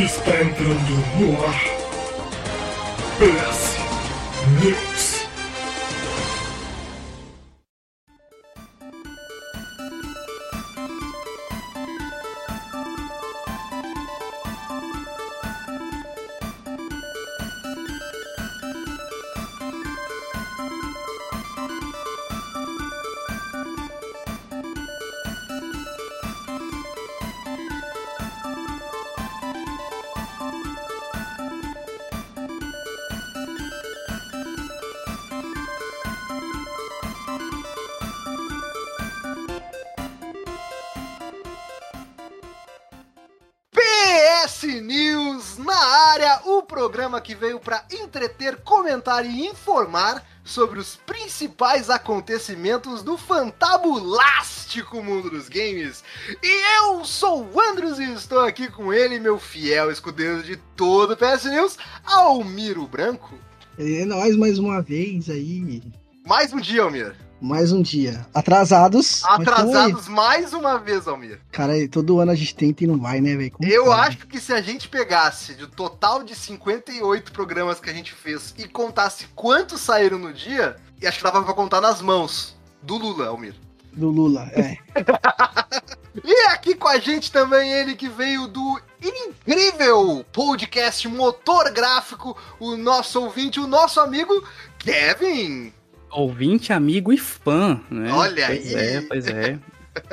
Está entrando no ar. PS News. Que veio para entreter, comentar e informar sobre os principais acontecimentos do fantabulástico mundo dos games. E eu sou o Andros e estou aqui com ele, meu fiel escudeiro de todo o PS News, Almiro Branco. É nós mais uma vez aí. Mais um dia, Almir. Mais um dia. Atrasados. Atrasados mais uma vez, Almir. Cara, todo ano a gente tenta e não vai, né, velho? Eu acho que se a gente pegasse do total de 58 programas que a gente fez e contasse quantos saíram no dia, e acho que dava pra contar nas mãos do Lula, Almir. Do Lula, é. E aqui com a gente também ele que veio do incrível podcast Motor Gráfico, o nosso ouvinte, o nosso amigo Kevin. Ouvinte, amigo e fã, né? Olha pois aí. é, pois é.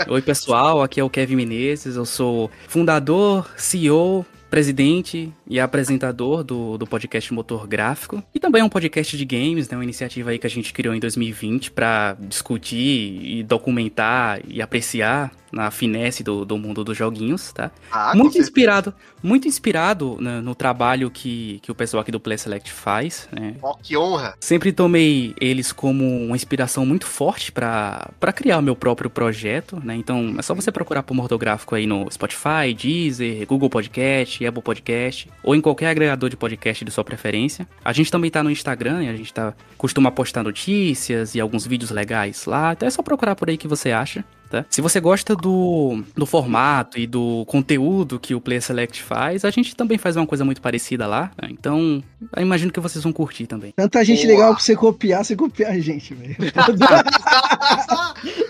Oi, pessoal, aqui é o Kevin Menezes, eu sou fundador, CEO, presidente e apresentador do, do podcast Motor Gráfico. E também é um podcast de games, né? Uma iniciativa aí que a gente criou em 2020 para discutir e documentar e apreciar na finesse do, do mundo dos joguinhos, tá? Ah, muito inspirado, muito inspirado né, no trabalho que, que o pessoal aqui do Play Select faz, né? Ó, que honra. Sempre tomei eles como uma inspiração muito forte pra criar o meu próprio projeto, né? Então é só você procurar por Mordográfico aí no Spotify, Deezer, Google Podcast, Apple Podcast ou em qualquer agregador de podcast de sua preferência. A gente também tá no Instagram, e a gente tá costuma postar notícias e alguns vídeos legais lá. Então é só procurar por aí que você acha. Tá? Se você gosta do, do formato e do conteúdo que o Play Select faz, a gente também faz uma coisa muito parecida lá. né? Então, eu imagino que vocês vão curtir também. Tanta gente Boa. legal pra você copiar, você copiar a gente, velho.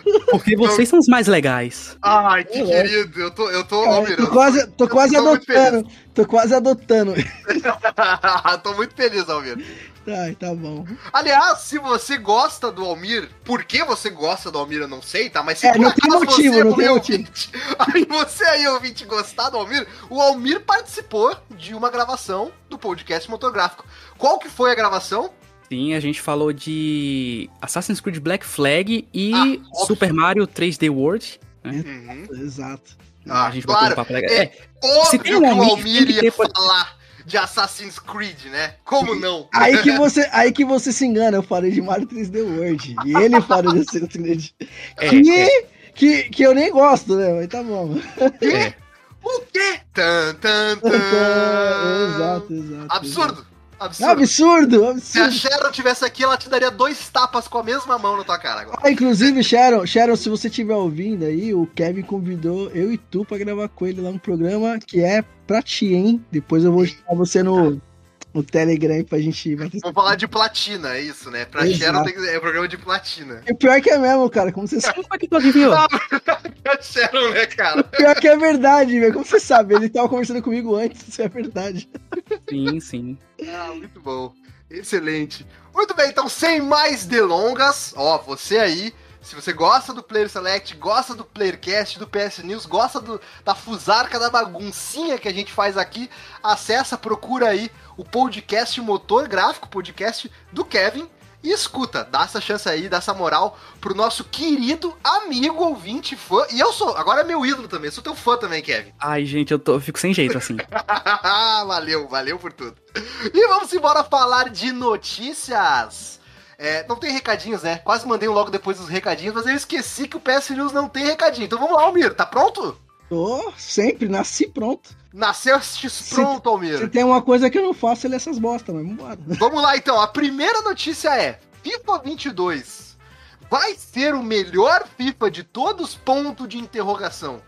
Porque vocês são os mais legais. Ai, que É. querido. Eu tô, eu tô, Cara, Almir, tô quase, tô quase eu tô muito adotando. Tô quase adotando. tô muito feliz, Almir. Ai, tá bom. Aliás, se você gosta do Almir, por que você gosta do Almir, eu não sei, tá? Mas se É, por não tem motivo, você, não tem meu motivo. aí você aí, ouvinte, gostar do Almir, o Almir participou de uma gravação do podcast Motográfico. Qual que foi a gravação? Sim, a gente falou de Assassin's Creed Black Flag e Ah. Super Mario 3D World. Uhum. Exato. Ah, a gente claro. bateu um papo legal. É, É, Se Óbvio tem que um o Almir, tem que ia ter- falar de Assassin's Creed, né? Como não? Aí que você, aí que você se engana, eu falei de Mario 3D World. E ele fala de Assassin's Creed. é, que, é, que, que eu nem gosto, né? Mas tá bom. é. O quê? Tan, tan, tan. exato, exato. Absurdo. exato. Absurdo. Absurdo, Se a absurdo. Sharon tivesse aqui, ela te daria dois tapas com a mesma mão na tua cara agora. Ah, inclusive, Sharon, Sharon, se você estiver ouvindo aí, o Kevin convidou eu e tu pra gravar com ele lá no programa que é pra ti, hein? Depois eu vou chamar você no, no Telegram aí pra gente. Vamos falar de platina, é isso, né? Pra. Sharon tem que... é programa de platina. E pior que é mesmo, cara, como você sabe. Como é que tu adivinhou? Pra Sharon, né, cara? Pior que é verdade, velho. Como você sabe? Ele tava conversando comigo antes, isso é verdade. Sim, sim. Ah, muito bom. Excelente. Muito bem, então sem mais delongas, ó, você aí, se você gosta do Player Select, gosta do Playercast, do PS News, gosta do, da fusarca, da baguncinha que a gente faz aqui, acessa, procura aí o podcast Motor Gráfico, podcast do Kevin, e escuta, dá essa chance aí, dá essa moral pro nosso querido amigo ouvinte fã. E eu sou, agora é meu ídolo também, sou teu fã também, Kevin. Ai, gente, eu, tô, eu fico sem jeito assim. valeu, valeu por tudo. E vamos embora falar de notícias. É, não tem recadinhos, né? Quase mandei um logo depois dos recadinhos, mas eu esqueci que o PS News não tem recadinho. Então vamos lá, Almir, tá pronto? Tô sempre, nasci pronto. Nasceu pronto, Se Almir. tem uma coisa que eu não faço, ele é essas bosta, mas vambora. Vamos lá então. A primeira notícia é: FIFA 22 vai ser o melhor FIFA de todos? Ponto de interrogação.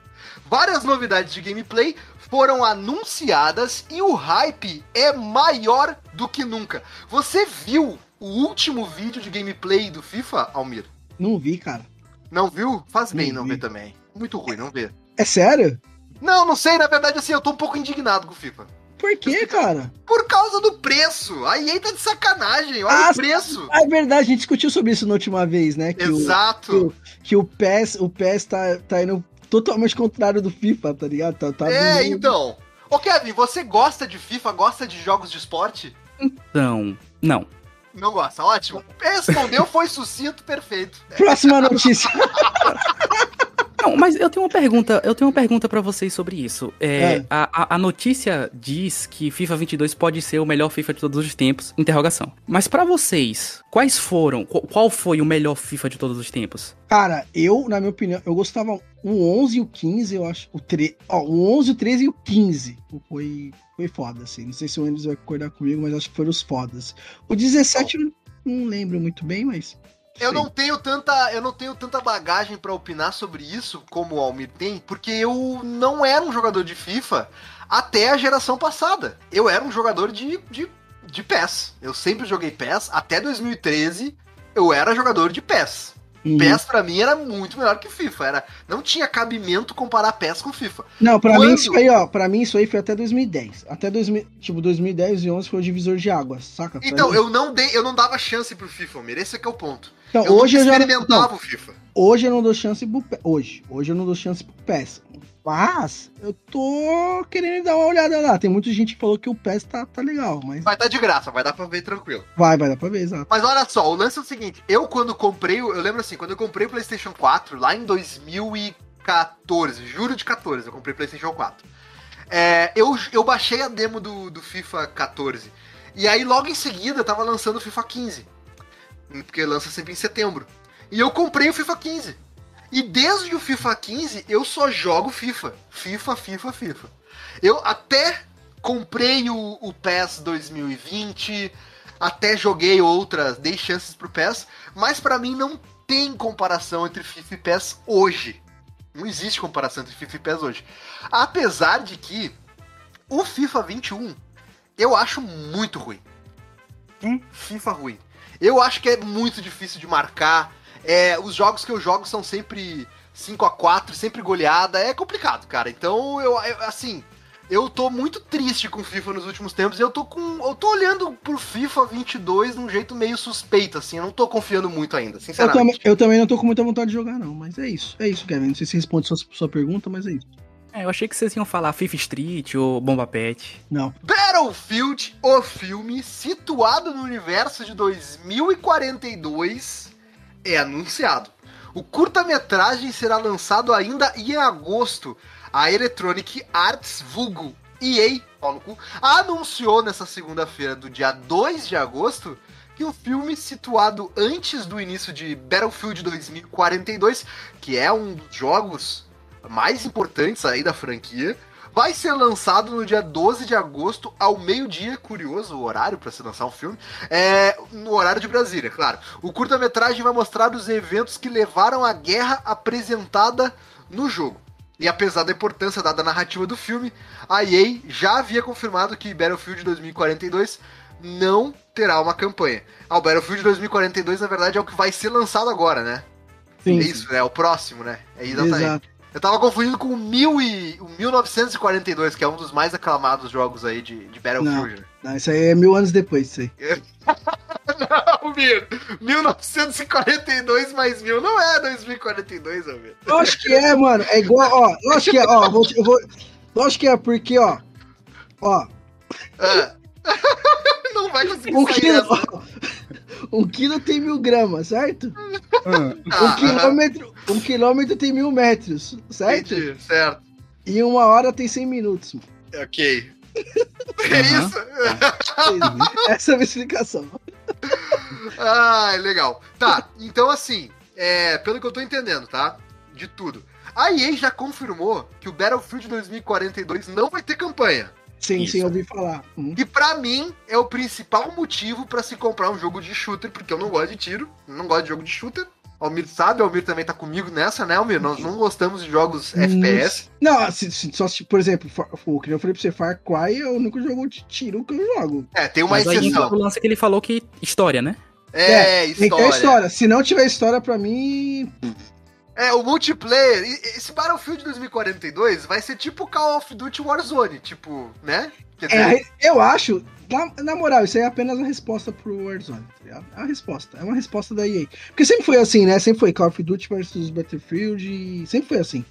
Várias novidades de gameplay foram anunciadas e o hype é maior do que nunca. Você viu o último vídeo de gameplay do FIFA, Almir? Não vi, cara. Não viu? Faz bem Não não vi. ver também. Muito ruim não ver. É sério? Não, não sei, na verdade, assim, eu tô um pouco indignado com o FIFA. Por quê, cara? Por causa do preço. A EA tá de sacanagem, olha Ah, o preço. É verdade, a gente discutiu sobre isso na última vez, né? Que o, Exato. que o PES, o PES tá, tá indo totalmente contrário do FIFA, tá ligado? Tá, tá é, vindo- então. Ô Kevin, você gosta de FIFA, gosta de jogos de esporte? Então, não. Não gosta, ótimo. Respondeu, foi sucinto, perfeito. Próxima notícia. Não, mas eu tenho uma pergunta, eu tenho uma pergunta para vocês sobre isso. É, É. A, a- notícia diz que FIFA 22 pode ser o melhor FIFA de todos os tempos, interrogação. Mas pra vocês, quais foram, qual, qual foi o melhor FIFA de todos os tempos? Cara, eu, na minha opinião, eu gostava o 11 e o 15, eu acho. O, tre... Ó, o 11, o 13 e o 15. Foi, foi foda, assim. Não sei se o Enes vai concordar comigo, mas acho que foram os fodas. O 17 eu não lembro muito bem, mas. Eu não tenho tanta, eu não tenho tanta bagagem pra opinar sobre isso como o Almir tem, porque eu não era um jogador de FIFA até a geração passada. Eu era um jogador de, de, de PES. Eu sempre joguei PES até 2013. Eu era jogador de PES. Uhum. PES pra mim era muito melhor que FIFA. Era, não tinha cabimento comparar PES com FIFA. Não, pra Quando? mim isso aí, ó, pra mim isso aí foi até 2010. Até 2000, tipo, 2010 e 11 foi o divisor de águas, saca? Pra Então, mim- eu não dei, eu não dava chance pro FIFA, Almir. Esse é que é o ponto. Então, Eu hoje eu já experimentava não, o FIFA. hoje eu não dou chance pro PES. Hoje, hoje eu não dou chance pro PES. Mas eu tô querendo dar uma olhada lá. Tem muita gente que falou que o PES tá, tá legal, mas Vai estar de graça, vai dar pra ver tranquilo. vai, vai dar pra ver, exato. Mas olha só, o lance é o seguinte, eu quando comprei, eu lembro assim, quando eu comprei o PlayStation 4, lá em 2014, julho de 14, eu comprei o PlayStation 4. É, eu, eu baixei a demo do, do FIFA 14. E aí logo em seguida tava lançando o FIFA 15. Porque lança sempre em setembro. E eu comprei o FIFA 15. E desde o FIFA 15 eu só jogo FIFA. FIFA, FIFA, FIFA. Eu até comprei o, o PES 2020, até joguei outras, dei chances pro PES, mas pra mim não tem comparação entre FIFA e PES hoje. Não existe comparação entre FIFA e PES hoje. Apesar de que o FIFA 21 eu acho muito ruim. Um FIFA ruim. Eu acho que é muito difícil de marcar. É, os jogos que eu jogo são sempre 5 a 4 sempre goleada. É complicado, cara. Então, eu, eu- assim, eu tô muito triste com o FIFA nos últimos tempos. e Eu tô com. Eu tô olhando pro FIFA 22 de um jeito meio suspeito, assim. Eu não tô confiando muito ainda, Eu sinceramente. também, eu também não tô com muita vontade de jogar, não. Mas é isso. É isso, Kevin. Não sei se responde sua, sua pergunta, mas é isso. É, eu achei que vocês iam falar FIFA Street ou Bomba Pet. Não. Battlefield, o filme, situado no universo de 2042, é anunciado. O curta-metragem será lançado ainda em agosto. A Electronic Arts vulgo EA cu, anunciou nessa segunda-feira do dia 2 de agosto que o filme situado antes do início de Battlefield 2042, que é um dos jogos mais importantes aí da franquia, vai ser lançado no dia 12 de agosto ao meio-dia, curioso o horário para se lançar um filme, é, no horário de Brasília, claro. O curta-metragem vai mostrar os eventos que levaram à guerra apresentada no jogo. E apesar da importância dada à narrativa do filme, a EA já havia confirmado que Battlefield 2042 não terá uma campanha. Ah, o Battlefield 2042, na verdade, é o que vai ser lançado agora, né? Sim, é isso, né? É o próximo, né? É exatamente. Exato. Eu tava confundindo com o, mil e, o 1942, que é um dos mais aclamados jogos aí de, de Battlefield. né? Não, isso aí é mil anos depois, isso aí. Não, Mir, 1942 mais mil não é 2042, Almir. Lógico que é, mano. É igual, ó. Lógico que é, ó. Vou, eu vou, lógico que é, porque, ó. Ó. Ah. não vai conseguir Um sair quilo, ó, um quilo tem mil gramas, certo? Um Ah, quilômetro, um quilômetro tem mil metros, certo? Entendi, certo. E uma hora tem 100 minutos. mano. Ok. É Aham. isso? Essa é a minha explicação. Ah, legal. Tá, então assim, é, pelo que eu tô entendendo, tá? De tudo. A EA já confirmou que o Battlefield 2042 não vai ter campanha. Sim, Isso. sim, eu ouvi falar. Hum. E pra mim é o principal motivo pra se comprar um jogo de shooter, porque eu não gosto de tiro, não gosto de jogo de shooter. Almir sabe, Almir também tá comigo nessa, né, Almir? Nós não gostamos de jogos Hum, FPS. Não, se, se- só se, por exemplo, o que eu falei pra você, Far Cry é o único jogo de tiro que eu jogo. É, tem uma Mas aí entra o exceção. lance que ele falou que história, né? É, Tem que ter história. história. Se não tiver história, pra mim. É, o multiplayer, esse Battlefield 2042 vai ser tipo Call of Duty Warzone, tipo, né? Dizer, É, eu acho, na, na moral, isso aí é apenas a resposta pro Warzone. tá ligado? É uma resposta. É uma resposta da EA. Porque sempre foi assim, né? Sempre foi Call of Duty versus Battlefield. e Sempre foi assim.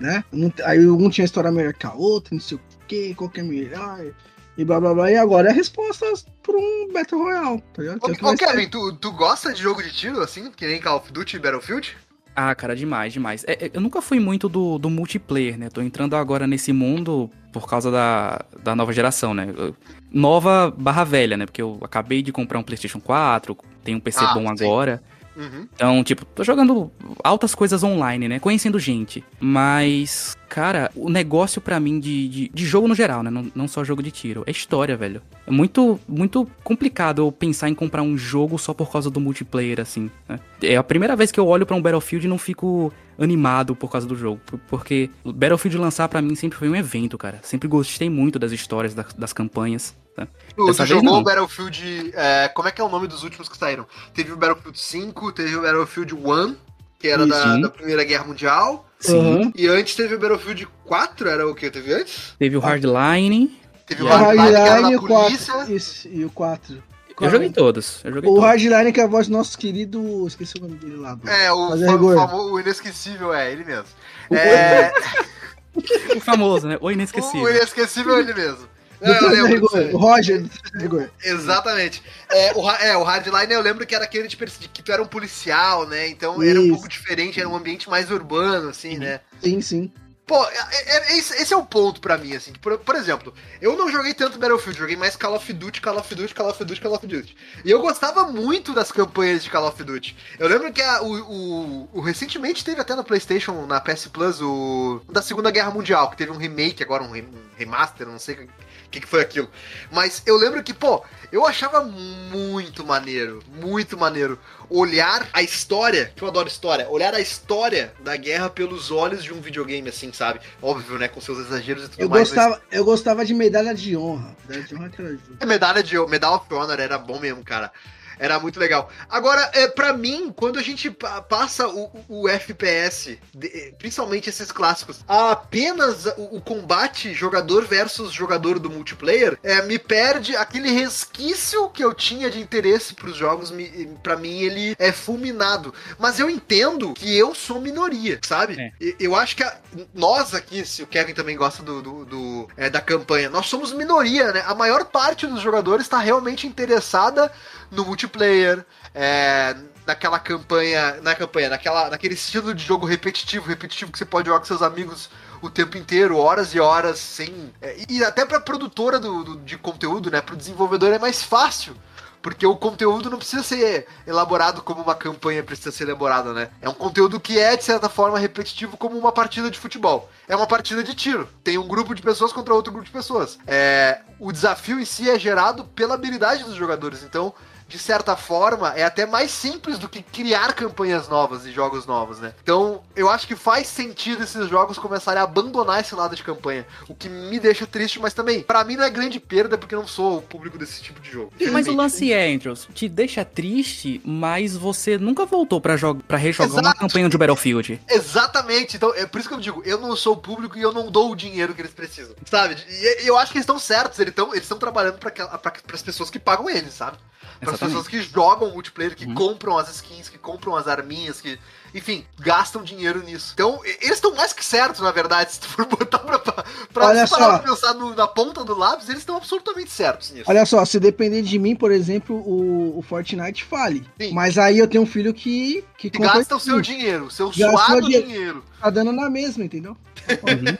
Né? Aí um tinha história melhor que a outra, não sei o que, qual que é melhor. E blá blá blá. E agora é a resposta por um Battle Royale, tá ligado? É Ô, ô. Kevin, tu, tu gosta de jogo de tiro, assim, que nem Call of Duty e Battlefield? Ah, cara, demais, demais. É, é, eu nunca fui muito do, do multiplayer, né? Tô entrando agora nesse mundo por causa da, da nova geração, né? Eu- Nova barra velha, né? Porque eu acabei de comprar um PlayStation 4, tenho um PC Ah, bom sim. agora. Uhum. Então, tipo, tô jogando altas coisas online, né? Conhecendo gente. Mas, cara, o negócio pra mim de, de, de jogo no geral, né? Não, não só jogo de tiro, é história, velho. É muito, muito complicado eu pensar em comprar um jogo só por causa do multiplayer, assim. né? É a primeira vez que eu olho pra um Battlefield e não fico animado por causa do jogo. por- Porque Battlefield lançar pra mim sempre foi um evento, cara. Sempre gostei muito das histórias, das, das campanhas. Tá? Dessa tu jogou não. o Battlefield. é, como é que é o nome dos últimos que saíram? Teve o Battlefield 5, teve o Battlefield 1, que era da, da Primeira Guerra Mundial. Sim. E antes teve o Battlefield 4, era o que teve antes? Teve o Hardline. Teve o O? Hardline, e o polícia. 4. Isso, e o 4. Eu joguei todos. Eu joguei O todos. Hardline que é a voz do nosso querido. Esqueci o nome dele lá. do- É, o, famo- o inesquecível é ele mesmo. É, O famoso, né? O inesquecível. o inesquecível é ele mesmo. Do Eu, lembro o Roger. Exatamente. É o, é, o Hardline eu lembro que era aquele de que tu era um policial, né? Então era um Isso. pouco diferente, era um ambiente mais urbano, assim, né? Sim, sim. Pô, é- é- é- esse, é o ponto pra mim, assim. Por, por exemplo, eu não joguei tanto Battlefield, joguei mais Call of Duty, Call of Duty, Call of Duty, Call of Duty. E eu gostava muito das campanhas de Call of Duty. Eu lembro que a- o, o- o- recentemente teve até na PlayStation, na PS Plus, o da Segunda Guerra Mundial, que teve um remake agora, um remaster, não sei o que, que foi aquilo. Mas eu lembro que, pô, eu achava muito maneiro, muito maneiro olhar a história, que eu adoro história, olhar a história da guerra pelos olhos de um videogame, assim, sabe? Óbvio, né? Com seus exageros e tudo Eu mais. gostava, eu gostava de medalha de honra. Medalha de honra que era mas medalha de Medal of Honor era bom mesmo, cara. Era muito legal. Agora, é, para mim, quando a gente pa- passa o, o- FPS, de- principalmente esses clássicos, a apenas o, o combate jogador versus jogador do multiplayer, é, me perde aquele resquício que eu tinha de interesse pros jogos. Me, pra mim, ele é fulminado. Mas eu entendo que eu sou minoria, sabe? É. Eu acho que a- nós aqui, se o Kevin também gosta do, do- do, é, da campanha, nós somos minoria, né? A maior parte dos jogadores está realmente interessada no multiplayer, é, naquela campanha, na campanha, naquela, naquele estilo de jogo repetitivo, repetitivo que você pode jogar com seus amigos o tempo inteiro, horas e horas, sem. é, e até pra produtora do, do- de conteúdo, né? Pro desenvolvedor é mais fácil. Porque o conteúdo não precisa ser elaborado como uma campanha precisa ser elaborada, né? É um conteúdo que é, de certa forma, repetitivo como uma partida de futebol. É uma partida de tiro. Tem um grupo de pessoas contra outro grupo de pessoas. É, o desafio em si é gerado pela habilidade dos jogadores. Então, de certa forma, é até mais simples do que criar campanhas novas e jogos novos, né? Então, eu acho que faz sentido esses jogos começarem a abandonar esse lado de campanha. O que me deixa triste, mas também, pra mim não é grande perda, porque eu não sou o público desse tipo de jogo. Mas o lance é, Andrews, te deixa triste, mas você nunca voltou pra, jo- pra rejogar uma Exato. campanha de Battlefield. Exatamente, então é por isso que eu digo, eu não sou o público e eu não dou o dinheiro que eles precisam, sabe? E eu acho que eles estão certos, eles estão eles tão trabalhando para as pessoas que pagam eles, sabe? Para as pessoas que jogam multiplayer, que Uhum. compram as skins, que compram as arminhas, que, enfim, gastam dinheiro nisso. Então, eles estão mais que certos, na verdade, se tu for botar pra, pra, pra Olha se parar só. pra pensar no- na ponta do lápis, eles estão absolutamente certos nisso. Olha só, se depender de mim, por exemplo, o, o Fortnite fale. Sim. Mas aí eu tenho um filho que, que, que gasta o seu dinheiro, o seu Gasta suado dinheiro. dinheiro. Tá dando na mesma, entendeu? Uhum.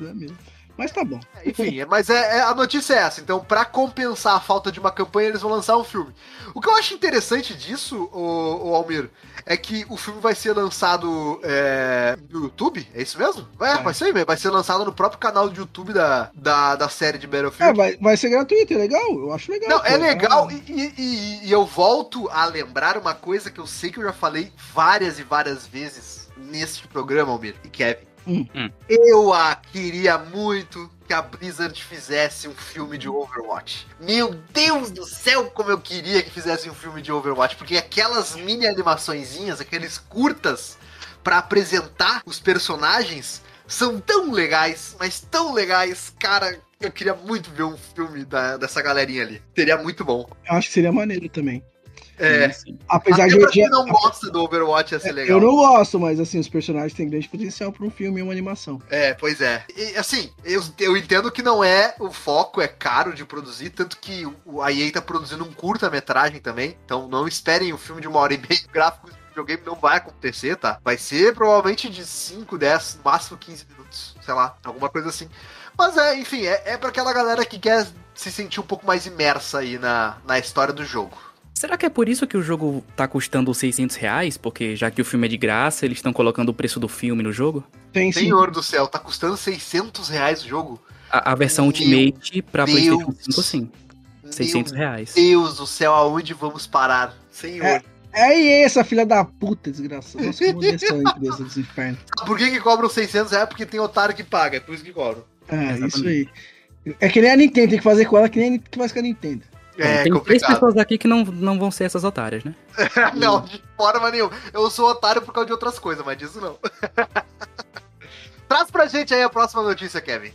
Na mesma. Mas tá bom. Enfim, é- mas é, é- a notícia é essa. Então, pra compensar a falta de uma campanha, eles vão lançar um filme. O que eu acho interessante disso, o, Almir, é que o filme vai ser lançado é, no YouTube, é isso mesmo? Vai, Vai. ser mesmo, vai ser lançado no próprio canal do YouTube da, da, da série de É, Battlefield. vai, vai ser gratuito, é legal? Eu acho legal. Não, é pô. legal e, e- e- e eu volto a lembrar uma coisa que eu sei que eu já falei várias e várias vezes neste programa, Almir e Kevin. Hum. Hum. Eu a queria muito que a Blizzard fizesse um filme de Overwatch. Meu Deus do céu, como eu queria que fizesse um filme de Overwatch, porque aquelas mini animaçõezinhas, aqueles curtas pra apresentar os personagens são tão legais, mas tão legais, cara. Eu queria muito ver um filme da- dessa galerinha ali. Seria muito bom. Eu acho que seria maneiro também. É, Sim. Apesar até de. de- quem não gosta do Overwatch ia ser legal. eu não gosto, mas assim, os personagens têm grande potencial pra um filme e uma animação. É, pois é. E, assim, eu, eu entendo que não é o foco, é caro de produzir, tanto que o, a EA tá produzindo um curta-metragem também, então não esperem um filme de uma hora e meia. O gráfico do videogame não vai acontecer, tá? Vai ser provavelmente de 5, 10, no máximo 15 minutos, sei lá, alguma coisa assim. Mas é, enfim, é, é pra aquela galera que quer se sentir um pouco mais imersa aí na, na história do jogo. Será que é por isso que o jogo tá custando 600 reais? Porque já que o filme é de graça, eles estão colocando o preço do filme no jogo? Tem sim. Senhor do céu, tá custando 600 reais o jogo? A, a versão Meu Ultimate pra Deus. PlayStation 5, sim. Meu 600 reais. Deus do céu, aonde vamos parar? Senhor. É. É e essa filha da puta, desgraçada. Nossa, que modestão Deus dos infernos. Por que, que cobram 600 reais? Porque tem otário que paga, é por isso que cobram. É, Exatamente. isso aí. É que nem a Nintendo, tem que fazer com ela que nem a que faz com a Nintendo. É Tem três complicado. pessoas aqui que não, não vão ser essas otárias, né? não, de forma nenhuma. Eu sou otário por causa de outras coisas, mas disso não. Traz pra gente aí a próxima notícia, Kevin.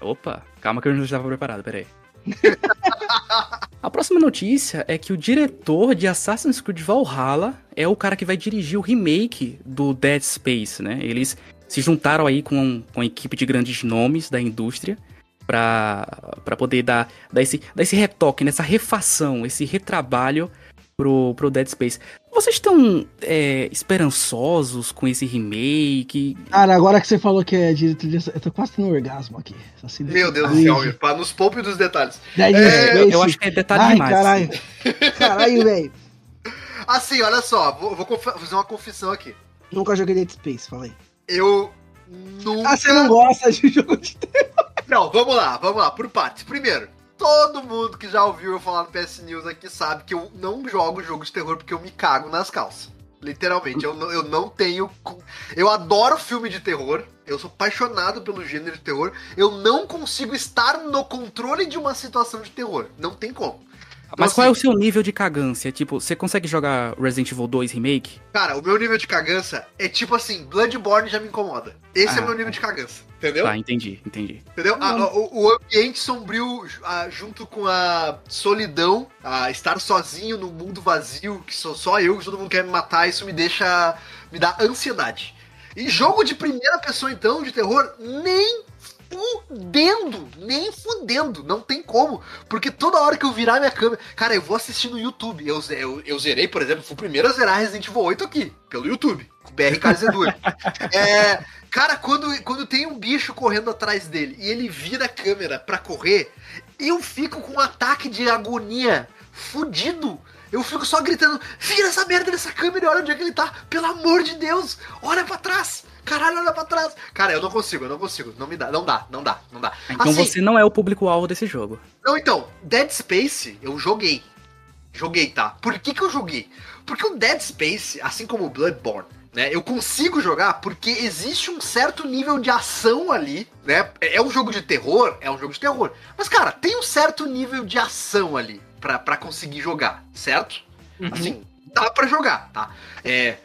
Opa, calma que eu não estava preparado, peraí. A próxima notícia é que o diretor de Assassin's Creed Valhalla é o cara que vai dirigir o remake do Dead Space, né? Eles se juntaram aí com, com a equipe de grandes nomes da indústria pra, pra poder dar, dar, esse, dar esse retoque, nessa refação, esse retrabalho pro, pro Dead Space. Vocês estão é, esperançosos com esse remake? Cara, agora que você falou que é diretor de. Eu tô quase tendo um orgasmo aqui. Assim, Meu Deus do céu, meu, pá, nos poupe dos detalhes. Dead É, Space. Eu acho que é detalhe Ai, demais. caralho. Caralho, velho. Assim, olha só, vou, vou fazer uma confissão aqui. Nunca joguei Dead Space, falei. Eu nunca. Ah, você não gosta de jogo de Não, vamos lá, vamos lá, por partes. Primeiro, todo mundo que já ouviu eu falar no PS News aqui sabe que eu não jogo jogo de terror porque eu me cago nas calças. Literalmente, eu não, eu não tenho. Eu adoro filme de terror, eu sou apaixonado pelo gênero de terror. Eu não consigo estar no controle de uma situação de terror. Não tem como. Mas Então, qual é o assim, seu nível de cagância? Tipo, você consegue jogar Resident Evil 2 Remake? Cara, o meu nível de cagança é tipo assim: Bloodborne já me incomoda. Esse é Ah. o meu nível de cagança. Entendeu? Tá, entendi, entendi. Entendeu? A- o, o ambiente sombrio a- junto com a solidão, a estar sozinho no mundo vazio, que sou só eu, que todo mundo quer me matar, isso me deixa. me dá ansiedade. E jogo de primeira pessoa, então, de terror, nem fudendo, nem fudendo, não tem como. Porque toda hora que eu virar minha câmera. Cara, eu vou assistir no YouTube. Eu, eu, eu zerei, por exemplo, fui o primeiro a zerar Resident Evil 8 aqui, pelo YouTube, com o BRKZ2. é. Cara, quando, quando tem um bicho correndo atrás dele e ele vira a câmera pra correr, eu fico com um ataque de agonia fudido. Eu fico só gritando: vira essa merda dessa câmera e olha onde é que ele tá. Pelo amor de Deus, olha pra trás. Caralho, olha pra trás. Cara, eu não consigo, eu não consigo. Não me dá, não dá, não dá, não dá. Então Assim, você não é o público-alvo desse jogo. não, então, Dead Space eu joguei. Joguei, tá? Por que, que eu joguei? Porque o Dead Space, assim como o Bloodborne, né? Eu consigo jogar porque existe um certo nível de ação ali, né? É é um jogo de terror, é um jogo de terror. Mas, cara, tem um certo nível de ação ali pra, pra conseguir jogar, certo? Assim, dá pra jogar, tá? É,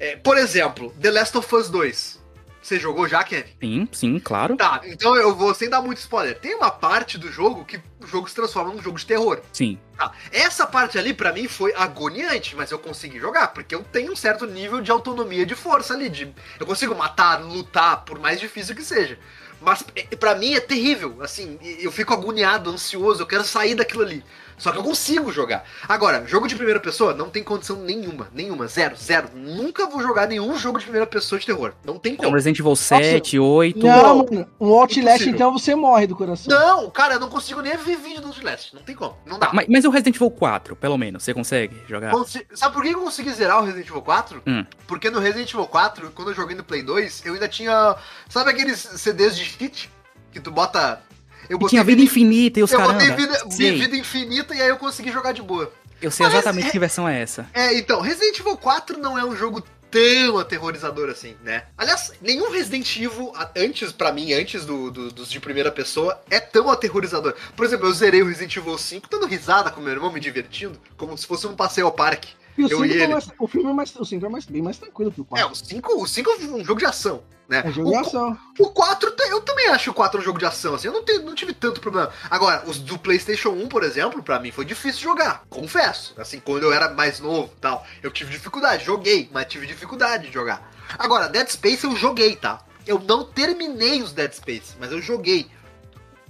é, por exemplo, The Last of Us 2. Você jogou já, Kevin? Sim, sim, claro. Tá, então eu vou sem dar muito spoiler. Tem uma parte do jogo que o jogo se transforma num jogo de terror. Sim. Tá, essa parte ali pra mim foi agoniante, mas eu consegui jogar, porque eu tenho um certo nível de autonomia de força ali, de eu consigo matar, lutar, por mais difícil que seja. Mas é, pra mim é terrível, assim, eu fico agoniado, ansioso, eu quero sair daquilo ali. Só que eu consigo jogar. Agora, jogo de primeira pessoa não tem condição nenhuma, nenhuma, zero, zero. Nunca vou jogar nenhum jogo de primeira pessoa de terror. Não tem Então como. Resident Evil 7, 8. Não, mano. Um Outlast, Impossível. então você morre do coração. Não, cara, eu não consigo nem ver vídeo do Outlast. Não tem como. Não dá. Tá, mas, mas o Resident Evil 4, pelo menos, você consegue jogar? Consi- Sabe por que eu consegui zerar o Resident Evil 4? Hum. Porque no Resident Evil 4, quando eu joguei no Play 2, eu ainda tinha. Sabe aqueles CDs de cheat? Que tu bota. Eu tinha vida infinita e os Eu caramba. botei vida, vida infinita e aí eu consegui jogar de boa. Eu sei Mas exatamente é- que versão é essa. É, então, Resident Evil 4 não é um jogo tão aterrorizador assim, né? Aliás, nenhum Resident Evil, antes, pra mim, antes do, do- dos de primeira pessoa, é tão aterrorizador. Por exemplo, eu zerei o Resident Evil 5 dando risada com meu irmão, me divertindo, como se fosse um passeio ao parque. E o Eu 5 e é ele. mais, o filme é mais, o 5 é mais, bem mais tranquilo que o É, 4. o 5, o 5 é um jogo de ação, né? É, jogo o, de ação. O 4, te- eu também acho o 4 um jogo de ação, assim, eu não, tenho, não tive tanto problema. Agora, os do PlayStation 1, por exemplo, pra mim foi difícil jogar, confesso. Assim, quando eu era mais novo e tal, eu tive dificuldade, joguei, mas tive dificuldade de jogar. Agora, Dead Space eu joguei, tá? Eu não terminei os Dead Space, mas eu joguei.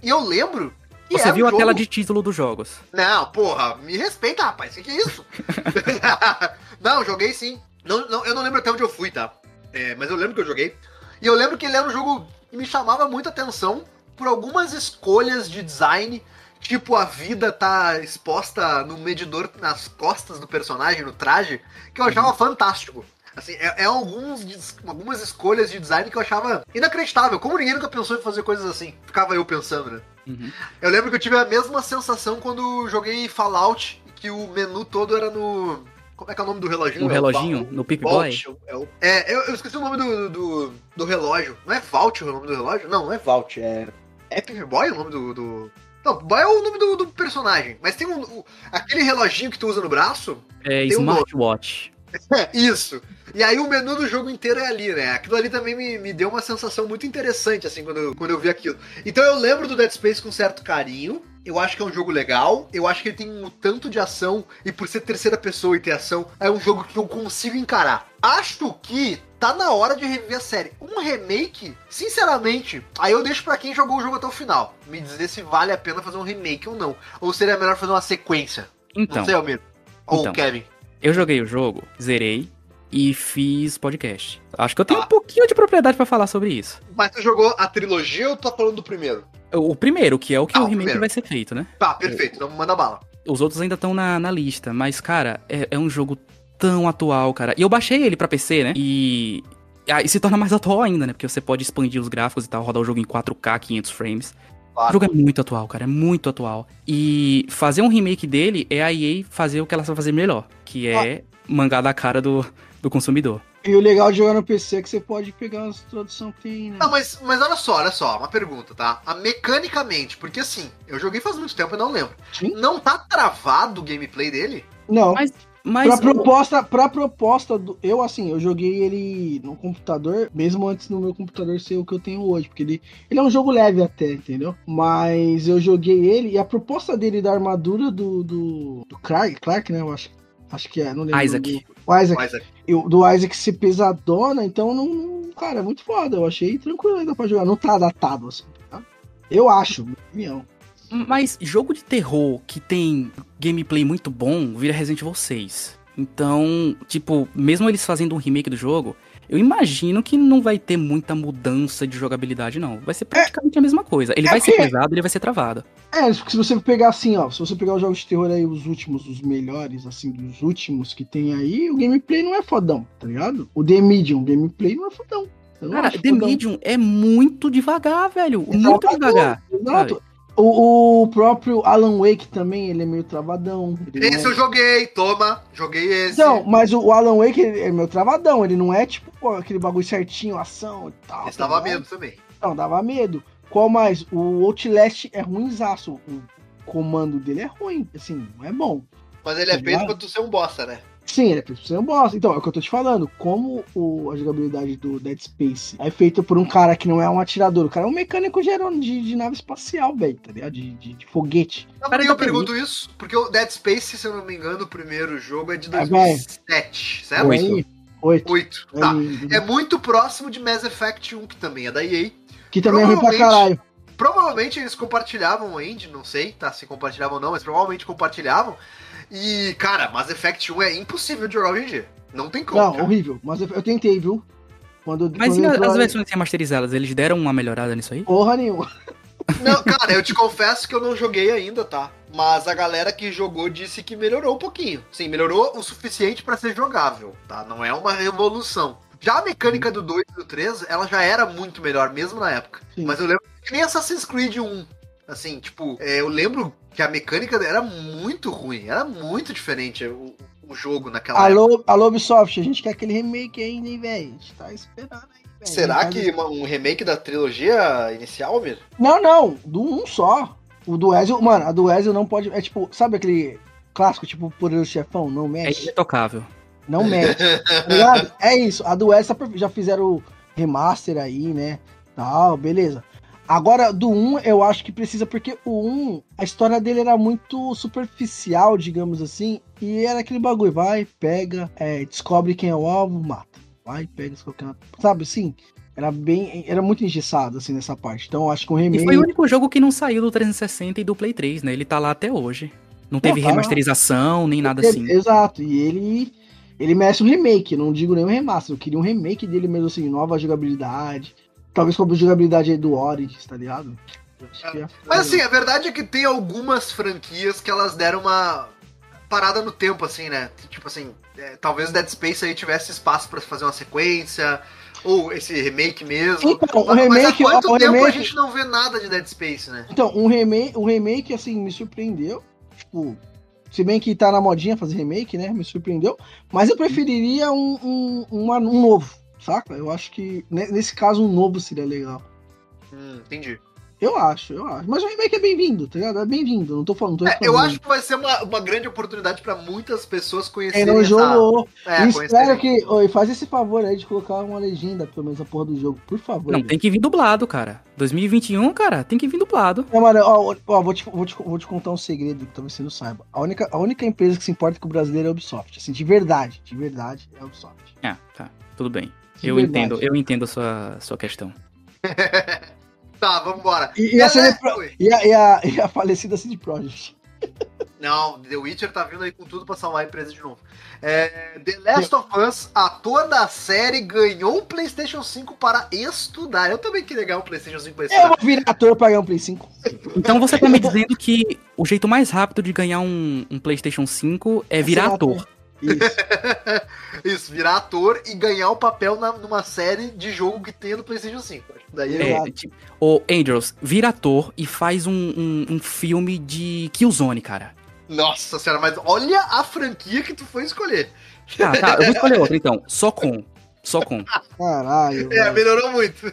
E eu lembro. Você um viu a jogo- tela de título dos jogos. não, porra, me respeita, rapaz. O que, que é isso? não, joguei sim. Não, não, eu não lembro até onde eu fui, tá? É, mas eu lembro que eu joguei. E eu lembro que ele era um jogo que me chamava muita atenção por algumas escolhas de design. Tipo, a vida tá exposta no medidor nas costas do personagem, no traje, que eu achava fantástico. Assim, é, é alguns, algumas escolhas de design que eu achava inacreditável. Como ninguém nunca pensou em fazer coisas assim? Ficava eu pensando, né? Uhum. Eu lembro que eu tive a mesma sensação quando joguei Fallout, que o menu todo era no. Como é que é o nome do reloginho? No É o reloginho, Val- no Pip Boy. É, o- é, eu, eu esqueci o nome do, do, do relógio. Não é Vault o nome do relógio? Não, não é Vault, é. É Pip Boy o nome do. do... Não, Boy é o nome do, do personagem. Mas tem um. o- aquele reloginho que tu usa no braço. É um Smartwatch. É, isso. E aí o menu do jogo inteiro é ali, né? Aquilo ali também me, me deu uma sensação muito interessante, assim, quando eu, quando eu vi aquilo. Então eu lembro do Dead Space com certo carinho. Eu acho que é um jogo legal. Eu acho que ele tem um tanto de ação. E por ser terceira pessoa e ter ação, é um jogo que eu consigo encarar. Acho que tá na hora de reviver a série. Um remake, sinceramente, aí eu deixo pra quem jogou o jogo até o final. Me dizer se vale a pena fazer um remake ou não. Ou seria melhor fazer uma sequência. Então, não sei, Almir. Ou Então. Kevin. Eu joguei o jogo, zerei e fiz podcast. Acho que eu tenho Ah. um pouquinho de propriedade pra falar sobre isso. Mas tu jogou a trilogia ou tu tá falando do primeiro? O primeiro, que é o que Ah, o remake primeiro. vai ser feito, né? Tá, perfeito. Então manda bala. Os outros ainda estão na, na lista, mas, cara, é, é um jogo tão atual, cara. E eu baixei ele pra PC, né? E. ah, e se torna mais atual ainda, né? Porque você pode expandir os gráficos e tal, rodar o jogo em 4K, 500 frames. Claro. O jogo é muito atual, cara, é muito atual. E fazer um remake dele é a EA fazer o que ela sabe fazer melhor, que é mangar da cara do, do consumidor. E o legal de jogar no PC é que você pode pegar as traduções que tem, né? Não, mas, mas olha só, olha só, uma pergunta, tá? A mecanicamente, porque assim, eu joguei faz muito tempo e não lembro. Sim. Não tá travado o gameplay dele? Não. Mas. Mas. Pra proposta, pra proposta do. Eu, assim, eu joguei ele no computador, mesmo antes do meu computador ser o que eu tenho hoje. Porque ele, ele é um jogo leve até, entendeu? Mas eu joguei ele e a proposta dele da armadura do. do, do Clark, Clark, né? Eu acho, acho que é. Não lembro. o Isaac. O Isaac. Mas é- Eu, do Isaac ser pesadona, então não, não- Cara, é muito foda. Eu achei tranquilo ainda pra jogar. Não tá datado, assim. Tá? Eu acho, minha opinião. Mas jogo de terror que tem gameplay muito bom vira Resident Evil 6. Então, tipo, mesmo eles fazendo um remake do jogo, eu imagino que não vai ter muita mudança de jogabilidade, não. Vai ser praticamente a mesma coisa. Ele É vai ser porque- pesado, ele vai ser travado. É, porque se você pegar assim, ó, se você pegar os jogos de terror aí, os últimos, os melhores, assim, dos últimos que tem aí, o gameplay não é fodão, tá ligado? O The Medium, o gameplay não é fodão. Cara, The fodão. Medium é muito devagar, velho. É muito devagar. Exato. O, o próprio Alan Wake também, ele é meio travadão. Esse é- eu joguei, toma, joguei esse. Não, mas o Alan Wake é meio travadão, ele não é tipo pô, aquele bagulho certinho, ação e tal. esse tá dava medo também. Não, dava medo. Qual mais? O Outlast é ruimzaço. O comando dele é ruim, assim, não é bom. Mas ele é Tá feito pra tu ser um bosta, né? Sim, ele é feito pra ser um boss. Então, é o que eu tô te falando. Como o- a jogabilidade do Dead Space é feita por um cara que não é um atirador, o cara é um mecânico gerando de, de nave espacial, velho, tá ligado? De, de, de foguete. Sabe Cara, por que eu tem pergunto isso? Porque o Dead Space, se eu não me engano, o primeiro jogo é de É, 2007, certo? Oito. Oito. Oito. Tá. Aí, É muito próximo de Mass Effect 1, que também é da EA. que também é ruim pra provavelmente- caralho. Provavelmente eles compartilhavam o engine, não sei, tá? Se compartilhavam ou não, mas provavelmente compartilhavam. E, cara, Mass Effect 1 é impossível de jogar hoje em dia. Não tem como. Não, cara. horrível. Mas eu, tentei, viu? Quando, Mas quando e as a- versões remasterizadas, eles deram uma melhorada nisso aí? Porra nenhuma. Não, cara, eu te confesso que eu não joguei ainda, tá? mas a galera que jogou disse que melhorou um pouquinho. Sim, melhorou o suficiente pra ser jogável, tá? Não é uma revolução. Já a mecânica do 2 e do 3, ela já era muito melhor, mesmo na época. Sim. Mas eu lembro que nem Assassin's Creed 1. Assim, tipo, é, eu lembro que a mecânica era muito ruim, era muito diferente o, o jogo naquela época. Alô, alô, Ubisoft, a gente quer aquele remake ainda, hein, velho? A gente tá esperando aí, velho. Será Faz- que uma- um remake da trilogia inicial, Mir? Não, não, do um só. O do Ezio, mano, a do Ezio não pode. É tipo, sabe aquele clássico, tipo, poderoso chefão? Não É mexe. irretocável. Não mexe. tá? É isso. A do Ezio tá já fizeram remaster aí, né? Tal, beleza. Agora, do 1, eu acho que precisa, porque o 1, a história dele era muito superficial, digamos assim, e era aquele bagulho, vai, pega, é, descobre quem é o alvo, mata. Vai, pega, descobre quem é o... Sabe, assim, era bem, era muito engessado, assim, nessa parte. Então, eu acho que um E remake... foi o único jogo que não saiu do 360 e do Play 3, né? Ele tá lá até hoje. Não teve tá remasterização, nem nada assim. Exato, e ele ele merece um remake, não digo nem um remaster, eu queria um remake dele mesmo assim, nova jogabilidade, talvez com a jogabilidade aí do Origins, tá ligado? É- Mas assim, a verdade é que tem algumas franquias que elas deram uma parada no tempo, assim, né? Tipo assim, é, talvez Dead Space aí tivesse espaço pra fazer uma sequência, ou esse remake mesmo. Então, o Mas- remake, mas há quanto o tempo a remake- gente não vê nada de Dead Space, né? Então, um remake, um remake assim me surpreendeu, tipo, se bem que tá na modinha fazer remake, né? Me surpreendeu, mas eu preferiria um, um, uma- um novo, saca? Eu acho que ne- nesse caso um novo seria legal. Hum, entendi. Eu acho, eu acho. Mas o remake é bem-vindo, tá ligado? É bem-vindo, não tô falando. Tô É, eu acho que vai ser uma, uma grande oportunidade pra muitas pessoas Quem conhecerem não essa... jogou, É, E conhecerem. espero que. Oi, faz esse favor aí de colocar uma legenda, pelo menos, a porra do jogo, por favor. Não, tem que vir dublado, cara. 2021, cara, tem que vir dublado. Não, mano, ó, ó, vou, te, vou, te, vou te contar um segredo que talvez você não saiba. A única, a única empresa que se importa com o brasileiro é a Ubisoft. Assim, de verdade, de verdade, é a Ubisoft. Ah, tá. Tudo bem. Eu verdade. entendo, eu entendo a sua, sua questão. Tá, vambora. E, e, a, Pro- e, a, e, a, e a falecida CD Projekt. Não, The Witcher tá vindo aí com tudo pra salvar a empresa de novo. É, The Last of Us, ator da série, ganhou um PlayStation 5 para estudar. Eu também queria ganhar um PlayStation 5 para Eu estudar. vou virar ator pra ganhar um Play 5. Então você tá me dizendo que o jeito mais rápido de ganhar um, um PlayStation 5 é virar Ser ator. Isso. Isso, virar ator e ganhar o papel na- numa série de jogo que tem no PlayStation 5. Acho que Daí é. É, tipo, ô, Angels, vira ator e faz um, um, um filme de Killzone, cara. Nossa senhora, mas olha a franquia que tu foi escolher. Tá, tá, eu vou escolher outra então. Só com. Só com. Caralho. É, velho. melhorou muito.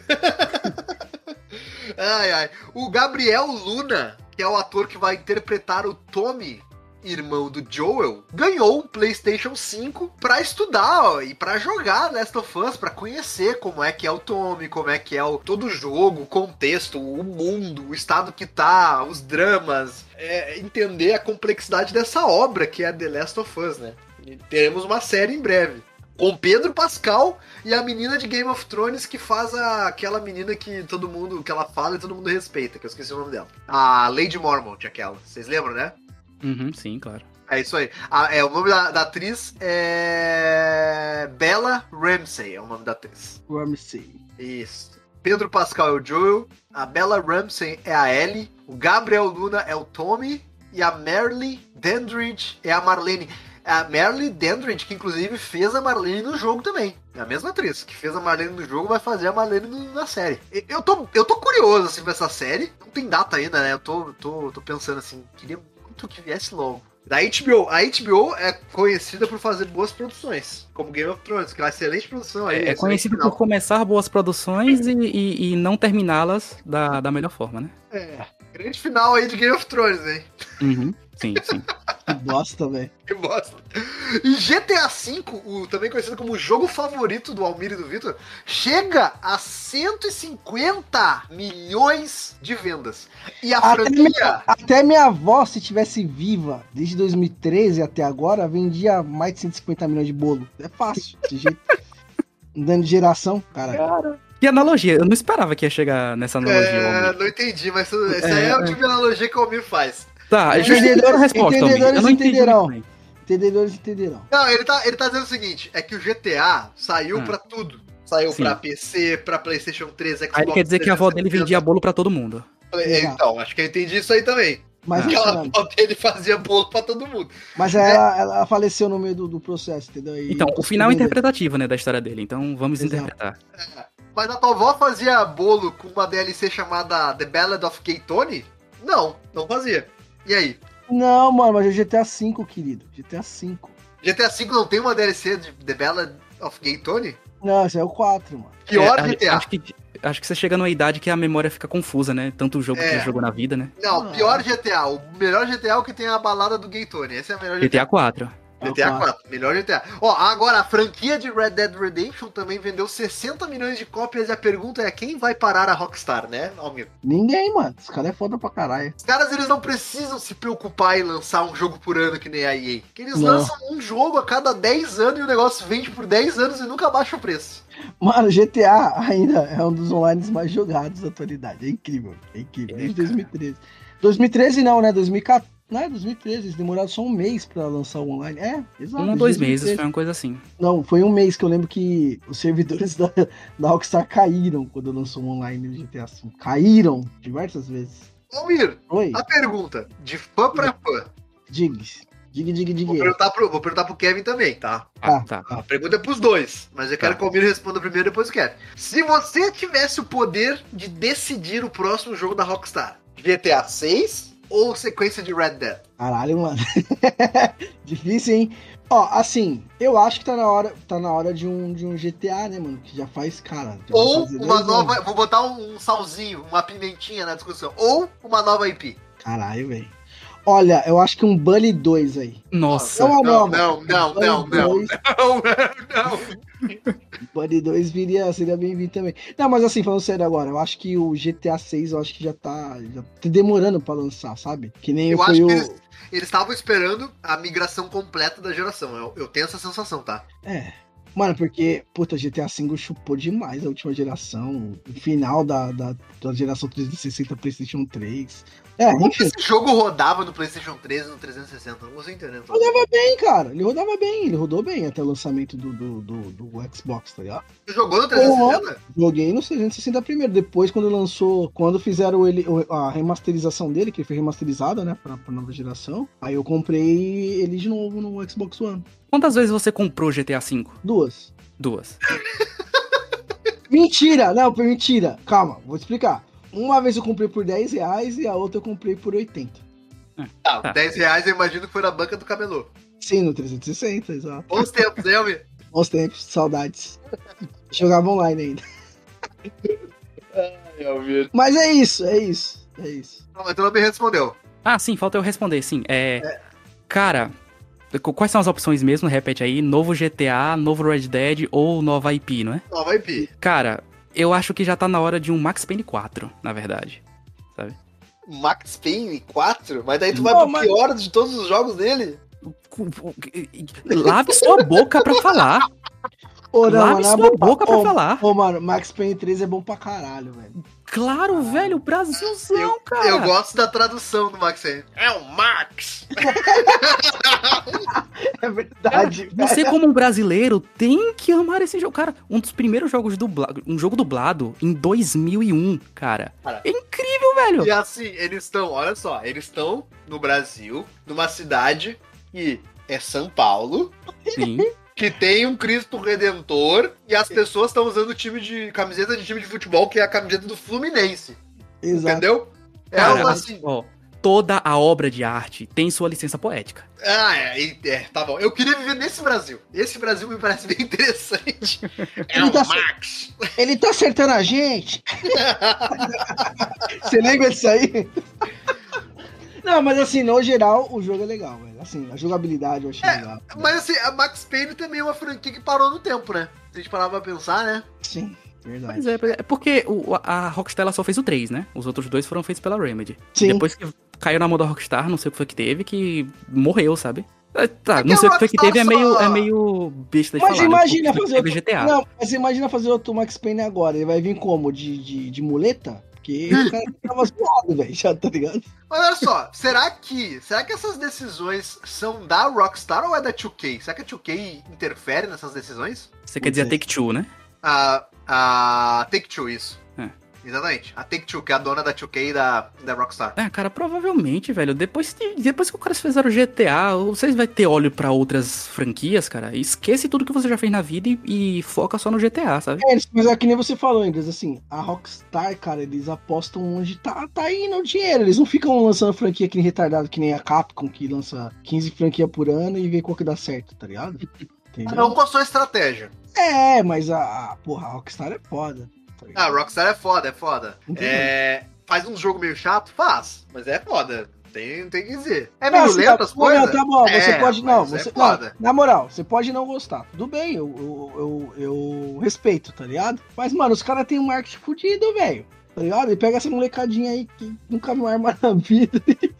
ai, ai. O Gabriel Luna, que é o ator que vai interpretar o Tommy, irmão do Joel, ganhou um PlayStation 5 pra estudar ó, e pra jogar Last of Us, pra conhecer como é que é o Tommy, como é que é o, todo o jogo, o contexto, o mundo, o estado que tá, os dramas, é, entender a complexidade dessa obra que é The Last of Us, né? E teremos uma série em breve. Com Pedro Pascal e a menina de Game of Thrones que faz a, aquela menina que todo mundo, que ela fala e todo mundo respeita, que eu esqueci o nome dela. A Lady Mormont, aquela. Vocês lembram, né? Uhum, sim, claro. É isso aí. A- é, o nome da, da atriz é. Bella Ramsey é o nome da atriz. Ramsey. Isso. Pedro Pascal é o Joel, a Bella Ramsey é a Ellie, o Gabriel Luna é o Tommy e a Merle Dandridge é a Marlene. A Merle Dandridge, que inclusive fez a Marlene no jogo também. É a mesma atriz que fez a Marlene no jogo, vai fazer a Marlene no- na série. E- Eu tô, eu tô curioso assim pra essa série. Não tem data ainda, né? Eu tô, tô, tô pensando assim, queria muito que viesse logo. Da HBO. A HBO é conhecida por fazer boas produções, como Game of Thrones, que é uma excelente produção aí. É, é final. por começar boas produções e, e- e não terminá-las da, da melhor forma, né? É, grande final aí de Game of Thrones, hein? Uhum, sim, sim. Que bosta, velho. Que bosta. E GTA V, o, também conhecido como o jogo favorito do Almir e do Vitor, chega a 150 milhões de vendas. E a Até franquia. minha, até minha avó, se tivesse viva desde 2013 até agora, vendia mais de 150 milhões de bolo. É fácil, desse jeito. Dando de geração, cara. Que analogia, eu não esperava que ia chegar nessa analogia. É, não entendi, mas essa é o tipo de analogia que o Almir faz. Tá, Entendedores- justifica a resposta, entendedores Eu não entendi entenderão. Entendedores entenderão. Não, ele tá, ele tá dizendo o seguinte: é que o GTA saiu Ah. pra tudo. Saiu Sim. pra PC, pra PlayStation 3, Xbox Aí ele quer dizer que a avó dele 360. vendia bolo pra todo mundo. É, Então, acho que eu entendi isso aí também. Mas. Aquela funcionando. avó dele fazia bolo pra todo mundo. Mas ela, ela faleceu no meio do, do processo, entendeu? E- Então, o final é Entendeu? interpretativo, né, da história dele. Então, vamos Exato. interpretar. Mas a tua avó fazia bolo com uma DLC chamada The Ballad of Gay Tony? Não, não fazia. E aí? Não, mano, mas é GTA V, querido. GTA V. GTA V não tem uma DLC de The Ballad of Gay Tony? Não, esse é o 4, mano. Pior É, GTA. Acho que, acho que você chega numa idade que a memória fica confusa, né? Tanto o jogo que É. você jogou na vida, né? Não, Ah. pior GTA. O melhor GTA é o que tem a balada do Gay Tony. Esse é o melhor GTA. GTA 4. GTA quatro. 4, melhor GTA. Ó, agora a franquia de Red Dead Redemption também vendeu 60 milhões de cópias e a pergunta é quem vai parar a Rockstar, né, Almir? Ninguém, mano. Esse cara é foda pra caralho. Os caras eles não precisam se preocupar em lançar um jogo por ano que nem a EA. Que eles Não. lançam um jogo a cada 10 anos e o negócio vende por 10 anos e nunca baixa o preço. Mano, GTA ainda é um dos online mais jogados da atualidade. É incrível. É incrível. Desde 2013. 2013 não, né? 2014. Não é 2013, eles demoraram só um mês pra lançar o online. É, exato. Um ou dois 2013. meses, foi uma coisa assim. Não, foi um mês que eu lembro que os servidores da, da Rockstar caíram quando lançou o online do GTA V. Caíram diversas vezes. Almir, Oi, a pergunta, de fã pra fã. digs. Dig, dig, dig. Vou perguntar, pro, vou perguntar pro Kevin também, tá? Ah, Tá. tá. A pergunta é pros dois, mas eu quero Tá. que o Almir responda primeiro e depois o Kevin. Se você tivesse o poder de decidir o próximo jogo da Rockstar, GTA 6 ou sequência de Red Dead? Caralho, mano. Difícil, hein? Ó, assim, eu acho que tá na hora, tá na hora de um, de um GTA, né, mano? Que já faz, cara. já Ou uma nova. anos. Vou botar um, um salzinho, uma pimentinha na discussão. Ou uma nova IP. Caralho, velho. Olha, eu acho que um Bully 2 aí. Nossa. Não, Não, não, não, não, não, não. 2, Não, não. Bully 2 viria, seria bem-vindo também. Não, mas assim, falando sério agora, eu acho que o GTA 6 eu acho que já tá, já tá demorando pra lançar, sabe? Que nem Eu foi acho o. que eles eles estavam esperando a migração completa da geração. Eu, eu tenho essa sensação, tá? É. Mano, porque, puta, GTA V chupou demais a última geração. O final da, da, da geração 360 PlayStation 3. É, Como enfim. esse jogo rodava no PlayStation 3 e no 360? Não consigo entender. Rodava bem, cara. Ele rodava bem, ele rodou bem até o lançamento do, do, do, do Xbox, tá ligado? Você jogou no 360? Joguei no 360 primeiro. Depois, quando lançou, quando fizeram ele, a remasterização dele, que foi remasterizada, né, pra, pra nova geração, aí eu comprei ele de novo no Xbox One. Quantas vezes você comprou GTA V? Duas. Duas. Mentira! Não, foi mentira. Calma, vou te explicar. Uma vez eu comprei por 10 reais e a outra eu comprei por 80. Tá, Tá. 10 reais eu imagino que foi na banca do camelô. Sim, no 360, exato. Bons tempos, né, Almir? Bons tempos, saudades. Jogava online ainda. Ai, Almir. Mas é isso, é isso, é isso. Não, mas tu não me respondeu. Ah, sim, falta eu responder, sim. É. Cara, qu- quais são as opções mesmo? Repete aí. Novo GTA, novo Red Dead ou nova IP, não é? Nova IP. Cara, eu acho que já tá na hora de um Max Payne 4, na verdade. Max Payne 4? Mas daí tu vai Não, pro mas- pior de todos os jogos dele? Lave sua boca pra falar. Ô, não, Lave mano, sua boca pra ô, falar. Ô, mano, Max Payne 3 é bom pra caralho, velho. Claro, velho, Brasilzão, cara. Eu gosto da tradução do Max Payne. É o Max! É verdade, velho. Você, como um brasileiro, tem que amar esse jogo. Cara, um dos primeiros jogos dublados. Um jogo dublado em 2001, cara. Cara. É incrível, velho. E assim, eles estão, olha só, eles estão no Brasil, numa cidade que é São Paulo, Sim. que tem um Cristo Redentor e as pessoas estão usando time de camiseta de time de futebol que é a camiseta do Fluminense, Exato. entendeu? É Cara, algo assim. ó, toda a obra de arte tem sua licença poética. Ah, é, é, tá bom. Eu queria viver nesse Brasil. Esse Brasil me parece bem interessante. É Ele o tá- Max. Ele tá acertando a gente. Você lembra disso aí? Não, mas assim, no geral, o jogo é legal, velho. Assim, a jogabilidade eu achei É, legal. Mas assim, a Max Payne também é uma franquia que parou no tempo, né? Se a gente parar pra pensar, né? Sim, verdade. Mas é, é porque o- a Rockstar só fez o 3, né? Os outros dois foram feitos pela Remedy. Sim. Depois que caiu na mão da Rockstar, não sei o que foi que teve, que morreu, sabe? É, Tá, É não sei o que foi que teve, é meio, só- é meio besta de Mas falar. né? imagina Porque fazer outro... GTA. Não, mas imagina fazer outro Max Payne agora. Ele vai vir como? De, de, de muleta? Porque o cara tava zoado, velho. Já tá ligado? Mas olha só, será que. Será que essas decisões são da Rockstar ou é da 2K? Será que a 2K interfere nessas decisões? Você quer dizer a Não sei. Take Two, né? A. A. Take Two, isso. Exatamente. A Take-Two, que é a dona da 2K e da, da Rockstar. É, cara, provavelmente, velho, depois, de- depois que o cara fizeram GTA, vocês vai ter olho pra outras franquias, cara. Esquece tudo que você já fez na vida e, e foca só no GTA, sabe? É, mas é que nem você falou, Andres, assim, a Rockstar, cara, eles apostam onde tá, tá indo o dinheiro. Eles não ficam lançando franquia que nem retardado, que nem a Capcom, que lança 15 franquias por ano e vê qual que dá certo, tá ligado? Entendeu? Não com a sua estratégia. É, mas a, a- porra, a Rockstar é foda. Tá? Ah, Rockstar é foda, é foda. É, faz um jogo meio chato? Faz. Mas é foda. Tem, tem que dizer. É meio assim, lento as não, não, coisas? Tá bom, você É, pode. Não, é você. foda. não, na moral, você pode não gostar. Tudo bem, eu, eu, eu, eu respeito, tá ligado? Mas, mano, os caras têm um marketing fudido, velho. Tá ligado? E pega essa molecadinha aí que nunca viu arma na vida.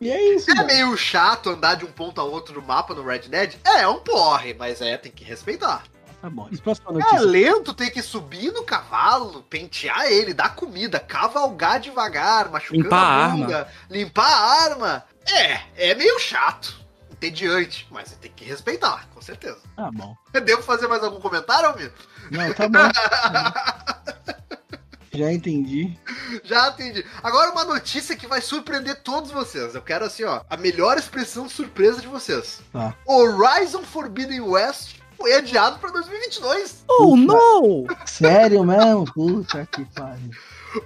E é isso, É mano. meio chato andar de um ponto a outro do mapa no Red Dead? É, é um porre, mas é, tem que respeitar. Tá bom. Próxima É notícia. lento, tem que subir no cavalo, pentear ele, dar comida, cavalgar devagar, machucando Limpar a bunda, limpar a arma. É, é meio chato, entediante, mas tem que respeitar, com certeza. Tá bom. Devo fazer mais algum comentário, amigo? Não, tá bom. Já entendi. Já entendi. Agora uma notícia que vai surpreender todos vocês. Eu quero assim, ó, a melhor expressão de surpresa de vocês. Tá. Horizon Forbidden West foi adiado pra 2022. Oh, não! Sério mesmo? Puta que pariu.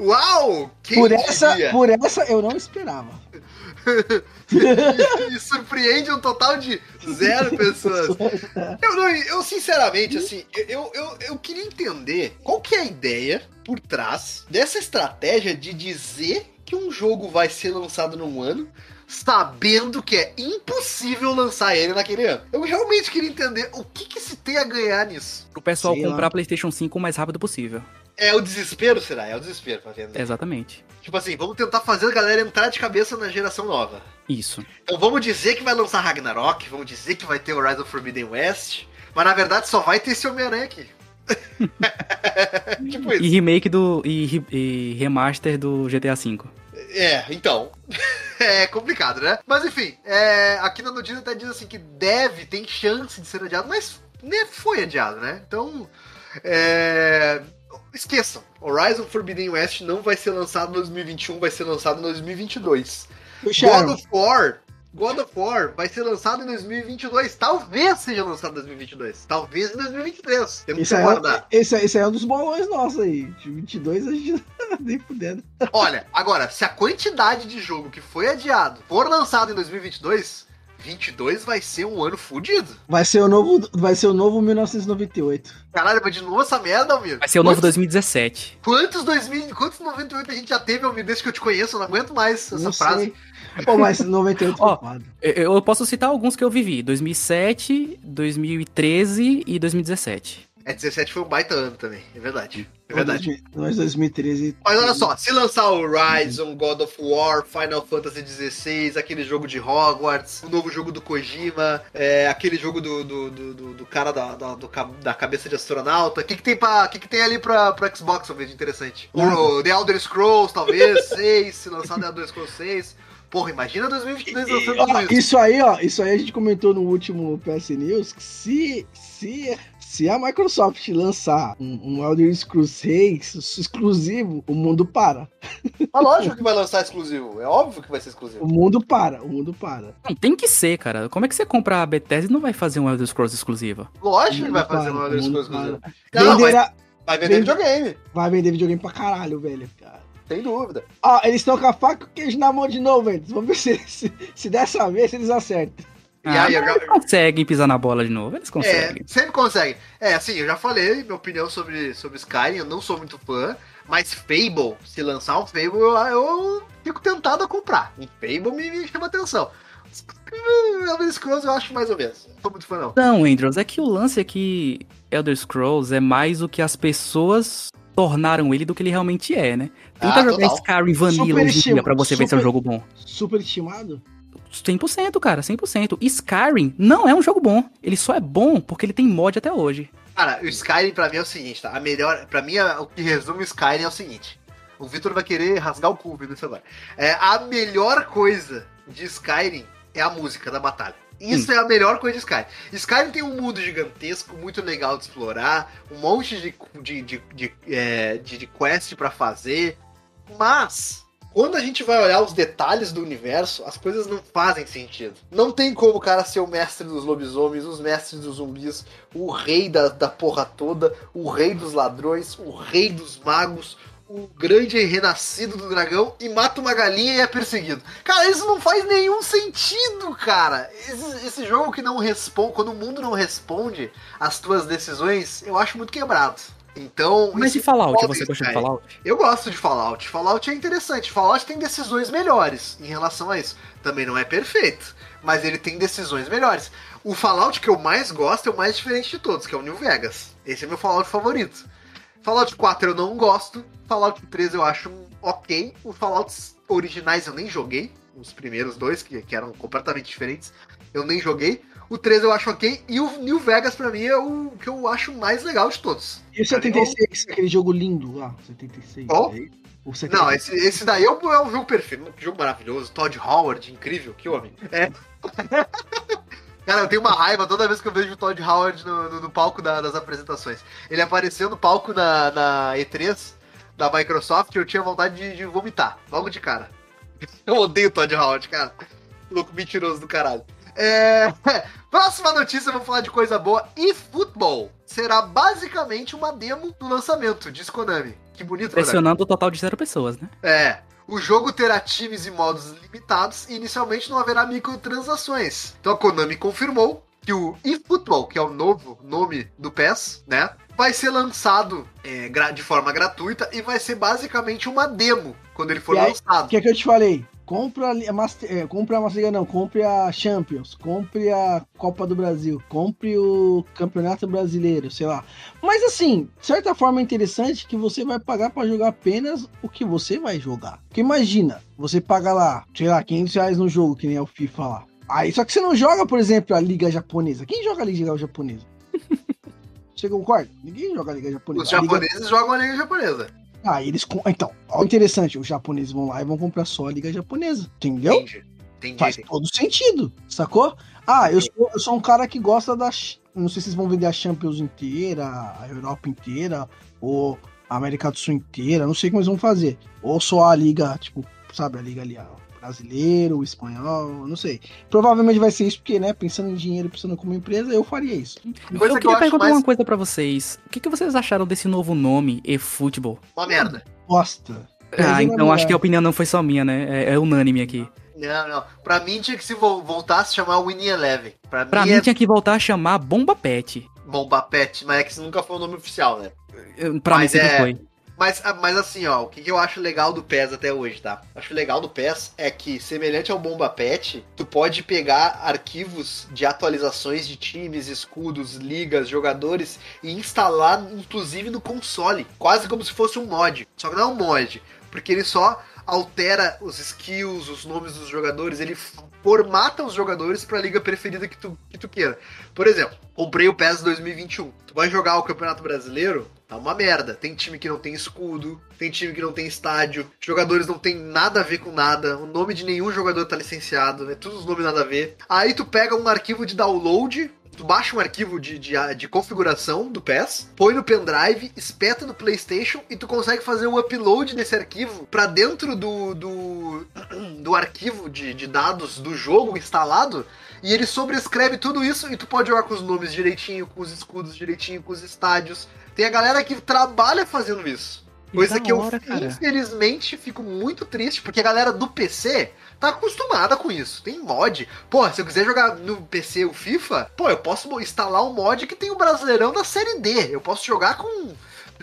Uau! Quem Por essa, por essa eu não esperava. e surpreende um total de zero pessoas. Eu, não, eu sinceramente, assim, eu, eu, eu queria entender qual que é a ideia por trás dessa estratégia de dizer que um jogo vai ser lançado num ano, sabendo que é impossível lançar ele naquele ano. Eu realmente queria entender o que, que se tem a ganhar nisso. Pro pessoal Sei lá. comprar PlayStation 5 o mais rápido possível. É o desespero, será? É o desespero pra vender. Exatamente. Tipo assim, vamos tentar fazer a galera entrar de cabeça na geração nova. Isso. Então vamos dizer que vai lançar Ragnarok, vamos dizer que vai ter Horizon Forbidden West, mas na verdade só vai ter esse Homem-Aranha aqui. tipo E isso. remake do. E, e remaster do GTA V. É, então. é complicado, né? Mas enfim, é, aqui na notícia até diz assim que deve, tem chance de ser adiado, mas né, foi adiado, né? Então. É, esqueçam. Horizon Forbidden West não vai ser lançado em 2021, vai ser lançado em 2022. God Sharon, of War. God of War vai ser lançado em 2022. Talvez seja lançado em 2022. Talvez em 2023. Temos esse, que aí aguardar. é, esse, esse aí é um dos bolões nossos aí. De 22 a gente nem fudendo. Olha, agora, se a quantidade de jogo que foi adiado for lançado em 2022, 22 vai ser um ano fudido. Vai ser o novo, vai ser o novo 1998. Caralho, mas de novo essa merda, Almir. Vai ser o novo Quantos- 2017. Quantos 2000, quantos 98 a gente já teve, Almir, desde que eu te conheço? Eu não aguento mais essa Não frase. sei. Pô, mas 98 Ó. Eu, eu posso citar alguns que eu vivi: 2007, 2013 e 2017. É, 17 foi um baita ano também, é verdade. É verdade. Nós 2013. Mas olha só, se lançar o Horizon, God of War, Final Fantasy XVI, aquele jogo de Hogwarts, o novo jogo do Kojima, é, aquele jogo do, do, do, do- cara da, da, do da cabeça de astronauta, o que, que tem pra, que, que tem ali pra, pra Xbox, talvez, de interessante? O The Elder Scrolls, talvez, 6, se lançar The Elder Scrolls 6. Porra, imagina 2022 lançando isso. isso aí, ó, isso aí a gente comentou no último PS News que se, se, se a Microsoft lançar um, um Elder Scrolls 6 exclusivo, o mundo para. Mas lógico que vai lançar exclusivo, é óbvio que vai ser exclusivo. O mundo para, o mundo para. Não, tem que ser, cara. Como é que você compra a Bethesda e não vai fazer um Elder Scrolls exclusiva? Lógico que vai fazer para, um Elder Scrolls exclusivo. mas vai vender vende- videogame, Vai vender videogame pra caralho, velho. Cara. sem dúvida. Ó, eles estão com a faca e o queijo na mão de novo, velho. Vamos ver se, se, se dessa vez eles acertam. E aí, eu mas já- eles conseguem pisar na bola de novo. Eles conseguem. É, sempre consegue. É, assim, eu já falei minha opinião sobre, sobre Skyrim, eu não sou muito fã, mas Fable, se lançar um Fable, eu, eu fico tentado a comprar. Um Fable me, me chama atenção. Elder Scrolls eu acho mais ou menos. Não tô muito fã, não. Não, Andrews, é que o lance é que Elder Scrolls é mais o que as pessoas tornaram ele do que ele realmente é, né? Tenta Ah, jogar total. Skyrim Vanilla Super hoje em dia pra você ver se é um super- jogo bom. Super estimado? 100%, cara, 100%. Skyrim não é um jogo bom. Ele só é bom porque ele tem mod até hoje. Cara, o Skyrim pra mim é o seguinte, tá? A melhor. Pra mim, o que resume o Skyrim é o seguinte. O Victor vai querer rasgar o cu vendo isso agora. É, a melhor coisa de Skyrim é a música da batalha. Isso é a melhor coisa de Skyrim. Skyrim tem um mundo gigantesco, muito legal de explorar, um monte de, de, de, de, é, de, de quest pra fazer, mas quando a gente vai olhar os detalhes do universo, as coisas não fazem sentido. Não tem como o cara ser o mestre dos lobisomens, os mestres dos zumbis, o rei da, da porra toda, o rei dos ladrões, o rei dos magos, o grande renascido do dragão e mata uma galinha e é perseguido. Cara, isso não faz nenhum sentido, cara. Esse, esse jogo que não responde, quando o mundo não responde às tuas decisões, eu acho muito quebrado. Então. Mas e Fallout? Você gosta de. Fallout? Eu gosto de Fallout. Fallout é interessante. Fallout tem decisões melhores em relação a isso. Também não é perfeito, mas ele tem decisões melhores. O Fallout que eu mais gosto é o mais diferente de todos, que é o New Vegas. Esse é meu Fallout favorito. Fallout 4 eu não gosto. Fallout 3 eu acho ok. Os Fallouts originais eu nem joguei. Os primeiros dois, que, que eram completamente diferentes, eu nem joguei. O 3 eu acho ok. E o New Vegas, pra mim, é o que eu acho mais legal de todos. E o 76, aquele jogo lindo lá, 76. Qual? é isso? O Não, 76. esse, esse daí é um, é um jogo perfeito, um jogo maravilhoso. Todd Howard, incrível, que homem. É. Cara, eu tenho uma raiva toda vez que eu vejo o Todd Howard no, no- no palco da- das apresentações. Ele apareceu no palco na, na E3 da Microsoft e eu tinha vontade de, de vomitar, logo de cara. Eu odeio o Todd Howard, cara. Louco mentiroso do caralho. É... Próxima notícia, vamos falar de coisa boa. E futebol será basicamente uma demo do lançamento, diz Konami. Que bonito. Pressionando o total de zero pessoas, né? É. O jogo terá times e modos limitados e inicialmente não haverá microtransações. Então a Konami confirmou que o eFootball, que é o novo nome do PES, né? Vai ser lançado é, de forma gratuita e vai ser basicamente uma demo quando ele for E lançado. O que é que eu te falei? Compra a, Master, é, compra a Master Liga, não, compre a Champions, compre a Copa do Brasil, compre o Campeonato Brasileiro, sei lá. Mas assim, de certa forma é interessante que você vai pagar pra jogar apenas o que você vai jogar. Porque imagina, você paga lá, sei lá, 500 reais no jogo, que nem é o FIFA lá. Aí, só que você não joga, por exemplo, a Liga Japonesa. Quem joga a Liga Japonesa? Você concorda? Ninguém joga a Liga Japonesa. Os A Liga- japoneses jogam a Liga Japonesa. Ah, eles. Então, ó, interessante, os japoneses vão lá e vão comprar só a Liga Japonesa. Entendeu? Entendi. Entendi. Faz entendi. todo sentido, sacou? Ah, eu sou, eu sou um cara que gosta da. Não sei se vocês vão vender a Champions inteira, a Europa inteira, ou a América do Sul inteira, não sei como eles vão fazer. Ou só a Liga, tipo, sabe, a Liga ali, ó, brasileiro, espanhol, não sei. Provavelmente vai ser isso, porque, né, pensando em dinheiro, pensando como empresa, eu faria isso. Coisa eu que eu queria acho perguntar mais- uma coisa pra vocês. O que, que vocês acharam desse novo nome, eFootball? Uma merda. Bosta. Ah, então acho que a opinião não foi só minha, né? É, é unânime aqui. Não, não. Pra mim tinha que se vol- voltar a se chamar Winnie Eleven. Pra, Pra mim, mim é tinha que voltar a chamar Bomba Pet. Bomba Pet, mas é que isso nunca foi o nome oficial, né? Eu- Pra Mas mim sempre é- foi. Mas, ah, mas assim, ó, o que eu acho legal do PES até hoje, tá? Acho legal do PES é que, semelhante ao Bomba Pet, tu pode pegar arquivos de atualizações de times, escudos, ligas, jogadores e instalar, inclusive, no console. Quase como se fosse um mod. Só que não é um mod, porque ele só altera os skills, os nomes dos jogadores, ele formata os jogadores pra liga preferida que tu, que tu queira. Por exemplo, comprei o PES 2021. Tu vai jogar o Campeonato Brasileiro, tá uma merda. Tem time que não tem escudo, tem time que não tem estádio, jogadores não tem nada a ver com nada, o nome de nenhum jogador tá licenciado, né? Todos os nomes nada a ver. Aí tu pega um arquivo de download, tu baixa um arquivo de, de, de configuração do PES, põe no pendrive, espeta no PlayStation e tu consegue fazer o upload desse arquivo pra dentro do, do, do arquivo de, de dados do jogo instalado e ele sobrescreve tudo isso e tu pode jogar com os nomes direitinho, com os escudos direitinho, com os estádios. Tem a galera que trabalha fazendo isso. Coisa que eu, hora, cara. infelizmente, fico muito triste, porque a galera do PC tá acostumada com isso. Tem mod. Pô, se eu quiser jogar no PC o FIFA, pô, eu posso instalar um mod que tem o Brasileirão da Série D. Eu posso jogar com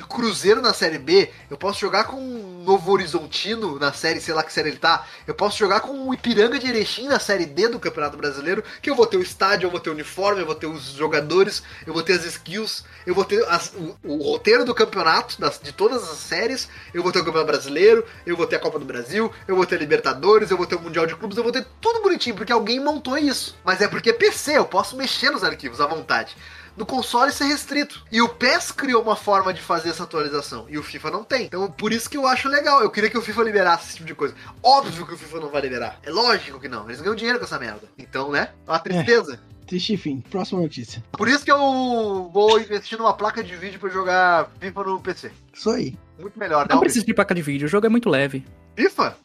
Cruzeiro na Série B. Eu posso jogar com Novo Horizontino na Série, sei lá que série ele tá. Eu posso jogar com o Ipiranga de Erechim na Série D do Campeonato Brasileiro, que eu vou ter o estádio, eu vou ter o uniforme, eu vou ter os jogadores, eu vou ter as skills, eu vou ter as- o, o roteiro do campeonato, das- de todas as séries, eu vou ter o Campeonato Brasileiro, eu vou ter a Copa do Brasil, eu vou ter a Libertadores, eu vou ter o Mundial de Clubes, eu vou ter tudo bonitinho, porque alguém montou isso. Mas é porque é PC, eu posso mexer nos arquivos à vontade. No console ser restrito. E o PES criou uma forma de fazer essa atualização. E o FIFA não tem. Então, por isso que eu acho legal. Eu queria que o FIFA liberasse esse tipo de coisa. Óbvio que o FIFA não vai liberar. É lógico que não. Eles ganham dinheiro com essa merda. Então, né? É uma tristeza. Triste fim. Próxima notícia. Por isso que eu vou investir numa placa de vídeo pra jogar FIFA no PC. Isso aí. Muito melhor, Não né? precisa de placa de vídeo, o jogo é muito leve. FIFA?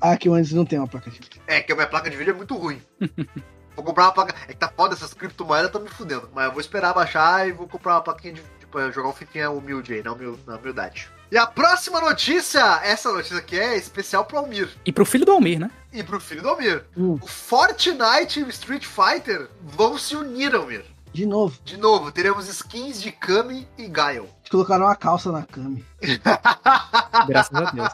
Ah, que o antes não tem uma placa de vídeo. É, que a minha placa de vídeo é muito ruim. vou comprar uma placa. É que tá foda, essas criptomoedas estão me fudendo. Mas eu vou esperar baixar e vou comprar uma plaquinha de. Tipo, jogar um fifinha humilde aí, na, humil- na humildade. E a próxima notícia, essa notícia aqui é especial pro Almir. E pro filho do Almir, né? E pro filho do Almir. Hum, O Fortnite e o Street Fighter vão se unir, Almir. de novo. De novo, teremos skins de Kami e Gaio. Eles colocaram uma calça na cama. Graças a Deus.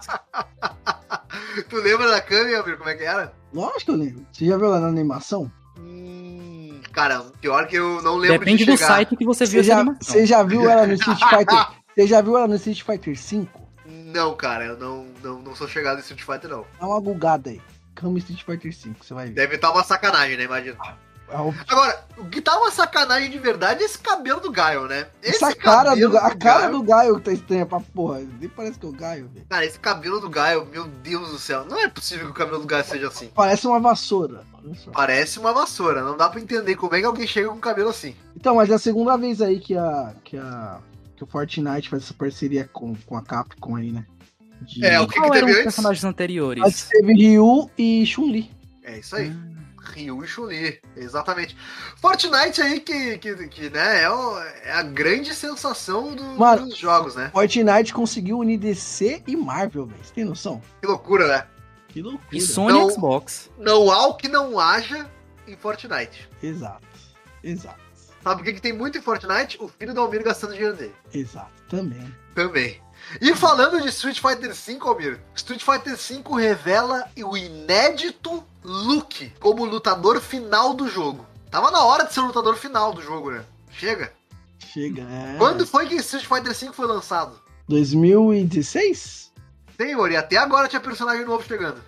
tu lembra da Kami, Almir? Como é que era? Lógico que eu lembro. Você já viu ela na animação? Hum, cara, pior que eu não lembro Depende de do chegar. site que você viu Você essa já, você já viu ela no Street Fighter? Você já viu ela no Street Fighter 5? Não, cara, eu não, não, não sou chegado em Street Fighter, não. Dá uma gulgada aí. Cama Street Fighter 5, você vai ver. Deve estar uma sacanagem, né? Imagina. É Agora, o que tá uma sacanagem de verdade é esse cabelo do Gaio, né? Esse Essa cara cabelo do, a cara Gaio- do Gaio tá estranha pra porra. Nem parece que é o Gaio, velho. Cara, esse cabelo do Gaio, meu Deus do céu. Não é possível que o cabelo do Gaio seja assim. Parece uma vassoura. Parece uma vassoura. Não dá pra entender como é que alguém chega com cabelo assim. Então, mas é a segunda vez aí que a. que a. que o Fortnite faz essa parceria com, com a Capcom aí, né? De... É, o que, que Qual eram teve os antes? personagens anteriores? Mas teve Ryu e Chun-Li. É isso aí. Ah, Ryu e Chun-Li, exatamente. Fortnite aí que, que, que né, é, o- é a grande sensação do- Mano, dos jogos, né? Fortnite conseguiu unir DC e Marvel, velho. Você tem noção? Que loucura, né? Que loucura. E Sony Então- Xbox. Não há o que não haja em Fortnite. Exato. Exato. Sabe o que, que tem muito em Fortnite? O filho do Almir gastando dinheiro dele. Exato. Também. Também. E falando de Street Fighter V, Almir, Street Fighter V revela o inédito Luke como lutador final do jogo. Tava na hora de ser o lutador final do jogo, né? Chega. Chega. É. Quando foi que Street Fighter V foi lançado? 2016? Senhor, e até agora tinha personagem novo chegando.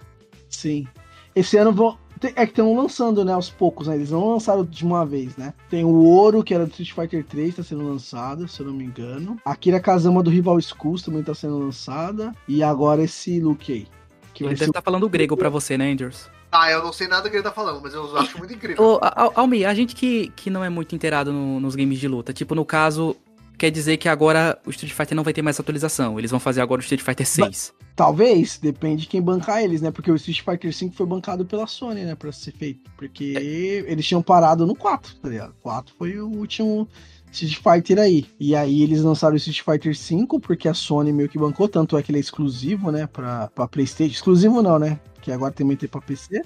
Sim. Esse ano vão. É que estão lançando, né, aos poucos, né? Eles não lançaram de uma vez, né? Tem o Ouro, que era do Street Fighter 3, tá sendo lançado, se eu não me engano. A Kira Kazama do Rival Schools também tá sendo lançada. E agora esse Luke aí. Que Ele vai deve estar falando grego pra você, né, Andrews? Ah, eu não sei nada do que ele tá falando, mas eu acho muito incrível. Ô, Al- Almir, a gente que, que não é muito inteirado no- nos games de luta, tipo, no caso, quer dizer que agora o Street Fighter não vai ter mais atualização. Eles vão fazer agora o Street Fighter 6. Talvez, depende de quem bancar eles, né? Porque o Street Fighter 5 foi bancado pela Sony, né? Pra ser feito. Porque eles tinham parado no 4, tá ligado? 4 foi o último Street Fighter aí. E aí eles lançaram o Street Fighter 5, porque a Sony meio que bancou, tanto é que ele é exclusivo, né? Pra, pra Playstation. Exclusivo não, né? Que agora também tem pra PC.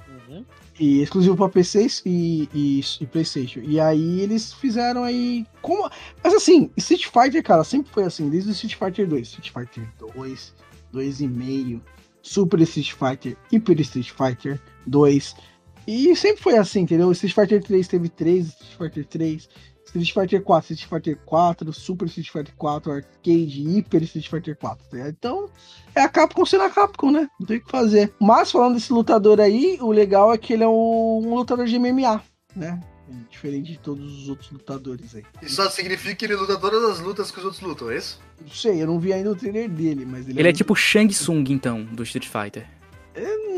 E exclusivo pra PC e, e, e PlayStation. E aí eles fizeram aí. Como... Mas assim, Street Fighter, cara, sempre foi assim, desde o Street Fighter 2. Street Fighter 2, 2,5, Super Street Fighter, Hyper Street Fighter 2. E sempre foi assim, entendeu? Street Fighter 3 teve 3, Street Fighter 3, Street Fighter 4, Street Fighter 4, Super Street Fighter 4, Arcade, Hyper Street Fighter 4. tá? Então, é a Capcom sendo a Capcom, né? Não tem o que fazer. Mas falando desse lutador aí, o legal é que ele é um, um lutador de MMA, né? Diferente de todos os outros lutadores aí. Isso só significa que ele luta todas as lutas que os outros lutam, é isso? Não sei, eu não vi ainda o trailer dele, mas ele, Ele é um- tipo Shang Tsung, então, do Street Fighter.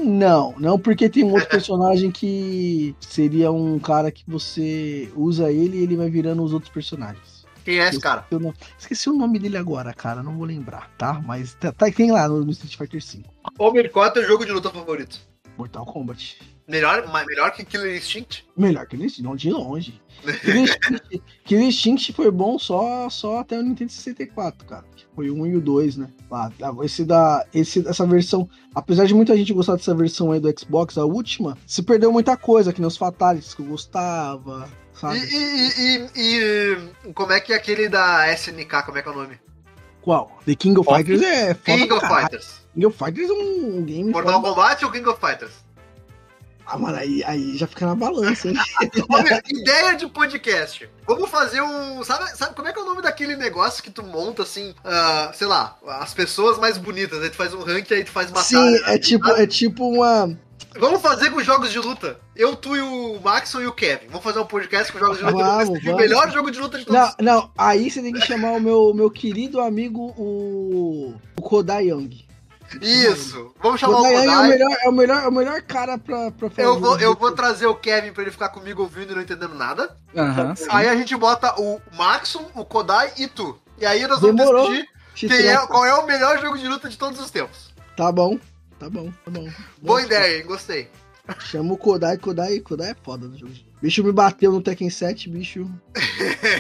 Não, não porque tem um outro personagem que seria um cara que você usa ele e ele vai virando os outros personagens. Quem é esse cara? Esqueci o nome, esqueci o nome dele agora, cara, não vou lembrar, tá? Mas tá, tá- tem lá no, no Street Fighter 5. Almir, qual é o jogo de luta favorito? Mortal Kombat. Melhor, melhor que Killer Instinct? Melhor que Killer não de longe. Killer Instinct, Killer Instinct foi bom só, só até o Nintendo 64, cara. Foi o 1 e o 2, né? Lá, esse da, esse, essa versão, apesar de muita gente gostar dessa versão aí do Xbox, a última, se perdeu muita coisa, que nem os Fatalities que eu gostava, sabe? e- e- e- e como é que é aquele da SNK, como é que é o nome? Qual? The King of. Fighters é foda King of. Fighters. King of Fighters é um game Mortal. Kombat ou King of Fighters? Ah, mano, aí, aí já fica na balança, hein? Olha, ideia de podcast. Vamos fazer um. Sabe, sabe como é que é o nome daquele negócio que tu monta assim? ah, sei lá, as pessoas mais bonitas. Aí tu faz um ranking aí tu faz batalha. Sim, é tipo, é tipo uma. Vamos fazer com jogos de luta. Eu, tu e o Maxon e o Kevin. Vamos fazer um podcast com jogos de luta. Vamos, decidir o vamos. melhor jogo de luta de todos. Não, não, aí você tem que chamar o meu, meu querido amigo, o, o Kodai Young. Isso. Vamos chamar o Kodai é o melhor, é o melhor, é o melhor cara pra, pra fazer. Eu vou, eu vou trazer o Kevin pra ele ficar comigo ouvindo e não entendendo nada. Aham, sim. Aí a gente bota o Maxon, o Kodai e tu. E aí nós vamos Demorou. decidir quem é, qual é o melhor jogo de luta de todos os tempos. Tá bom, tá bom, tá bom. Boa ideia, hein? Gostei. Chama o Kodai, Kodai, Kodai é foda no jogo. Bicho me bateu no Tekken 7, bicho.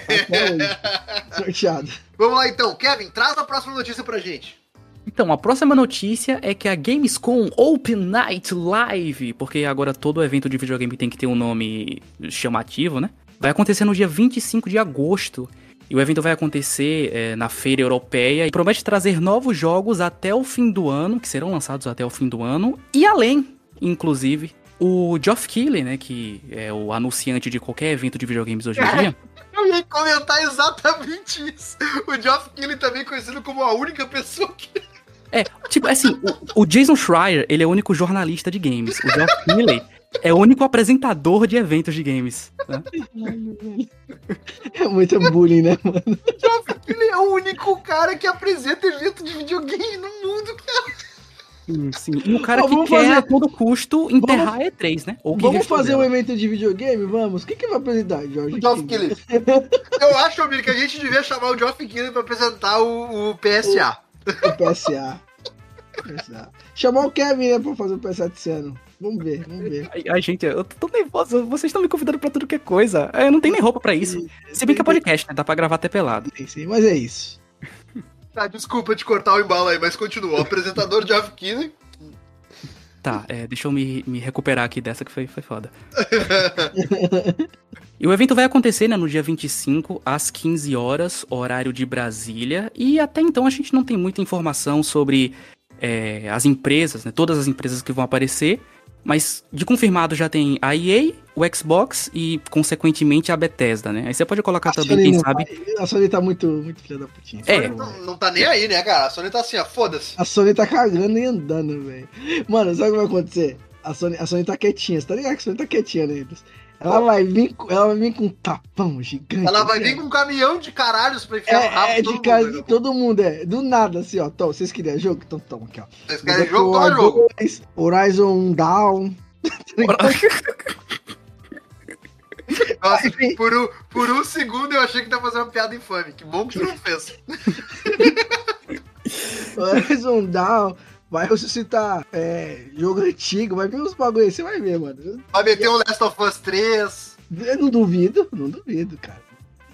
Até hoje. Sorteado. Vamos lá então. Kevin, traz a próxima notícia pra gente. Então, a próxima notícia é que a Gamescom Open Night Live, porque agora todo evento de videogame tem que ter um nome chamativo, né? Vai acontecer no dia 25 de agosto. E o evento vai acontecer é, na feira europeia e promete trazer novos jogos até o fim do ano, que serão lançados até o fim do ano, e além, inclusive. O Geoff Keighley, né, que é o anunciante de qualquer evento de videogames hoje em dia, Eu ia comentar exatamente isso. O Geoff Keighley também conhecido como a única pessoa que. É, tipo, assim, o, o Jason Schreier, ele é o único jornalista de games. O Geoff Keighley é o único apresentador de eventos de games. né? É muito bullying, né, mano? Geoff Keighley é o único cara que apresenta evento de videogame no mundo, cara. Sim, sim. E o cara que vamos quer fazer- a todo custo enterrar a E3, né? Ou que Vamos fazer um dela. evento de videogame? Vamos. O que, que vai apresentar, Jorge? O Geoff Keighley. Eu acho, amigo, que a gente devia chamar o Geoff Keighley pra apresentar o, o PSA. O PSA. PSA. Chamar o Kevin, né, pra fazer o PSA desse ano. Vamos ver, vamos ver. Ai, ai, gente, eu tô nervoso. Vocês estão me convidando pra tudo que é coisa. Eu não tenho nem roupa pra isso. Se bem que é podcast, né? Dá pra gravar até pelado. Sim, sim, mas é isso. Tá, desculpa te cortar o embalo aí, mas continua. O apresentador Geoff Keighley. Tá, é, deixa eu me, me recuperar aqui dessa que foi, foi foda. e o evento vai acontecer né, no dia 25, às 15 horas, horário de Brasília. E até então a gente não tem muita informação sobre é, as empresas, né, todas as empresas que vão aparecer. Mas de confirmado já tem a EA, o Xbox e, consequentemente, a Bethesda, né? Aí você pode colocar A também, Sony quem sabe. vai- A Sony tá muito, muito filha da putinha. É. Não, não tá nem aí, né, cara? A Sony tá assim, ó, foda-se. A Sony tá cagando e andando, velho. Mano, sabe o que vai acontecer? A Sony, a Sony tá quietinha, você tá ligado que a Sony tá quietinha neles. Ela vai vir, com- ela vai vir com um tapão gigante. Ela vai assim, vir com um caminhão de caralhos pra enfiar no rabo É, é todo de mundo, né? de todo mundo, é. Do nada, assim, ó. Tom, vocês queriam jogo? Então toma aqui, ó. Vocês querem jogo, toma jogo. 2, Horizon Down. Nossa, Enfim. por um, por um segundo eu achei que ia fazer uma piada infame. Que bom que você não fez. Horizon Down. Vai ressuscitar é, jogo antigo, vai vir uns bagulho aí, você vai ver, mano. Vai meter um Last of Us 3. Eu não duvido, não duvido, cara.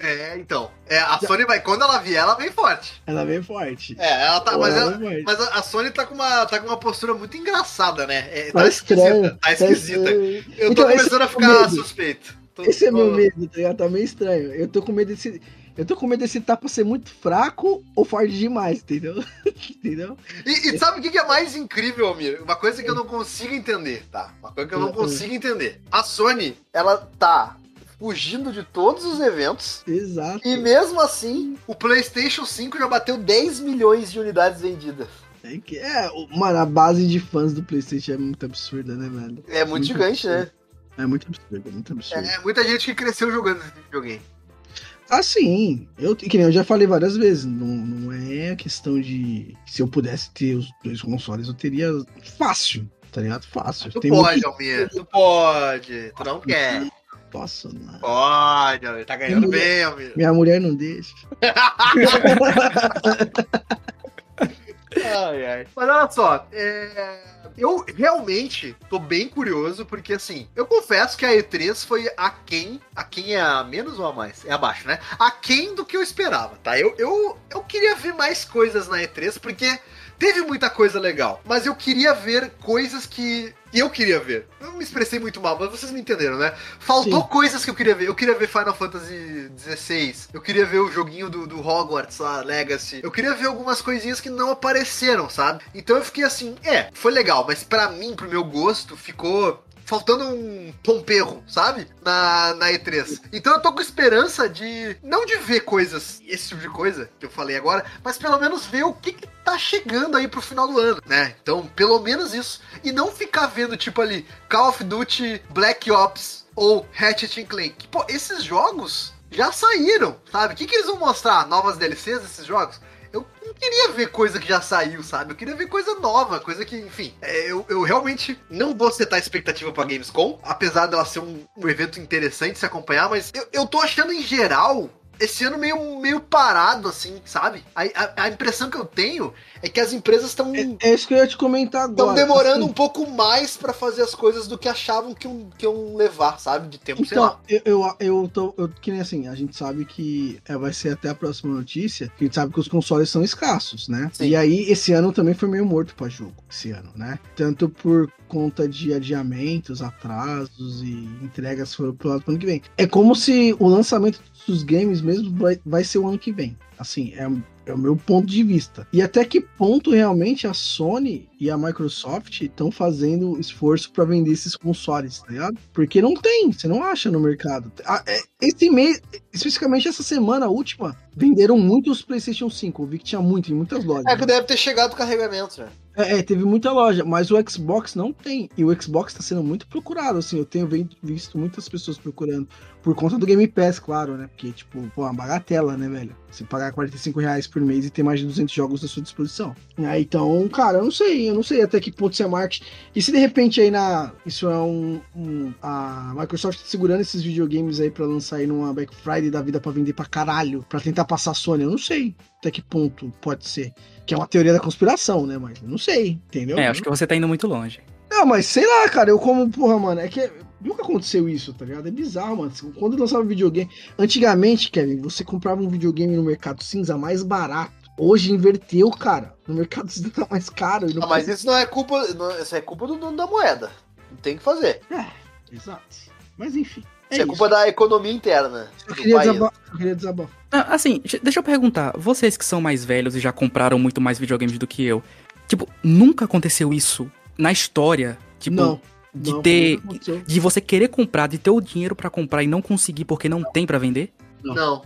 É, então. É, a Sony vai, quando ela vier, ela vem forte. Ela vem forte. É, ela tá. Mas, Ela mas a Sony tá com, uma, tá com uma postura muito engraçada, né? É, Tá tá estranho. esquisita. Tá esquisita. Eu tô Então, começando é a o ficar suspeito. Tô- Esse é meu medo, tá ligado? Tá meio estranho. Eu tô com medo desse. Eu tô com medo desse tapa ser muito fraco ou forte demais, entendeu? entendeu? E, e sabe o que é mais incrível, Almir? Uma coisa que eu não consigo entender, tá? Uma coisa que eu não Hum. consigo entender. A Sony, ela tá fugindo de todos os eventos. Exato. E mesmo assim, o PlayStation 5 já bateu 10 milhões de unidades vendidas. É, que- é, mano, a base de fãs do PlayStation é muito absurda, né, velho? É muito Muito gigante, né? É muito absurdo, é muito absurdo. É muita gente que cresceu jogando esse videogame. Ah, sim. Eu, que nem eu já falei várias vezes. Não, não é questão de. Se eu pudesse ter os dois consoles, eu teria fácil. Tá ligado? Fácil. Tu Tem pode, muito- Almir. Tu pode. Tu não quer. Posso, não. Pode, Almir. Tá ganhando Tem bem, Almir. Minha mulher não deixa. Ai, ai. Mas olha só, é, eu realmente tô bem curioso, porque assim, eu confesso que a E3 foi aquém. A quem é a menos ou a mais? É abaixo, né? Aquém do que eu esperava, tá? Eu, eu, eu queria ver mais coisas na E3, porque teve muita coisa legal. Mas eu queria ver coisas que. Eu queria ver. Eu me expressei muito mal, mas vocês me entenderam, né? Faltou Sim. coisas que eu queria ver. Eu queria ver Final Fantasy XVI. Eu queria ver o joguinho do, do Hogwarts lá, Legacy. Eu queria ver algumas coisinhas que não apareceram, sabe? Então eu fiquei assim, é, foi legal, mas pra mim, pro meu gosto, ficou faltando um pomperro, sabe? Na, na E3. Então eu tô com esperança de. Não de ver coisas, esse tipo de coisa que eu falei agora, mas pelo menos ver o que, que tá chegando aí pro final do ano, né? Então, pelo menos isso. E não ficar vendo, tipo ali, Call of Duty Black Ops ou Ratchet Clank. Pô, esses jogos já saíram, sabe? O que, que eles vão mostrar? Novas DLCs desses jogos? Eu não queria ver coisa que já saiu, sabe? Eu queria ver coisa nova, coisa que, enfim. é, eu, eu realmente não vou setar expectativa pra Gamescom, apesar dela ser um, um evento interessante se acompanhar, mas eu, eu tô achando em geral esse ano meio, meio parado, assim, sabe? A, a, a impressão que eu tenho é que as empresas estão É, é isso que eu ia te comentar agora. estão demorando assim. um pouco mais pra fazer as coisas do que achavam que iam, que iam levar, sabe? De tempo, sei lá. Então, eu, eu, eu tô. Eu, que nem assim, a gente sabe que é, vai ser até a próxima notícia, que a gente sabe que os consoles são escassos, né? Sim. E aí, esse ano também foi meio morto pra jogo, esse ano, né? Tanto por conta de adiamentos, atrasos e entregas foram pro lado do ano que vem. É como se o lançamento dos games mesmo vai, vai ser o ano que vem. Assim, é, é o meu ponto de vista. E até que ponto realmente a Sony e a Microsoft estão fazendo esforço para vender esses consoles, tá ligado? Porque não tem, você não acha no mercado. Ah, é, Esse mês, especificamente essa semana última, venderam muitos PlayStation 5. Eu vi que tinha muito em muitas lojas. É que deve ter chegado o carregamento, né? É, é, teve muita loja, mas o Xbox não tem. E o Xbox tá sendo muito procurado, assim. Eu tenho vi- visto muitas pessoas procurando. Por conta do Game Pass, claro, né? Porque, tipo, pô, uma bagatela, né, velho? Você pagar 45 reais por mês e ter mais de 200 jogos à sua disposição. É, então, cara, eu não sei. Eu não sei até que ponto isso é marketing. E se de repente aí na. Isso é um. um- a Microsoft tá segurando esses videogames aí pra lançar aí numa Black Friday da vida pra vender pra caralho. Pra tentar passar a Sony. Eu não sei até que ponto pode ser. Que é uma teoria da conspiração, né? Mas eu não sei, entendeu? É, acho que você tá indo muito longe. Não, mas sei lá, cara, eu como, porra, mano, é que nunca aconteceu isso, tá ligado? É bizarro, mano. Quando lançava videogame. Antigamente, Kevin, você comprava um videogame no mercado cinza mais barato. Hoje inverteu, cara. No mercado cinza tá mais caro. não Ah, mas isso não é culpa. Não, isso é culpa do dono da moeda. Tem que fazer. Exato. Mas enfim. É Isso é culpa da economia interna Eu queria desabafar. Eu queria desabafar. Ah, Assim, de- deixa eu perguntar, vocês que são mais velhos e já compraram muito mais videogames do que eu, tipo, nunca aconteceu isso na história? Tipo, não. de não, ter- nunca de você querer comprar, de ter o dinheiro pra comprar e não conseguir porque não tem pra vender? Não,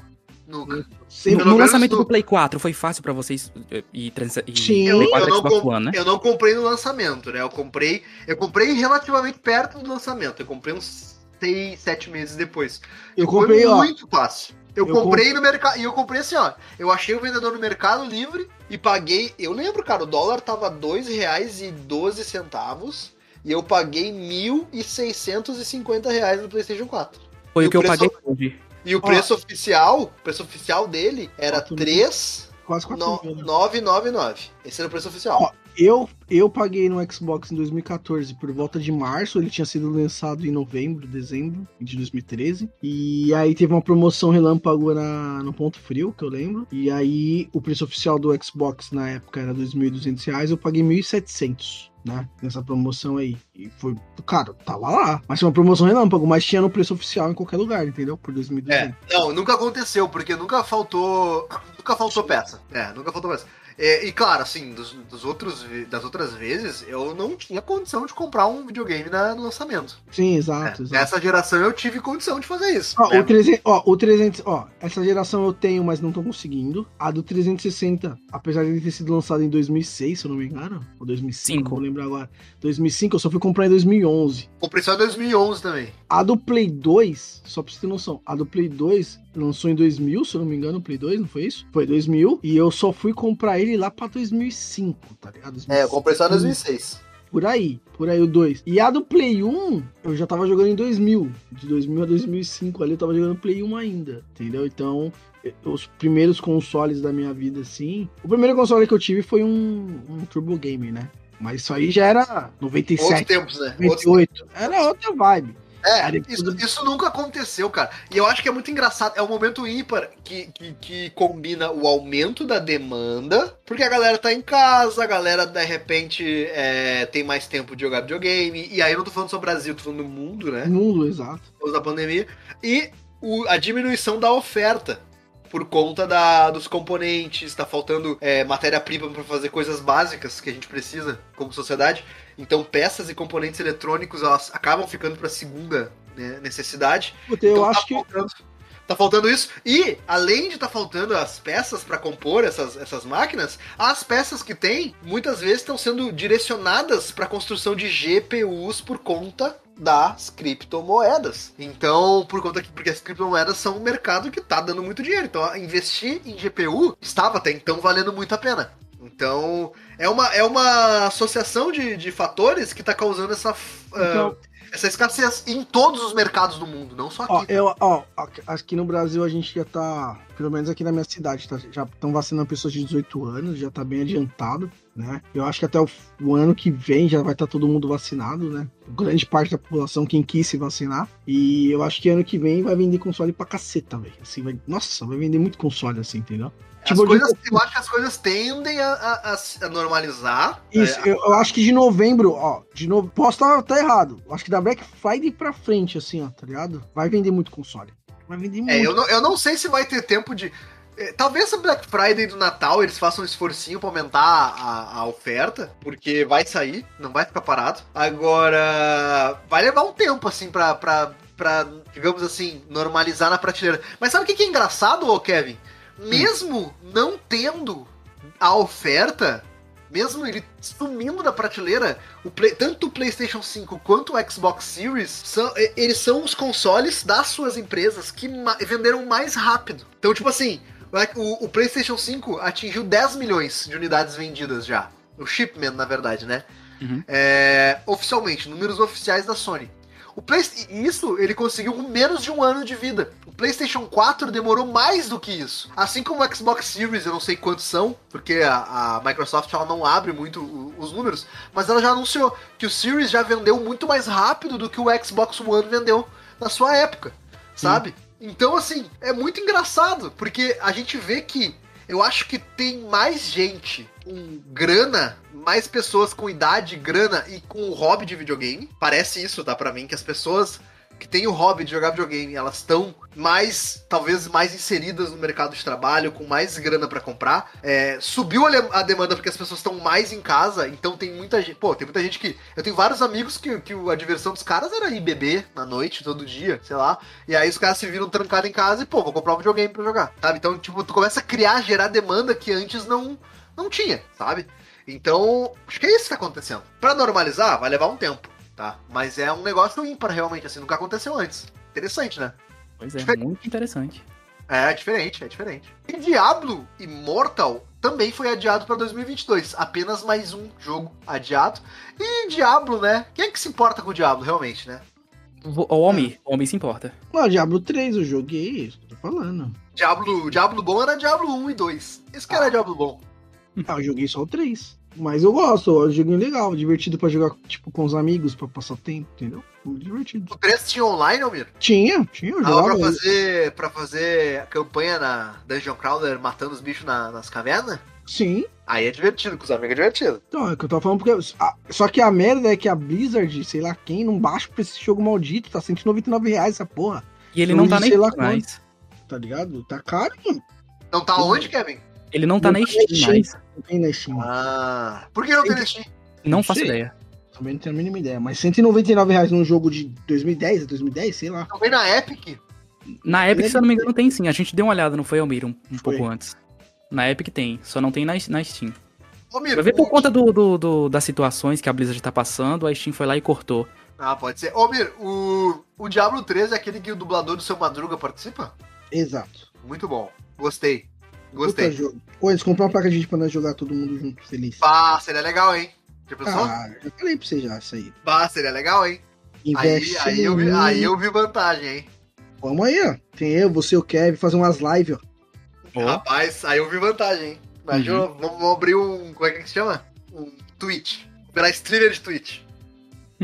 nunca. Sempre- No, no lançamento no- do Play 4 foi fácil pra vocês eh, e, e Sim. Eu, Play eu 4 não Xbox One, né? eu não comprei no lançamento, né? Eu comprei. Eu comprei relativamente perto do lançamento. Eu comprei uns 6, 7 meses depois. Eu Foi comprei, ó. muito fácil. Eu, Eu comprei no mercado. E eu comprei assim, ó. Eu achei o vendedor no Mercado Livre e paguei. Eu lembro, cara, o dólar tava R$ 2,12 e eu paguei 1.650 reais no PlayStation 4. Foi e o que eu paguei hoje. E o preço oficial, o preço oficial dele era Quatro mil. 3 Quase 4 mil. né? 999. Esse era o preço oficial. Ó, Eu, eu paguei no Xbox em 2014 por volta de março. Ele tinha sido lançado em novembro, dezembro de 2013. E aí teve uma promoção relâmpago na, no Ponto Frio, que eu lembro. E aí o preço oficial do Xbox na época era 2.200 reais. Eu paguei 1.700. Né, nessa promoção aí. E foi. Cara, tava lá. Mas foi uma promoção relâmpago, mas tinha no preço oficial em qualquer lugar, entendeu? Por 2.200. É, não, nunca aconteceu, porque nunca faltou. Nunca faltou peça. É, nunca faltou peça. É, e claro, assim, dos, dos outros, das outras vezes, eu não tinha condição de comprar um videogame na- no lançamento. Sim, É, exato, exato. nessa geração eu tive condição de fazer isso. Ó, né? o 300, ó, o 300, ó, essa geração eu tenho, mas não tô conseguindo. A do 360, apesar de ele ter sido lançado em 2006, se eu não me engano, ou 2005, Cinco. não vou lembrar agora. 2005, eu só fui comprar em 2011. Comprei só em 2011 também. A do Play 2, só pra você ter noção, a do Play 2 lançou em 2000, se eu não me engano, o Play 2, não foi isso? Foi 2000, e eu só fui comprar ele lá pra 2005, tá ligado? É, eu comprei só em 2005. 2006. Por aí, por aí o 2. E a do Play 1, eu já tava jogando em 2000. De 2000 a 2005 ali eu tava jogando Play 1 ainda, entendeu? Então, eh, os primeiros consoles da minha vida, assim. O primeiro console que eu tive foi um, um Turbo Game, né? Mas isso aí já era Outros 97, tempos, né? Outros 98. Era outra vibe. É, depois isso, isso nunca aconteceu, cara. E eu acho que é muito engraçado. É um momento ímpar que, que, que combina o aumento da demanda, porque a galera tá em casa, a galera de repente é, tem mais tempo de jogar videogame. E aí eu não tô falando só Brasil, tô falando do mundo, né? Mundo, exato. Causa da pandemia. E o- a diminuição da oferta. Por conta da, dos componentes, tá faltando é, matéria-prima para fazer coisas básicas que a gente precisa como sociedade. Então, peças e componentes eletrônicos elas acabam ficando para segunda né, necessidade. Puta, eu Então, acho tá que. Tá faltando isso. E, além de tá faltando as peças para compor essas, essas máquinas, as peças que tem, muitas vezes estão sendo direcionadas para construção de GPUs por conta das criptomoedas. Então, por conta que porque as criptomoedas são um mercado que tá dando muito dinheiro. Então, investir em GPU estava até então valendo muito a pena. Então, é uma, é uma associação de, de fatores que tá causando essa, ah, Então- essa escassez em todos os mercados do mundo, não só aqui. Ó, eu, ó, aqui- no Brasil a gente já tá, pelo menos aqui na minha cidade, tá, já estão vacinando pessoas de 18 anos, já tá bem adiantado, né? Eu acho que até o, o ano que vem já vai estar todo mundo vacinado, né? Grande parte da população quem quis se vacinar. E eu acho que ano que vem vai vender console pra caceta, velho. Assim, vai, nossa, vai vender muito console assim, entendeu? As Tipo, coisas, de- eu acho que as coisas tendem a, a- a normalizar. Isso, É, eu, eu acho que de novembro, ó, de novo, posso estar tá errado. Eu acho que da Black Friday pra frente, assim, ó, tá ligado? Vai vender muito console. Vai vender muito. é, eu, não, eu não sei se vai ter tempo de. é, Talvez a Black Friday do Natal eles façam um esforcinho pra aumentar a, a oferta, porque vai sair, não vai ficar parado. Agora, vai levar um tempo, assim, pra, pra, pra digamos assim, normalizar na prateleira. Mas sabe o que que é engraçado, ô Kevin? Mesmo não tendo a oferta, mesmo ele sumindo da prateleira, o Play- tanto o PlayStation 5 quanto o Xbox Series são, eles são os consoles das suas empresas que ma- venderam mais rápido. Então, tipo assim, o, o PlayStation 5 atingiu 10 milhões de unidades vendidas já. O shipment, na verdade, né? Uhum. É, oficialmente, números oficiais da Sony. O Play... Isso ele conseguiu com menos de um ano de vida. O PlayStation 4 demorou mais do que isso. Assim como o Xbox Series, eu não sei quantos são, porque a, a Microsoft ela não abre muito os números, mas ela já anunciou que o Series já vendeu muito mais rápido do que o Xbox One vendeu na sua época, sabe? Então, assim, é muito engraçado, porque a gente vê que eu acho que tem mais gente com grana, mais pessoas com idade, grana e com hobby de videogame. Parece isso, tá? Pra mim, que as pessoas que têm o hobby de jogar videogame, elas estão mais, talvez, mais inseridas no mercado de trabalho, com mais grana pra comprar. É, subiu a demanda porque as pessoas estão mais em casa, então tem muita gente. Pô, tem muita gente que. Eu tenho vários amigos que, que a diversão dos caras era ir beber na noite, todo dia, sei lá. E aí os caras se viram trancados em casa e, pô, vou comprar um videogame pra jogar, sabe? Então, tipo, tu começa a criar, gerar demanda que antes não, não tinha, sabe? Então, acho que é isso que tá acontecendo. Pra normalizar, vai levar um tempo, tá? Mas é um negócio ímpar, realmente, assim, nunca aconteceu antes. Interessante, né? Pois é, muito interessante. É, é diferente, é diferente. E Diablo Immortal também foi adiado pra 2022. Apenas mais um jogo adiado. E Diablo, né? Quem é que se importa com o Diablo, realmente, né? O homem, o homem se importa. Não, Diablo 3 eu joguei, tô falando. Diablo, Diablo bom era Diablo 1 e 2. Esse que era Diablo bom. Ah, eu joguei só o 3. Mas eu gosto, é um joguinho legal, divertido pra jogar, tipo, com os amigos, pra passar tempo, entendeu? Muito divertido. O 3 tinha online, Almir? Tinha, tinha, eu Dava jogava. pra fazer, pra fazer campanha na Dungeon Crawler matando os bichos na- nas cavernas? Sim, Aí é divertido, com os amigos é divertido. então, é o que eu tava falando, porque. ah, só que a merda é que a Blizzard, sei lá quem, não baixa pra esse jogo maldito, tá 199 reais essa porra, E ele não tá Sei nem lá mais. tá ligado? Tá caro, mano. Não tá onde, Kevin? Ele não tá Não na tá Steam mais. Não tem na Steam. Ah, por que não tem na Steam? Não faço ideia. Também não tenho a mínima ideia. Mas 199 reais num jogo de 2010, 2010, sei lá. Vem na Epic? Na Epic, Ele- se eu não me engano, tem sim. A gente deu uma olhada, não foi, Almir? Um, um Foi. pouco antes. Na Epic tem, só não tem na, na Steam. Ô, Miro, Vai ver por conta do, do- do- das situações que a Blizzard tá passando, a Steam foi lá e cortou. Ah, pode ser. Ô, Mir, o, o Diablo 3 é aquele que o dublador do seu Madruga participa? Exato. Muito bom. Gostei. Puta Gostei. jogo. Pô, eles compraram uma placa de vídeo pra nós jogar todo mundo junto, feliz. Bah, seria legal, hein? Já pensou? Ah, já falei pra você já isso aí. Bah, seria legal, hein? Aí, Investe. aí, eu vi, aí eu vi vantagem, hein? Vamos aí, ó. Tem eu, você, o Kevin, fazer umas lives, ó. Ó. Rapaz, aí eu vi vantagem, hein? Imagina, Uhum. vamos, vamos abrir um. Como é que se chama? Um Twitch. Virar streamer de Twitch.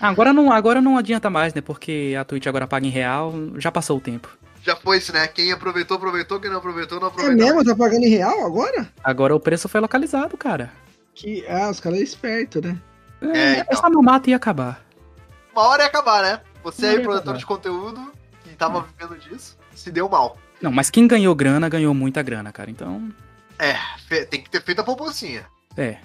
Ah, agora não, agora não adianta mais, né? Porque a Twitch agora paga em real, já passou o tempo. Já foi isso, né? Quem aproveitou, aproveitou. Quem não aproveitou, não É aproveitou. mesmo? Tá pagando em real agora? Agora o preço foi localizado, cara. Que, ah, os caras é esperto, né? É, É, então. essa no mato ia acabar. Uma hora ia acabar, né? Você aí, produtor acabar. de conteúdo, que tava vivendo disso. se deu mal. Não, mas quem ganhou grana, ganhou muita grana, cara. Então, É, tem que ter feito a poupancinha. é.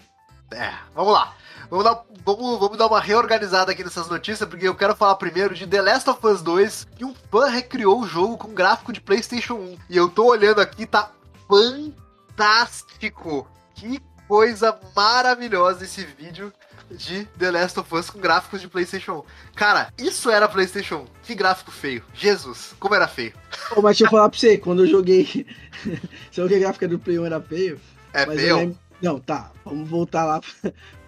É, vamos lá. Vamos dar, vamos, vamos dar uma reorganizada aqui nessas notícias, porque eu quero falar primeiro de The Last of Us 2, que um fã recriou o jogo com gráfico de PlayStation 1. E eu tô olhando aqui, tá fantástico. Que coisa maravilhosa esse vídeo de The Last of Us com gráficos de PlayStation 1. Cara, isso era PlayStation 1. Que gráfico feio. Jesus, como era feio. Ô, mas deixa eu falar pra você, quando eu joguei. Se eu joguei gráfica do Play 1 era feio. É feio. lembro- Não, tá. Vamos voltar lá.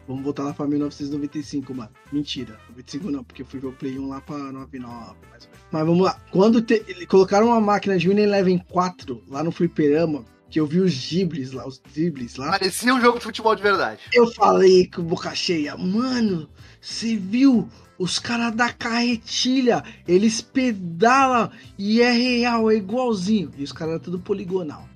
Vamos voltar lá pra 1995, mano. Mentira. 95 não, porque eu fui ver o Play 1 lá pra 99, mais ou menos. Mas vamos lá. Quando te- colocaram uma máquina de Winning Eleven 4 lá no Fliperama, que eu vi os gibles lá, os dribles lá. Parecia um jogo de futebol de verdade. Eu falei com boca cheia, mano, você viu? Os caras da carretilha, eles pedalam e é real, é igualzinho. E os caras eram tudo poligonal.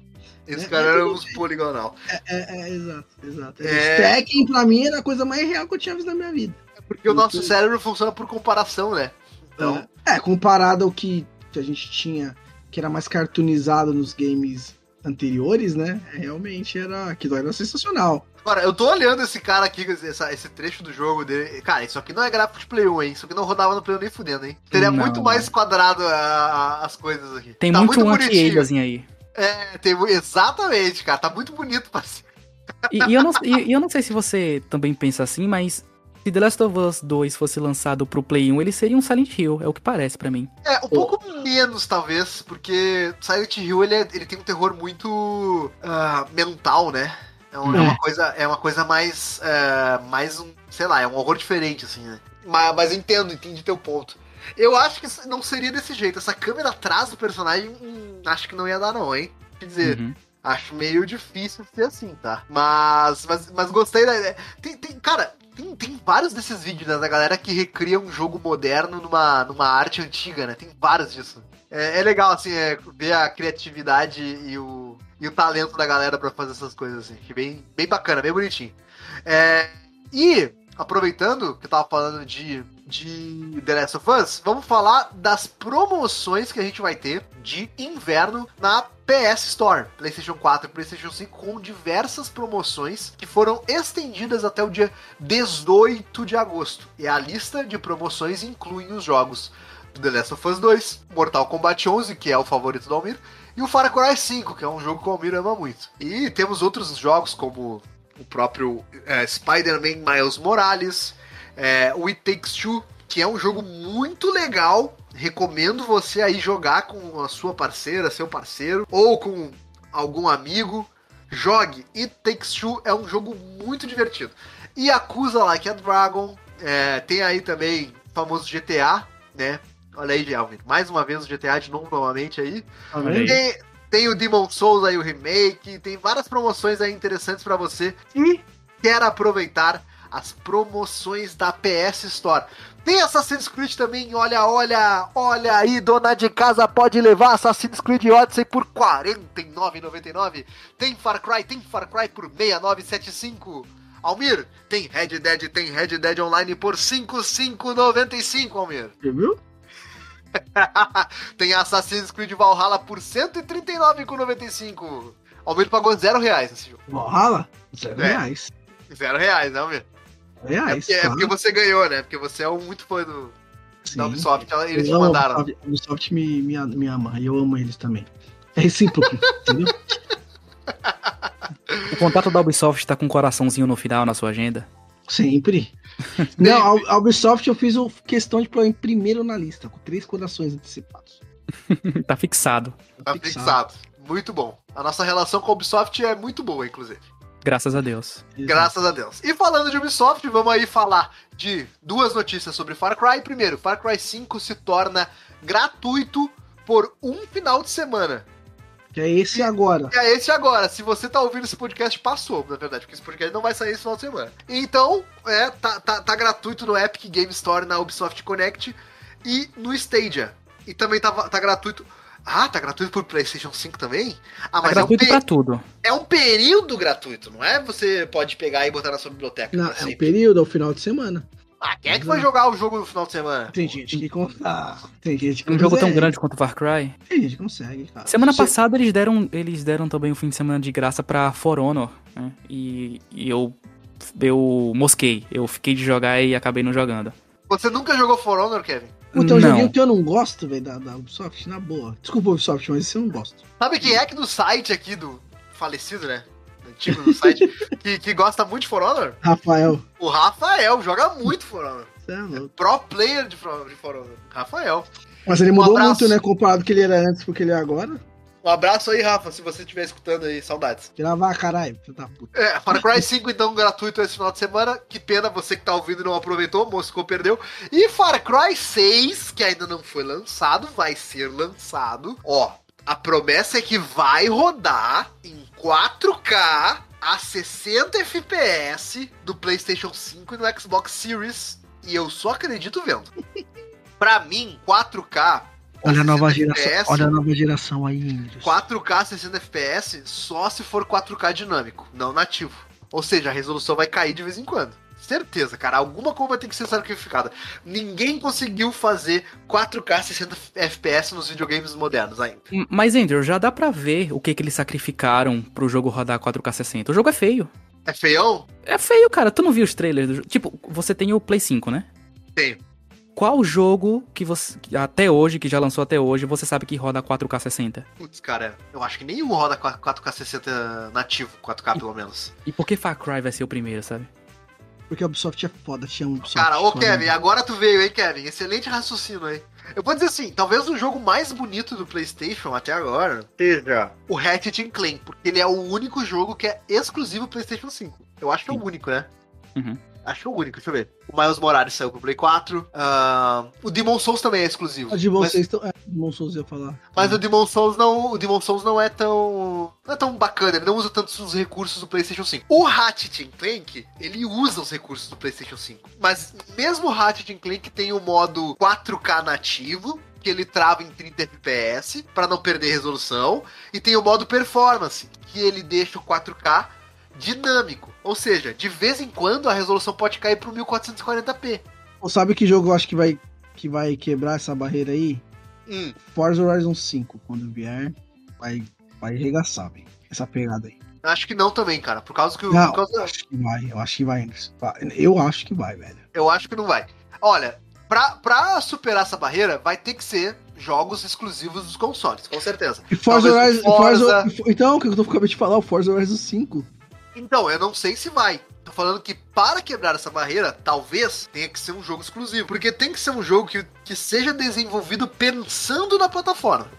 Esse É, cara é era uns poligonal. É, é, exato, exato. É. É. Stacking pra mim era a coisa mais real que eu tinha visto na minha vida. Porque o nosso cérebro funciona por comparação, né? Então, É, comparado ao que a gente tinha, que era mais cartoonizado nos games anteriores, né? É, Realmente era. Aquilo era sensacional. Agora, eu tô olhando esse cara aqui, essa- esse trecho do jogo dele. Cara, isso aqui não é gráfico de Play 1, hein? Isso aqui não rodava no Play 1 nem fudendo, hein? Teria Não, muito mais quadrado a- a- as coisas aqui. Tem Tá muito, bonitinho. anti-aliasing aí. É, tem, exatamente, cara. Tá muito bonito, parceiro. E, e eu não, e, e eu não sei se você também pensa assim, mas se The Last of Us 2 fosse lançado pro Play 1, ele seria um Silent Hill, é o que parece pra mim. É, um pouco menos, talvez, porque Silent Hill ele, é- ele tem um terror muito ah, mental, né? É, um- é uma coisa, é uma coisa mais. é, mais um. Sei lá, é um horror diferente, assim, né? Mas, mas eu entendo, entendi teu ponto. Eu acho que não seria desse jeito. Essa câmera atrás do personagem, hum, acho que não ia dar, não, hein? Quer dizer, Uhum. Acho meio difícil ser assim, tá? Mas, mas, mas gostei da ideia. Tem, tem, cara, tem, tem vários desses vídeos né, da galera que recria um jogo moderno numa, numa arte antiga, né? Tem vários disso. É, é legal, assim, é, ver a criatividade e o, e o talento da galera pra fazer essas coisas, assim. Bem, bem bacana, bem bonitinho. É, e, aproveitando que eu tava falando de, de The Last of Us, vamos falar das promoções que a gente vai ter de inverno na PS Store, PlayStation 4 e PlayStation 5, com diversas promoções que foram estendidas até o dia 18 de agosto. E a lista de promoções inclui os jogos The Last of Us 2, Mortal Kombat 11, que é o favorito do Almir, e o Far Cry 5, que é um jogo que o Almir ama muito. E temos outros jogos como o próprio é, Spider-Man Miles Morales, é, o It Takes Two, que é um jogo muito legal. Recomendo você aí jogar com a sua parceira, seu parceiro, ou com algum amigo. Jogue. It Takes Two é um jogo muito divertido. E Acusa Like a Dragon. é, tem aí também o famoso GTA, né? Olha aí, Alvin. Mais uma vez o GTA de novo, novamente aí. Tem, tem o Demon Souls aí, o remake. Tem várias promoções aí interessantes pra você que quer aproveitar as promoções da PS Store. Tem Assassin's Creed também, olha, olha, olha aí, dona de casa pode levar Assassin's Creed Odyssey por R$ 49,99. Tem Far Cry, tem Far Cry por 69,75. Almir, tem Red Dead, tem Red Dead Online por 5,595, Almir. Você viu? tem Assassin's Creed Valhalla por 139,95. Almir pagou zero reais nesse jogo. Valhalla? Zero É. reais. Zero reais, né, Almir? Zero É reais. porque, é claro. porque você ganhou, né? Porque você é um muito fã do, Sim. da Ubisoft. Eles te Eu amo mandaram. A Ubisoft, a Ubisoft me, me, me ama e eu amo eles também. É recíproco, entendeu? O contato da Ubisoft tá com um coraçãozinho no final na sua agenda. Sempre. Não, a Ubisoft eu fiz questão de pôr em primeiro na lista, com três corações antecipados. tá fixado. Tá fixado. Muito bom. A nossa relação com a Ubisoft é muito boa, inclusive. Graças a Deus. Graças a Deus. E falando de Ubisoft, vamos aí falar de duas notícias sobre Far Cry. Primeiro, Far Cry 5 se torna gratuito por um final de semana. Que é esse agora. E é esse agora. Se você tá ouvindo esse podcast, passou, na verdade, porque esse podcast não vai sair esse final de semana. Então, é, tá, tá, tá gratuito no Epic Game Store, na Ubisoft Connect e no Stadia. E também tá, tá gratuito. Ah, tá gratuito pro PlayStation 5 também? Ah, Tá mas é um, gratuito pe- pra tudo. é um período gratuito, não é? Você pode pegar e botar na sua biblioteca. Não, é um período, é o final de semana. Ah, quem é que foi jogar o jogo no final de semana? Tem gente que conta. Tem gente que Um jogo tão consegue. grande quanto Far Cry. Tem gente que consegue, cara. Semana Você- passada eles deram, eles deram também um fim de semana de graça pra For Honor, né? E, e eu, eu mosquei. Eu fiquei de jogar e acabei não jogando. Você nunca jogou For Honor, Kevin? Puta, é um joguinho que eu não gosto, velho, da, da Ubisoft, na boa. Desculpa, Ubisoft, mas esse eu não gosto. Sabe quem é que do site aqui do falecido, né? Antigo do site, que, que gosta muito de For Honor? Rafael, O Rafael joga muito For Honor. é. Pro player de For, de For Honor. Rafael. Mas ele Um mudou abraço. muito, né, comparado com que ele era antes pro que ele é agora. Um abraço aí, Rafa, se você estiver escutando aí, saudades. Gravar, caralho, filho da puta. É, Far Cry 5 então gratuito esse final de semana. Que pena você que tá ouvindo e não aproveitou, Moscou perdeu. E Far Cry 6, que ainda não foi lançado, vai ser lançado. Ó, a promessa é que vai rodar em 4K a 60 FPS do PlayStation 5 e no Xbox Series. E eu só acredito vendo. Pra mim, 4K. Olha a nova 60 geração, FPS, olha a nova geração aí, Indros. 4K 60 FPS só se for 4K dinâmico, não nativo. Ou seja, a resolução vai cair de vez em quando. Certeza, cara. Alguma coisa ter que ser sacrificada. Ninguém conseguiu fazer 4K 60 FPS nos videogames modernos ainda. Mas, Andrew, já dá pra ver o que, que eles sacrificaram pro jogo rodar 4K 60. O jogo é feio. É feião? É feio, cara. Tu não viu os trailers do jogo? Tipo, você tem o Play 5, né? Tenho. Qual jogo que você. até hoje, que já lançou até hoje, você sabe que roda 4K 60? Putz, cara, eu acho que nenhum roda 4K 60 nativo, 4K pelo menos. E por que Far Cry vai ser o primeiro, sabe? Porque a Ubisoft é foda, te amo Ubisoft. Cara, ô Kevin, agora tu veio, hein, Kevin? Excelente raciocínio aí. Eu vou dizer assim, talvez o jogo mais bonito do PlayStation até agora seja o Ratchet Clank, porque ele é o único jogo que é exclusivo PlayStation 5. Eu acho que é o único, né? Uhum. Acho que é o único, deixa eu ver. O Miles Morales saiu pro Play 4. ah, o Demon Souls também é exclusivo. A de mas, vocês estão. É, Demon Souls ia falar. mas o Demon Souls não. O Demon Souls não é tão. Não é tão bacana, ele não usa tantos os recursos do PlayStation 5. O Ratchet Clank, ele usa os recursos do PlayStation 5. Mas mesmo o Ratchet Clank tem o modo 4K nativo, que ele trava em 30 FPS para não perder resolução, e tem o modo performance, que ele deixa o 4K dinâmico. Ou seja, de vez em quando a resolução pode cair pro 1440p. Pô, sabe que jogo eu acho que vai, que vai quebrar essa barreira aí? Hum, Forza Horizon 5, quando vier, vai, vai arregaçar, velho. Essa pegada aí. acho que não também, cara. Por causa que o. Não, por causa- eu acho que vai, eu acho que vai. Eu acho que vai, velho. Eu acho que não vai. Olha, pra, pra superar essa barreira, vai ter que ser jogos exclusivos dos consoles, com certeza. E Forza Talvez Horizon. Forza... Forza- Então, o que eu tô acabei de falar, o Forza Horizon 5. Então, eu não sei se vai. Tô falando que para quebrar essa barreira, talvez tenha que ser um jogo exclusivo. Porque tem que ser um jogo que, que seja desenvolvido pensando na plataforma.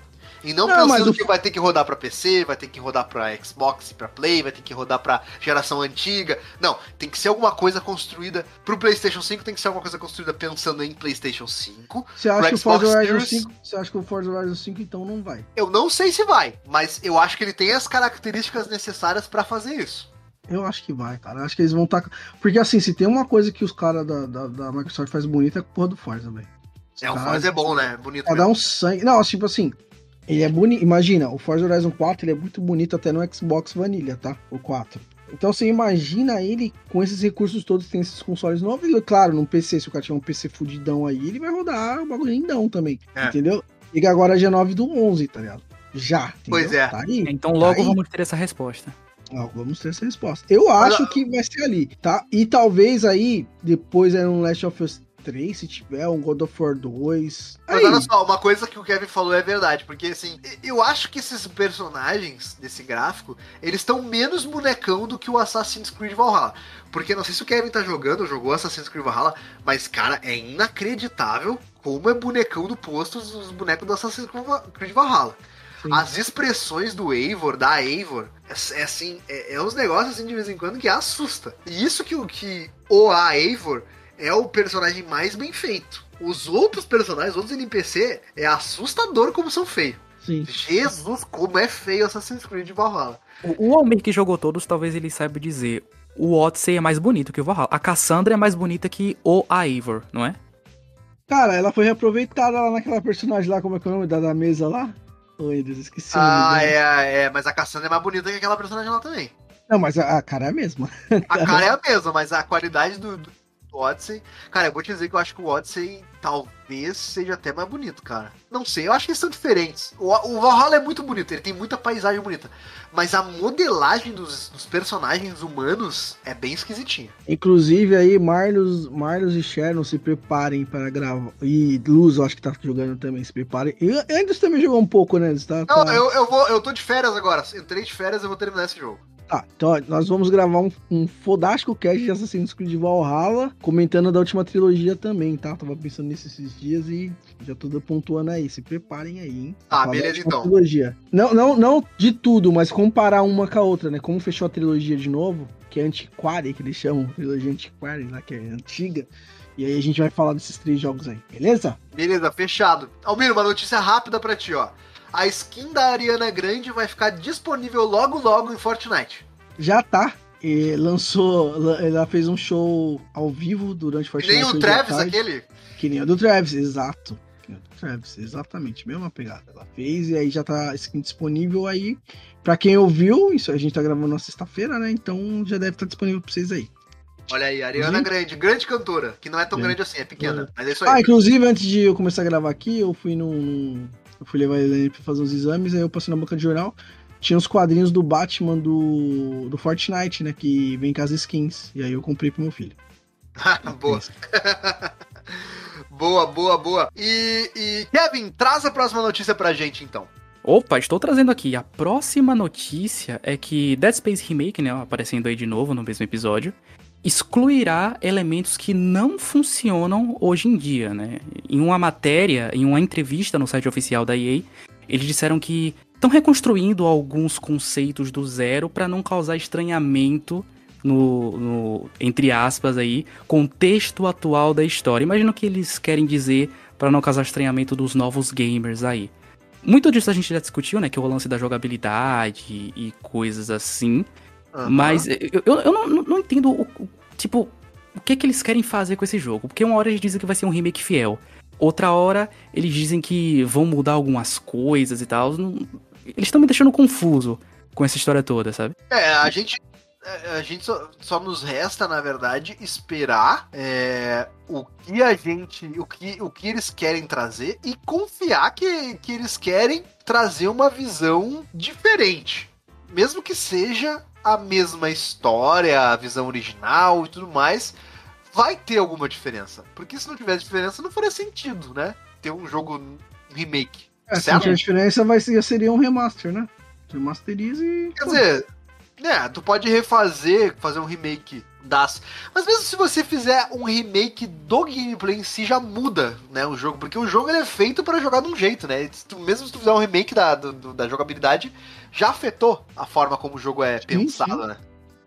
E não, Não, pensando o- que vai ter que rodar pra PC, vai ter que rodar pra Xbox e pra Play, vai ter que rodar pra geração antiga. Não, tem que ser alguma coisa construída pro PlayStation 5, tem que ser alguma coisa construída pensando em PlayStation 5. Você acha que o Forza Horizon Series? 5. Você acha que o Forza Horizon 5 então não vai? Eu não sei se vai, mas eu acho que ele tem as características necessárias pra fazer isso. Eu acho que vai, cara. Eu acho que eles vão estar. Porque assim, se tem uma coisa que os caras da, da, da Microsoft faz bonita é a porra do Forza, velho. É, o Forza é bom, né? Bonito. Pra mesmo. dar um sangue. Não, tipo assim. Ele é bonito. Imagina, o Forza Horizon 4 ele é muito bonito até no Xbox Vanilla, tá? O 4. Então você imagina ele com esses recursos todos que tem esses consoles novos. E, claro, num PC, se o cara tiver um PC fudidão aí, ele vai rodar o bagulho lindão também. É. Entendeu? Liga agora dia 9 do 11, tá ligado? Já. entendeu? Pois é. Tá aí. Então logo Aí- vamos ter essa resposta. Ah, vamos ter essa resposta. Eu Olha- acho que vai ser ali, tá? E talvez aí, depois é um Last of Us 3, se tiver, um God of War 2. Mas Aí, olha só, uma coisa que o Kevin falou é verdade, porque assim, eu acho que esses personagens desse gráfico, eles estão menos bonecão do que o Assassin's Creed Valhalla. Porque não sei se o Kevin tá jogando, ou jogou Assassin's Creed Valhalla, mas cara, é inacreditável como é bonecão do posto os os bonecos do Assassin's Creed Valhalla. Sim. As expressões do Eivor, da Eivor, é, é assim, é, é uns negócios assim de vez em quando que assusta. E isso que o que o a Eivor é o personagem mais bem feito. Os outros personagens, outros NPC, é assustador como são feios. sim. Jesus, como é feio Assassin's Creed Valhalla. O, o Almir que jogou todos, talvez ele saiba dizer. O Odyssey é mais bonito que o Valhalla. A Cassandra é mais bonita que o Eivor, não é? Cara, ela foi reaproveitada lá naquela personagem lá, como é que é o nome da, da mesa lá? Ô, Edes, esqueci Ah, é, é, mas a Cassandra é mais bonita que aquela personagem lá também. Não, mas a, a cara é a mesma. A cara é a mesma, mas a qualidade do. do- do Odyssey. Cara, eu vou te dizer que eu acho que o Odyssey talvez seja até mais bonito, cara. Não sei, eu acho que eles são diferentes. O, o Valhalla é muito bonito, ele tem muita paisagem bonita. Mas a modelagem dos, dos personagens humanos é bem esquisitinha. Inclusive aí, Marlos, Marlos e Sharon se preparem para gravar. E Luz, eu acho que tá jogando também, se preparem. E Andrews também jogou um pouco, né? Andrews? Tá, Não, tá- eu, eu, vou, eu tô de férias agora. Entrei de férias e vou terminar esse jogo. Tá, então nós vamos gravar um, um fodástico cast de Assassin's Creed Valhalla, comentando da última trilogia também, tá? Tava pensando nisso esses dias e já tô pontuando aí. Se preparem aí, hein? Da beleza, então. Trilogia. Não, não, não de tudo, mas comparar uma com a outra, né? Como fechou a trilogia de novo, que é antiquária, que eles chamam, trilogia antiquária, lá que é antiga. E aí a gente vai falar desses três jogos aí, beleza? Beleza, fechado. Almir, uma notícia rápida pra ti, ó. A skin da Ariana Grande vai ficar disponível logo logo em Fortnite. Já tá. E lançou, la- ela fez um show ao vivo durante Que Fortnite. nem o Travis, tarde. aquele. Que nem o do Travis, exato. Que nem o do Travis, exatamente, mesma pegada. Ela fez e aí já tá skin disponível aí. Pra quem ouviu, isso a gente tá gravando na sexta-feira, né? Então já deve estar disponível pra vocês aí. Olha aí, Ariana. Grande, grande cantora, que não é tão É. grande assim, é pequena. É. Mas é isso Ah, aí. inclusive, antes de eu começar a gravar aqui, eu fui num. Eu fui levar ele pra fazer uns exames, aí eu passei na banca de jornal. Tinha os quadrinhos do Batman do, do Fortnite, né? Que vem com as skins. E aí eu comprei pro meu filho. boa, boa, boa, boa. E, e, Kevin, traz a próxima notícia pra gente, então. Opa, estou trazendo aqui. A próxima notícia é que Dead Space Remake, né, aparecendo aí de novo no mesmo episódio, excluirá elementos que não funcionam hoje em dia, né? Em uma matéria, em uma entrevista no site oficial da EA, eles disseram que estão reconstruindo alguns conceitos do zero para não causar estranhamento no, no, entre aspas aí, contexto atual da história. Imagina o que eles querem dizer para não causar estranhamento dos novos gamers aí. Muito disso a gente já discutiu, né? Que é o lance da jogabilidade e coisas assim. Aham. Mas eu, eu, não, não- entendo, o- tipo, o que que eles querem fazer com esse jogo. Porque uma hora eles dizem que vai ser um remake fiel. Outra hora eles dizem que vão mudar algumas coisas e tal. Eles estão me deixando confuso com essa história toda, sabe? É, a gente. é, A gente só, só nos resta, na verdade, esperar é, o que a gente. O que, o que eles querem trazer e confiar que, que eles querem trazer uma visão diferente. Mesmo que seja a mesma história, a visão original e tudo mais, vai ter alguma diferença. Porque se não tivesse diferença, não faria sentido, né? Ter um jogo um remake. É, se tiver diferença, vai ser, seria um remaster, né? Remasteriza e. Quer dizer, né, tu pode refazer, fazer um remake das. Mas mesmo se você fizer um remake do gameplay em si, já muda, né, o jogo. Porque o jogo ele é feito pra jogar de um jeito, né? Se tu- mesmo se tu fizer um remake da, do- da jogabilidade, já afetou a forma como o jogo é Sim, pensado, sim. né?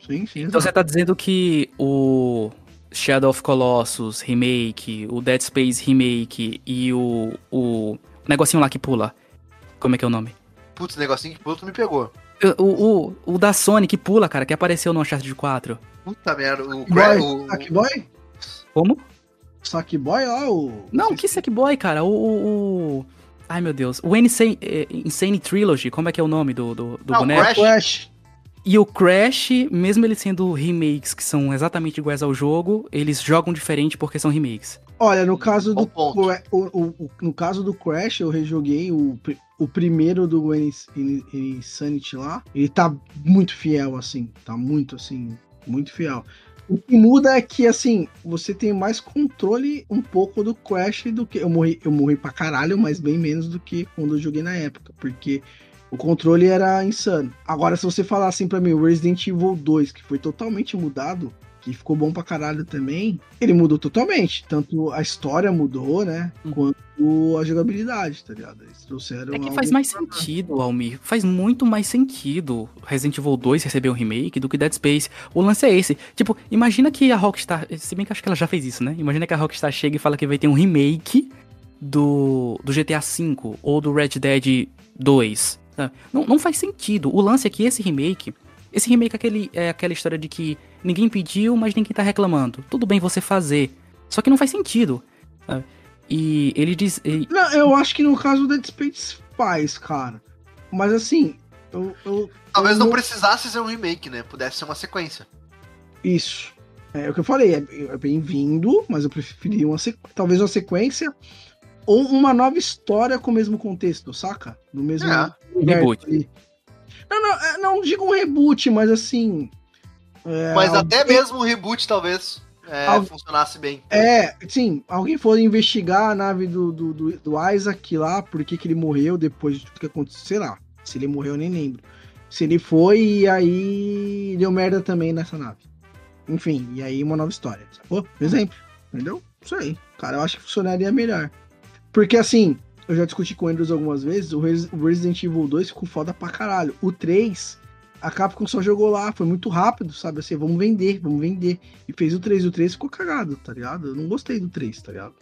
Sim, sim. Então você tá dizendo que o Shadow of Colossus Remake, o Dead Space Remake e o, o negocinho lá que pula. Como é que é o nome? Putz, negocinho que puto me pegou. O, o, o da Sony que pula, cara, que apareceu no Uncharted 4. Puta merda, o, Boy, o- o- Sackboy? Como? Sackboy lá, o. Não, que Sackboy, cara. O, o, o- Ai, meu Deus. O Insane, eh, Insane Trilogy, como é que é o nome do, do, do Ah, o boneco? Crash. E o Crash, mesmo eles sendo remakes que são exatamente iguais ao jogo, eles jogam diferente porque são remakes. Olha, no caso do o, o- o- no caso do Crash, eu rejoguei o, o primeiro do Ins- In- Insanity lá. Ele tá muito fiel, assim. Tá muito, assim, muito fiel. O que muda é que, assim, você tem mais controle um pouco do Crash do que. Eu morri, eu morri pra caralho, mas bem menos do que quando eu joguei na época. Porque o controle era insano. Agora, se você falar assim pra mim, o Resident Evil 2, que foi totalmente mudado, que ficou bom pra caralho também, ele mudou totalmente. Tanto a história mudou, né? Hum. Quanto a jogabilidade, tá ligado? Eles trouxeram. É que faz mais sentido, Almir. Faz muito mais sentido Resident Evil 2 receber um remake do que Dead Space. O lance é esse. Tipo, imagina que a Rockstar. Se bem que acho que ela já fez isso, né? Imagina que a Rockstar chega e fala que vai ter um remake do, do GTA V ou do Red Dead 2. sabe? Não, não faz sentido. O lance é que esse remake. Esse remake é, aquele, é aquela história de que ninguém pediu, mas ninguém tá reclamando. Tudo bem você fazer. Só que não faz sentido. sabe? E ele diz. ele- Não, eu acho que no caso do Dead Space faz, cara. Mas assim, eu. eu Talvez eu não precisasse ser um remake, né? Pudesse ser uma sequência. Isso. É o que eu falei, é, é bem-vindo, mas eu preferi uma sequ... talvez uma sequência ou uma nova história com o mesmo contexto, saca? No mesmo É, reboot. ali. Não, não, é, não digo um reboot, mas assim. é, Mas até alguém- mesmo o reboot talvez é, Al- funcionasse bem. É, sim, alguém for investigar a nave do, do, do, do Isaac lá, por que, que ele morreu depois de tudo que aconteceu, sei lá. Se ele morreu, eu nem lembro. Se ele foi e aí deu merda também nessa nave. Enfim, e aí uma nova história. Sacou? Exemplo. Entendeu? Isso aí. Cara, eu acho que funcionaria melhor. Porque assim, eu já discuti com o Andrews algumas vezes, o Resident Evil 2 ficou foda pra caralho. O 3, a Capcom só jogou lá, foi muito rápido, sabe? Assim, vamos vender, vamos vender. E fez o 3, o 3 ficou cagado, tá ligado? Eu não gostei do 3, tá ligado?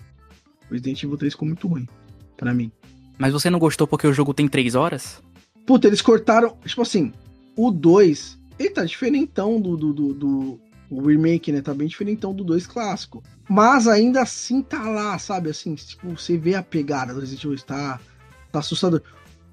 O Resident Evil 3 ficou muito ruim, pra mim. Mas você não gostou porque o jogo tem 3 horas? Puta, eles cortaram, tipo assim, o 2, ele tá diferentão do, do, do, do- o remake, né? Tá bem diferentão do 2 clássico. Mas ainda assim tá lá, sabe? Assim, tipo, você vê a pegada do Resident Evil, tá, tá assustador.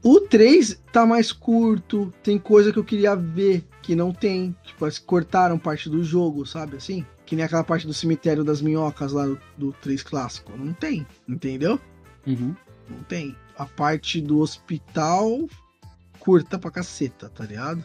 O 3 tá mais curto, tem coisa que eu queria ver que não tem. Tipo, eles cortaram parte do jogo, sabe? Assim, que nem aquela parte do cemitério das minhocas lá do, do 3 clássico. Não tem, entendeu? Uhum. Não tem. A parte do hospital curta pra caceta, tá ligado?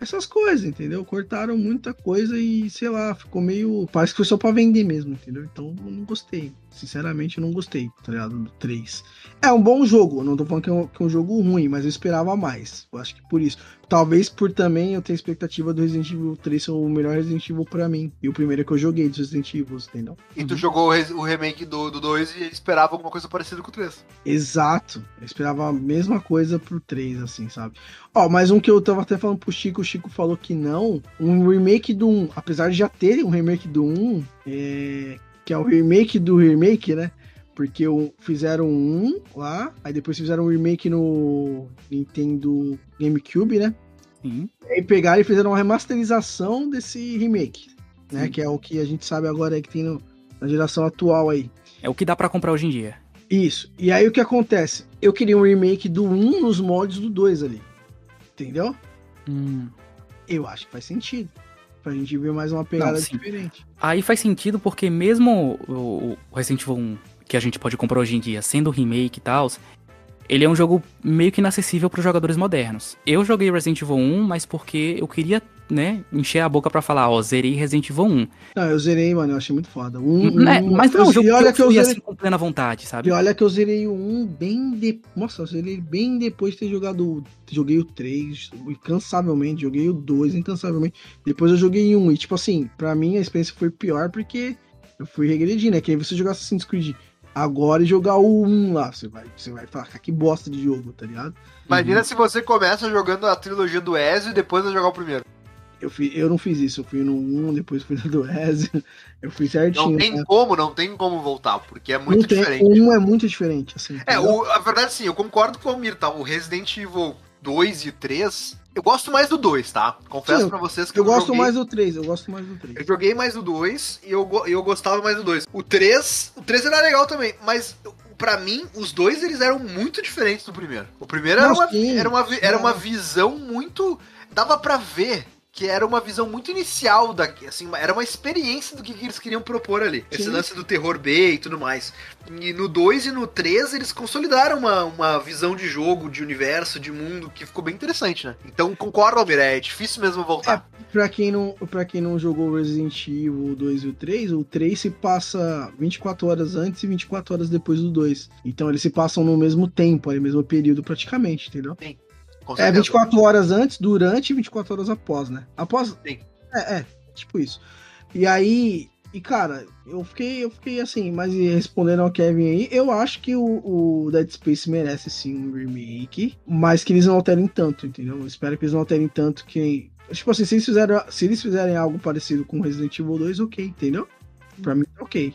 Essas coisas, entendeu? Cortaram muita coisa e, sei lá, ficou meio. Parece que foi só pra vender mesmo, entendeu? Então eu não gostei. Sinceramente, eu não gostei, tá ligado? Do 3. É um bom jogo, não tô falando que é, um, que é um jogo ruim, mas eu esperava mais. Eu acho que por isso. Talvez por também eu ter expectativa do Resident Evil 3 ser o melhor Resident Evil pra mim. E o primeiro que eu joguei dos Resident Evil, entendeu? E Uhum. tu jogou o, remake do 2 e esperava alguma coisa parecida com o 3. Exato. Eu esperava a mesma coisa pro 3, assim, sabe? Ó, mais um que eu tava até falando pro Chico, o Chico falou que não. Um remake do 1, apesar de já ter um remake do 1, é, que é o remake do remake, né? Porque fizeram um lá, aí depois fizeram um remake no Nintendo GameCube, né? Sim. Aí pegaram e fizeram uma remasterização desse remake, né? Sim. Que é o que a gente sabe agora que tem no- na geração atual aí. É o que dá pra comprar hoje em dia. Isso. E aí o que acontece? Eu queria um remake do 1 nos moldes do 2 ali. Entendeu? Hum. Eu acho que faz sentido. Pra gente ver mais uma pegada Não, diferente. Aí faz sentido porque mesmo o o Resident Evil 1, que a gente pode comprar hoje em dia, sendo remake e tal, ele é um jogo meio que inacessível para os jogadores modernos. Eu joguei Resident Evil 1, mas porque eu queria, né, encher a boca pra falar, ó, zerei Resident Evil 1. Não, eu zerei, mano. Eu achei muito foda. Um, um- mas não é eu- jogo olha que eu fui zerei, assim com plena vontade, sabe? E olha que eu zerei o 1 bem de... Nossa, eu zerei bem depois de ter jogado. Joguei o 3 incansavelmente, joguei o 2 incansavelmente. Depois eu joguei um. E tipo assim, pra mim a experiência foi pior porque eu fui regredindo, né? Que aí você jogar Assassin's Creed agora e jogar o 1 lá. Você vai, você vai falar, "Cara, que bosta de jogo, tá ligado? Imagina Uhum. se você começa jogando a trilogia do Ezio e depois vai jogar o primeiro. Eu, fui, eu não fiz isso, eu fui no 1, depois fui no do Ezio. Eu fui certinho. Não tem né? como, não tem como voltar, porque é muito tem- diferente. O 1 é muito diferente, assim. É, o- a verdade sim, eu concordo com o Almir, tá? O Resident Evil 2 e 3, eu gosto mais do 2, tá? Confesso Sim, eu- pra vocês que Eu gosto joguei, mais do 3, eu gosto mais do 3. Eu joguei mais do 2 e eu, eu gostava mais do 2. O 3, o 3 era legal também, mas eu- pra mim, os dois eles eram muito diferentes do primeiro. O primeiro era, Não, uma, sim, era, uma, era uma visão muito. Dava pra ver que era uma visão muito inicial da, assim, era uma experiência do que, que eles queriam propor ali. Esse Sim. lance do terror B e tudo mais. E no 2 e no 3 eles consolidaram uma, uma visão de jogo, de universo, de mundo que ficou bem interessante, né? Então concordo, Almir, é difícil mesmo voltar. Pra quem, não, pra quem não jogou Resident Evil o 2 e o 3, o 3 se passa 24 horas antes e 24 horas depois do 2. Então eles se passam no mesmo tempo, no mesmo período praticamente, entendeu? Com É certeza. 24 horas antes, durante e 24 horas após, né? Após. Sim. É, é, tipo isso. E aí. E cara, eu fiquei, eu fiquei assim, mas respondendo ao Kevin aí, eu acho que o, o Dead Space merece sim um remake, mas que eles não alterem tanto, entendeu? Eu espero que eles não alterem tanto que. Tipo assim, se eles, fizeram, se eles fizerem algo parecido com Resident Evil 2, ok, entendeu? Pra mim, ok.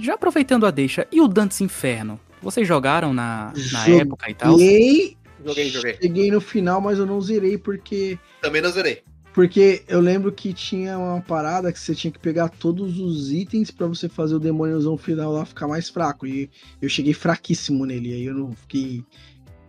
Já aproveitando a deixa, e o Dantes Inferno? Vocês jogaram na, na Joguei. época e tal? Joguei, Joguei, joguei. cheguei no final, mas eu não zerei porque Também não zerei. Porque eu lembro que tinha uma parada que você tinha que pegar todos os itens pra você fazer o demôniozão final lá ficar mais fraco. E eu cheguei fraquíssimo nele. Aí eu não fiquei.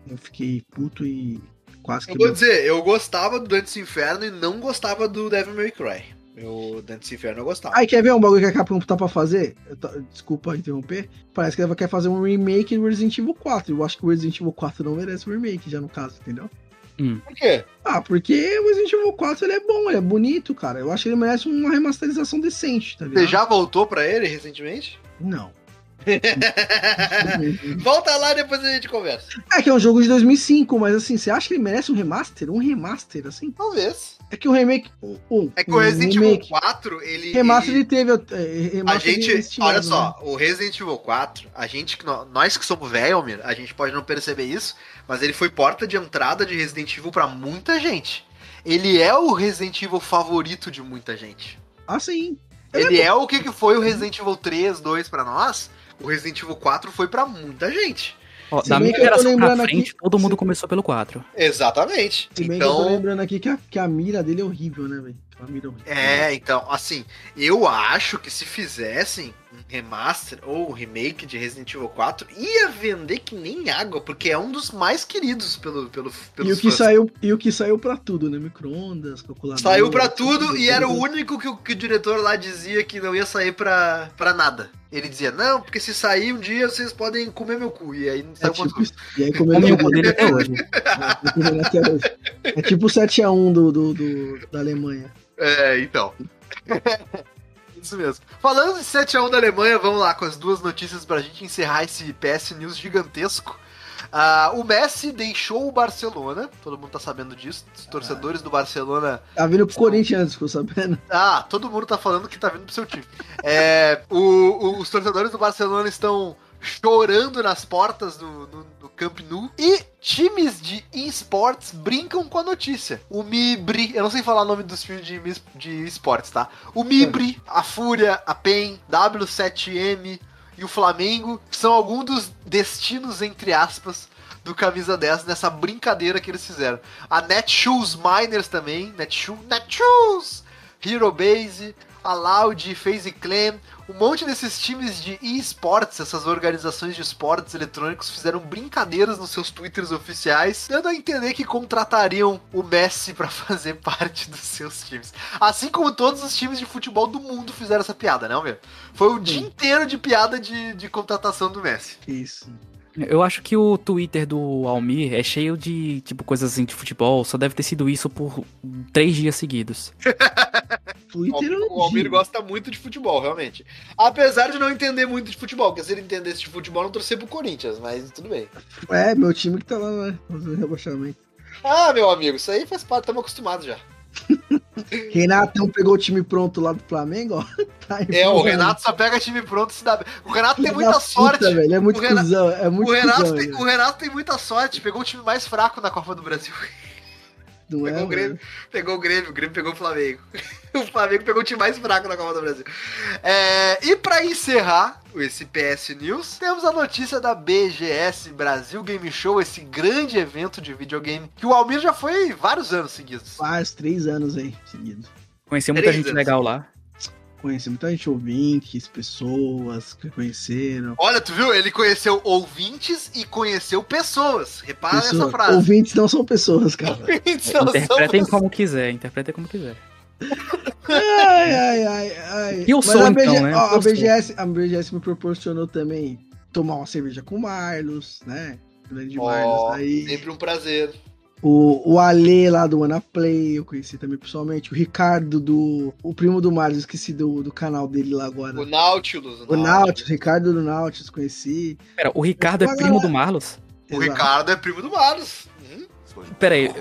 Eu fiquei puto e quase Eu que. vou dizer, eu gostava do Dantes Inferno e não gostava do Devil May Cry. O Dantes Inferno eu gostava. Aí, quer ver um bagulho que a Capcom tá pra fazer? Eu tô- Desculpa interromper. Parece que ela quer fazer um remake do Resident Evil 4. Eu acho que o Resident Evil 4 não merece um remake, já no caso, entendeu? Por quê? Ah, porque o Resident Evil 4 ele é bom, ele é bonito, cara. Eu acho que ele merece uma remasterização decente, tá ligado? Você já voltou pra ele recentemente? Não. Volta lá depois a gente conversa. É que é um jogo de 2005, mas assim, você acha que ele merece um remaster? Um remaster, assim? Talvez. É que o remake. Um, É que o Resident Evil remake, 4, ele. Remaster ele- ele teve. é, A remaster ele gente, olha né? só, o Resident Evil 4, a gente, nós que somos velho, a gente pode não perceber isso, mas ele foi porta de entrada de Resident Evil pra muita gente. Ele é o Resident Evil favorito de muita gente. Ah, sim. Ele é o que, que foi o Resident Evil 3, 2 pra nós. O Resident Evil 4 foi pra muita gente. Ó, da minha geração pra frente, aqui- todo mundo se- começou pelo 4. Exatamente. Se bem que eu tô então, lembrando aqui que a, que a mira dele é horrível, né, velho? É é, então, assim, eu acho que se fizessem um remaster ou um remake de Resident Evil 4, ia vender que nem água, porque é um dos mais queridos pelo, pelo, pelos E o que fãs. saiu E o que saiu pra tudo, né? Micro-ondas, calculadora. Saiu pra tudo tudo, e era o único que, o- que o diretor lá dizia que não ia sair pra, pra nada. Ele dizia, não, porque se sair um dia vocês podem comer meu cu. E aí não É saiu tipo, quanto isso. e aí Come comeu o cu dele até hoje. até hoje. É tipo o 7x1 do, do, do- da Alemanha. É, então. Isso mesmo. Falando de 7x1 da Alemanha, vamos lá com as duas notícias pra gente encerrar esse PS News gigantesco. Ah, o Messi deixou o Barcelona, todo mundo tá sabendo disso. Os torcedores do Barcelona Tá vindo pro Corinthians, ficou sabendo? Ah, todo mundo tá falando que tá vindo pro seu time. É, o- o- os torcedores do Barcelona estão chorando nas portas do, do, do Camp Nou e times de esportes brincam com a notícia. O Mibri, eu não sei falar o nome dos times de, de esportes, tá? O Mibri, a Fúria, a PEN, W7M e o Flamengo são alguns dos destinos, entre aspas, do Camisa 10 nessa brincadeira que eles fizeram. A Netshoes Miners também, Netshoes, Netshoes, Hero Base, a Loud, FaZe Clan, um monte desses times de esportes, essas organizações de esportes eletrônicos fizeram brincadeiras nos seus twitters oficiais, dando a entender que contratariam o Messi pra fazer parte dos seus times. Assim como todos os times de futebol do mundo fizeram essa piada, não, meu? Foi o dia inteiro de piada de, de contratação do Messi. Isso. Eu acho que o Twitter do Almir é cheio de, tipo, coisas assim de futebol. Só deve ter sido isso por três dias seguidos. Twitter não O Almir gosta muito de futebol, realmente. Apesar de não entender muito de futebol, porque se ele entendesse de futebol, não torcer pro Corinthians, mas tudo bem. É, meu time que tá lá, né? Fazendo rebaixamento. Ah, meu amigo, isso aí faz parte, estamos acostumados já. Renatão pegou o time pronto lá do Flamengo, ó. Tá É, o Renato só pega time pronto se dá bem. O Renato tem muita sorte. velho. É muito O Renato- cuzão, é muito O Renato, cuzão, tem, o Renato tem muita sorte, pegou o time mais fraco na Copa do Brasil. Não é, Pegou o Grêmio, pegou o Grêmio, o Grêmio pegou o Flamengo. O Flamengo pegou o time mais fraco na Copa do Brasil. É, e pra encerrar esse PS News, temos a notícia da BGS Brasil Game Show, esse grande evento de videogame que o Almir já foi vários anos seguidos. Faz três anos aí, seguidos. Conheci muita Três gente anos. legal lá. Conheci muita gente ouvintes, pessoas que conheceram. Olha, tu viu? Ele conheceu ouvintes e conheceu pessoas. Repara nessa pessoas. frase. Ouvintes não são pessoas, cara. Ouvintes não são Interpretem pessoas. como quiser, interpretem como quiser. Ai, ai, ai, ai. E eu Mas sou, a então, BG né? ó, a. BGS, a BGS me proporcionou também tomar uma cerveja com o Marlos, né? Grande Ó, Marlos aí. sempre um prazer. O, o Ale lá do Wanna Play, eu conheci também pessoalmente. O Ricardo do. O primo do Marlos, esqueci do, do canal dele lá agora. O Nautilus. O Nautilus, Ricardo do Nautilus, conheci. Pera, o Ricardo é primo do Marlos? O Exato. Ricardo é primo do Marlos. Hum? Pera aí,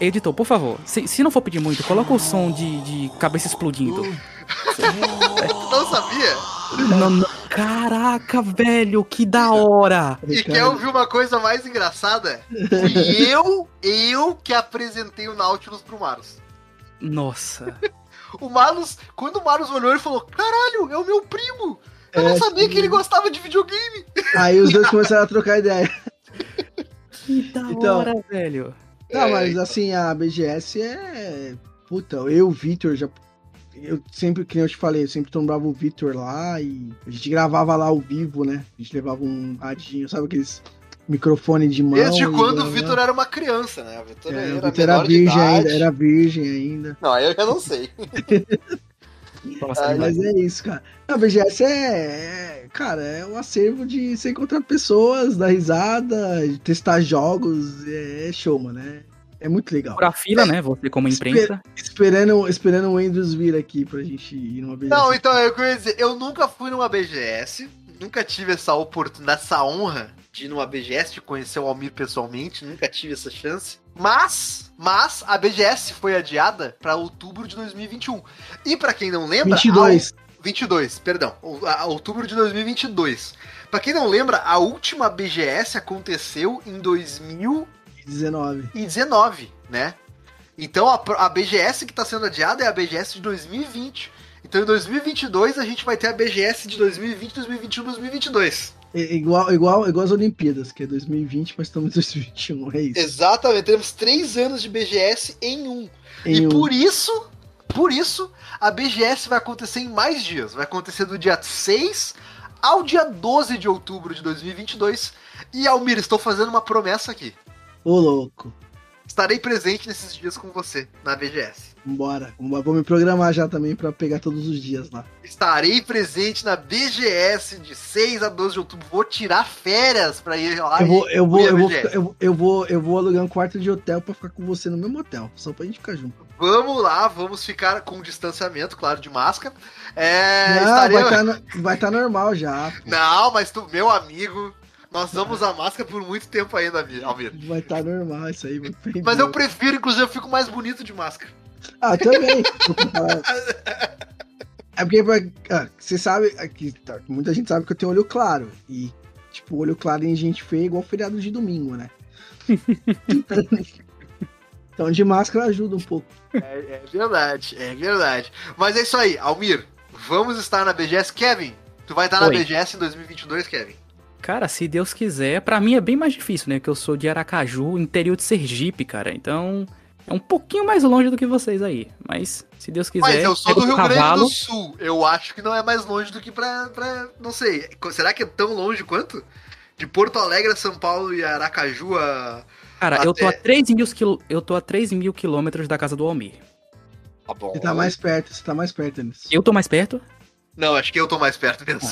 editor, por favor, se, se não for pedir muito, coloca o som de, de cabeça explodindo. Tu não sabia? Não, não. Caraca, velho, que da hora! E Ricardo. quer ouvir uma coisa mais engraçada? Fui eu, eu que apresentei o Nautilus pro Marlos. Nossa. O Marlos, quando o Marlos olhou, ele falou: Caralho, é o meu primo! Eu É, não sabia sim. que ele gostava de videogame. Aí os dois começaram a trocar ideia. Que da Então- hora, velho. Não, É, mas assim, a BGS é. Puta, eu e o Vitor já. Eu sempre, que nem eu te falei, eu sempre tomava o Vitor lá e a gente gravava lá ao vivo, né? A gente levava um radinho, sabe aqueles microfone de mão. Desde quando o blá. Vitor era uma criança, né? O Vitor É, era, o Vitor era virgem ainda, era virgem ainda. Não, eu já não sei. Nossa, Mas é isso, cara. A BGS é, é- Cara, é um acervo de você encontrar pessoas, dar risada, de testar jogos. É, é show, mano. É, é muito legal. Por a fila, né? Você como imprensa. Esperando, esperando o Andrews vir aqui pra gente ir numa BGS. Não, então, eu queria dizer, eu nunca fui numa BGS, nunca tive essa oportunidade, essa honra de ir numa BGS, de conhecer o Almir pessoalmente, nunca tive essa chance. Mas, mas a BGS foi adiada pra outubro de 2021. E pra quem não lembra, 22. a- 22, perdão, a- outubro de 2022. Pra quem não lembra, a última BGS aconteceu em 2019. 19. né? Então a, a BGS que tá sendo adiada é a BGS de 2020. Então em 2022 a gente vai ter a BGS de 2020, 2021, 2022. É igual, igual, igual as Olimpíadas, que é 2020, mas estamos em 2021. É isso. Exatamente, teremos três anos de BGS em um. Em e um- por isso, por isso, a BGS vai acontecer em mais dias. Vai acontecer do dia 6 ao dia 12 de outubro de 2022. E Almir, estou fazendo uma promessa aqui. Ô, louco. Estarei presente nesses dias com você na BGS. Vambora. Vambora. Vou me programar já também pra pegar todos os dias lá. Estarei presente na BGS de 6 a 12 de outubro. Vou tirar férias pra ir lá. Eu vou, eu vou, eu vou, eu, eu vou, eu vou alugar um quarto de hotel pra ficar com você no mesmo hotel, só pra gente ficar junto. Vamos lá, vamos ficar com distanciamento, claro, de máscara. É, Não, estarei- vai estar vai tá normal já. pô. Não, mas tu, meu amigo, nós vamos usar máscara por muito tempo ainda, Almir-. Vai estar normal isso aí. Mas eu prefiro, inclusive, eu fico mais bonito de máscara. Ah, também. é porque ah, você sabe, aqui, tá, muita gente sabe que eu tenho olho claro. E, tipo, olho claro em gente feia é igual feriado de domingo, né? então de máscara ajuda um pouco. É, é verdade, é verdade. Mas é isso aí, Almir, vamos estar na BGS. Kevin, tu vai estar na Oi. BGS em 2022, Kevin? Cara, se Deus quiser, pra mim é bem mais difícil, né? Porque eu sou de Aracaju, interior de Sergipe, cara. Então, é um pouquinho mais longe do que vocês aí. Mas, se Deus quiser, Mas eu sou do Rio o Grande cavalo. do Sul. Eu acho que não é mais longe do que pra, pra. Não sei. Será que é tão longe quanto? De Porto Alegre a São Paulo e Aracaju a. Cara, eu tô a até- 3 mil, quil... eu tô a 3 mil quilômetros da casa do Almir. Tá bom. Você tá mais perto, você tá mais perto, Anis. Eu tô mais perto? Não, acho que eu tô mais perto mesmo.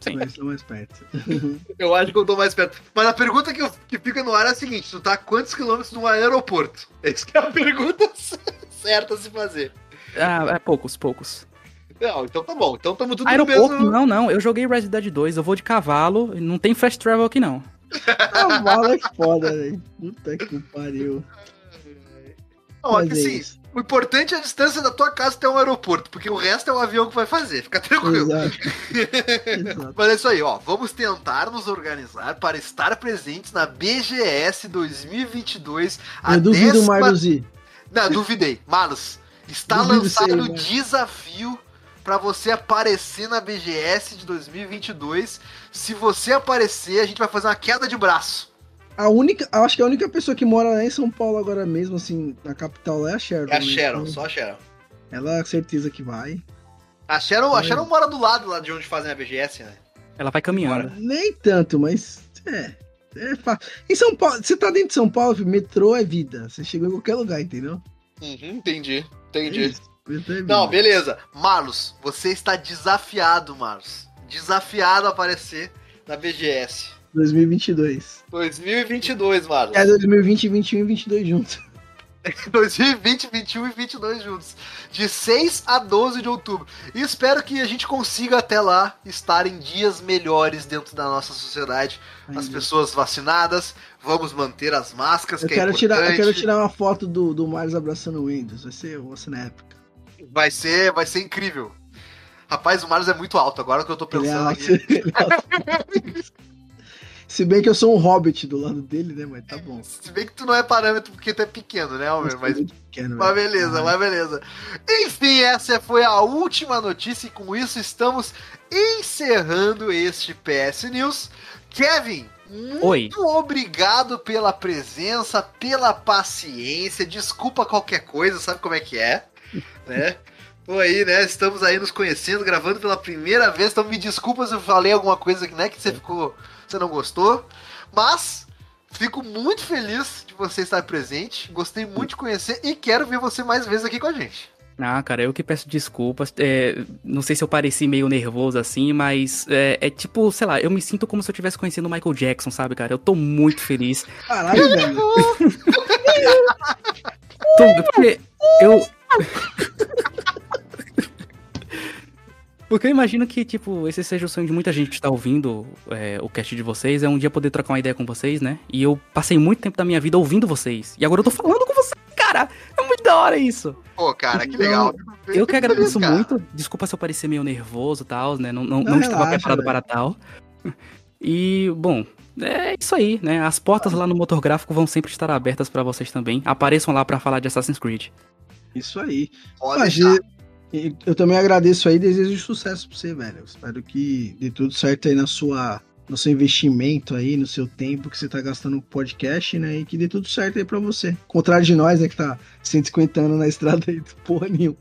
Sim. Você tá mais perto. Eu acho que eu tô mais perto. Mas a pergunta que, eu- que fica no ar é a seguinte: tu tá a quantos quilômetros de um aeroporto? Essa que é a pergunta certa a se fazer. Ah, é poucos, poucos. Não, então tá bom. Então tamo tudo Aeroporto, no mesmo. não, não. Eu joguei Red Dead 2, eu vou de cavalo, não tem fast travel aqui não. Cavalo é foda, velho. Puta que pariu. Não, Mas aqui é sim. isso. O importante é a distância da tua casa até um aeroporto, porque o resto é o avião que vai fazer. Fica tranquilo. Exato. Exato. Mas é isso aí, ó. Vamos tentar nos organizar para estar presentes na BGS 2022. a Eu duvido décima- Z. Não, duvidei. Malus, está Duvido lançado o mano. desafio para você aparecer na BGS de 2022. Se você aparecer, a gente vai fazer uma queda de braço. A única, eu acho que a única pessoa que mora lá em São Paulo agora mesmo, assim, na capital lá é a Sharon. É a né? Sharon, Então, só a Sharon. Ela é certeza que vai. A Sharon, a É. Sharon mora do lado lá de onde fazem a BGS, né? Ela vai caminhando. Nem tanto, mas é. é fa- em São Paulo, você tá dentro de São Paulo, filho, metrô é vida. Você chegou em qualquer lugar, entendeu? Uhum, entendi, É entendi. isso, metrô é. Não, beleza. Marlos, você está desafiado, Marlos. Desafiado a aparecer na BGS. 2022. 2022, Marlos. É 2020, 21 e 22 juntos. 2020, 21 e 22 juntos. De 6 a 12 de outubro. E espero que a gente consiga até lá estar em dias melhores dentro da nossa sociedade. As Ainda. pessoas vacinadas, vamos manter as máscaras, Eu que quero, é tirar, eu quero tirar uma foto do, do Marius abraçando o Windows. Vai ser, ser na época. Vai ser, vai ser incrível. Rapaz, o Marlos é muito alto, agora que eu tô Ele é pensando alto, aqui. ele é alto. Se bem que eu sou um hobbit do lado dele, né? Mas tá bom. Se bem que tu não é parâmetro porque tu é pequeno, né, Almer? Mas muito pequeno, Mas velho. beleza, Ah, mas beleza. Enfim, essa foi a última notícia e com isso estamos encerrando este PS News. Kevin, muito Oi. obrigado pela presença, pela paciência. Desculpa qualquer coisa, sabe como é que é, né? Tô aí, né? Estamos aí nos conhecendo, gravando pela primeira vez. Então me desculpa se eu falei alguma coisa que, né, que você ficou, você não gostou. Mas Fico muito feliz de você estar presente. Gostei muito de conhecer e quero ver você mais vezes aqui com a gente. Ah, cara, eu que peço desculpas. É, não sei se eu pareci meio nervoso assim, mas é, é, tipo, sei lá, eu me sinto como se eu tivesse conhecendo o Michael Jackson, sabe, cara? Eu tô muito feliz. Caralho, velho. Tô, porque eu. Porque eu imagino que, tipo, esse seja o sonho de muita gente que está ouvindo é, o cast de vocês, é um dia poder trocar uma ideia com vocês, né? E eu passei muito tempo da minha vida ouvindo vocês. E agora eu tô falando com vocês, cara! É muito da hora isso! Pô, cara, que legal. Eu que Fico agradeço cara. muito. Desculpa se eu parecer meio nervoso e tal, né? Não, não, Não, não estava relaxa, preparado velho. para tal. E, bom, é isso aí, né? As portas lá no motográfico vão sempre estar abertas para vocês também. Apareçam lá para falar de Assassin's Creed. Isso aí. Pode deixar. Eu também agradeço aí e desejo sucesso pra você, velho. Espero que dê tudo certo aí na sua, no seu investimento aí, no seu tempo que você tá gastando no podcast, né? E que dê tudo certo aí pra você. Contrário de nós, né? Que tá 150 anos na estrada aí, porra nenhuma.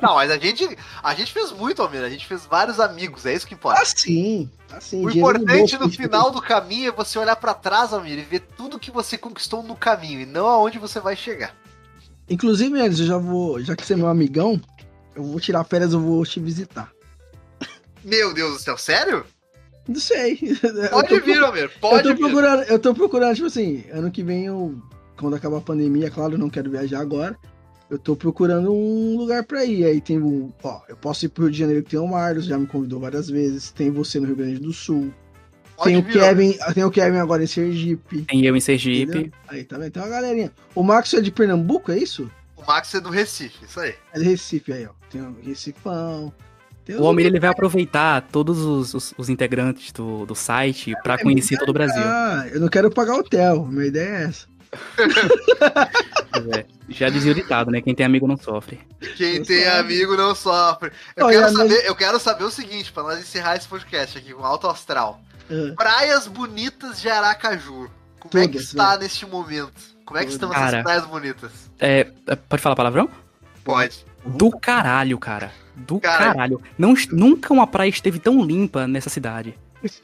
Não, mas a gente, a gente fez muito, Almir. A gente fez vários amigos, é isso que importa. Assim, assim. O importante no final do caminho é você olhar pra trás, Almir, e ver tudo que você conquistou no caminho e não aonde você vai chegar. Inclusive, eu já vou, já que você é meu amigão, eu vou tirar férias, eu vou te visitar. Meu Deus do céu, sério? Não sei. Eu Pode vir, Almir, Eu pode vir. procurando, eu tô procurando, tipo assim, ano que vem eu, quando acabar a pandemia, claro, eu não quero viajar agora. Eu tô procurando um lugar pra ir. Aí tem um, ó, eu posso ir pro Rio de Janeiro que tem o Marlos, já me convidou várias vezes. Tem você no Rio Grande do Sul. Tem o. Kevin, tem o Kevin agora em Sergipe. Tem eu em Sergipe. entendeu? Aí também tem uma galerinha. O Marcos é de Pernambuco, é isso? O Max é do Recife, isso aí. É de Recife aí, ó. Tem o Recifão. Tem O Almir ele vai aproveitar todos os, os- os integrantes do, do site para conhecer todo o Brasil. Ah, eu não quero pagar hotel. Minha ideia é essa. É, já dizia o ditado, né? Quem tem amigo não sofre. Quem Eu tem amigo não sofre. Eu, Olha, quero mas- saber, eu quero saber o seguinte, pra nós encerrar esse podcast aqui com alto astral. Praias bonitas de Aracaju. Como é que está neste momento? Como é que estão Todas. essas Cara. praias bonitas? É, é, pode falar palavrão? Pode. Do caralho, cara. Do Cara. caralho. Não, nunca uma praia esteve tão limpa nessa cidade.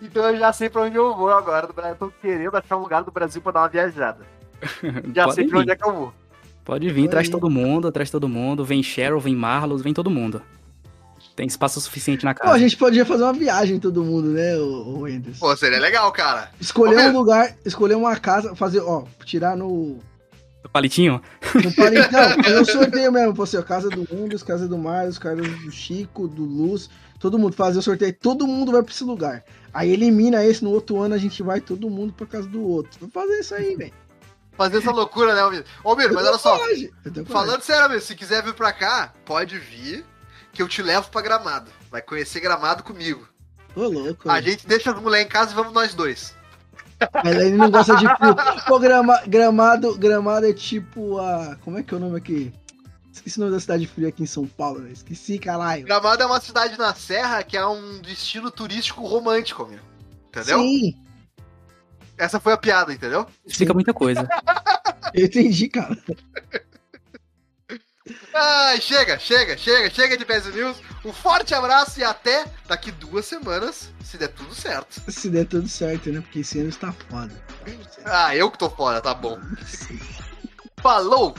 Então eu já sei pra onde eu vou agora Brasil. Tô querendo achar um lugar do Brasil pra dar uma viajada. Já Pode sei pra vir. onde é que eu vou. Pode vir, Olha traz todo mundo, traz todo mundo. Vem Cheryl, vem Marlos, vem todo mundo. Tem espaço suficiente na Pô, a casa. gente podia fazer uma viagem todo mundo, né, o, o Anderson? Pô, seria legal, cara. Escolher Ô, um meu. lugar, escolher uma casa, fazer, ó, tirar no. O palitinho? No paredão, fazer um sorteio mesmo, pô, assim, ó, casa do Windows, casa do Marlos, casa do Chico, do Luz, todo mundo fazer o sorteio, todo mundo vai pra esse lugar. Aí elimina esse, no outro ano a gente vai todo mundo pra casa do outro. Vamos fazer isso aí, velho. Fazer essa loucura, né, Almir? Ô, Almir, mas olha só. Falando sério, Almir, se quiser vir pra cá, pode vir, que eu te levo pra Gramado. Vai conhecer Gramado comigo. Ô, louco. A gente deixa as mulheres em casa e vamos nós dois. Mas ele não gosta de frio. Pô, grama- gramado, gramado é tipo a. Como é que é o nome aqui? Esqueci o nome da cidade fria aqui em São Paulo, né? Esqueci, caralho. Gramado é uma cidade na Serra que é um destino turístico romântico, Almir. Entendeu? Sim, Essa foi a piada, entendeu? Explica muita coisa. eu entendi, cara. Ai, chega, chega, chega, chega de PES News. Um forte abraço e até daqui duas semanas, se der tudo certo. Se der tudo certo, né? Porque esse ano está foda. Ah, eu que tô fora, tá bom. Falou!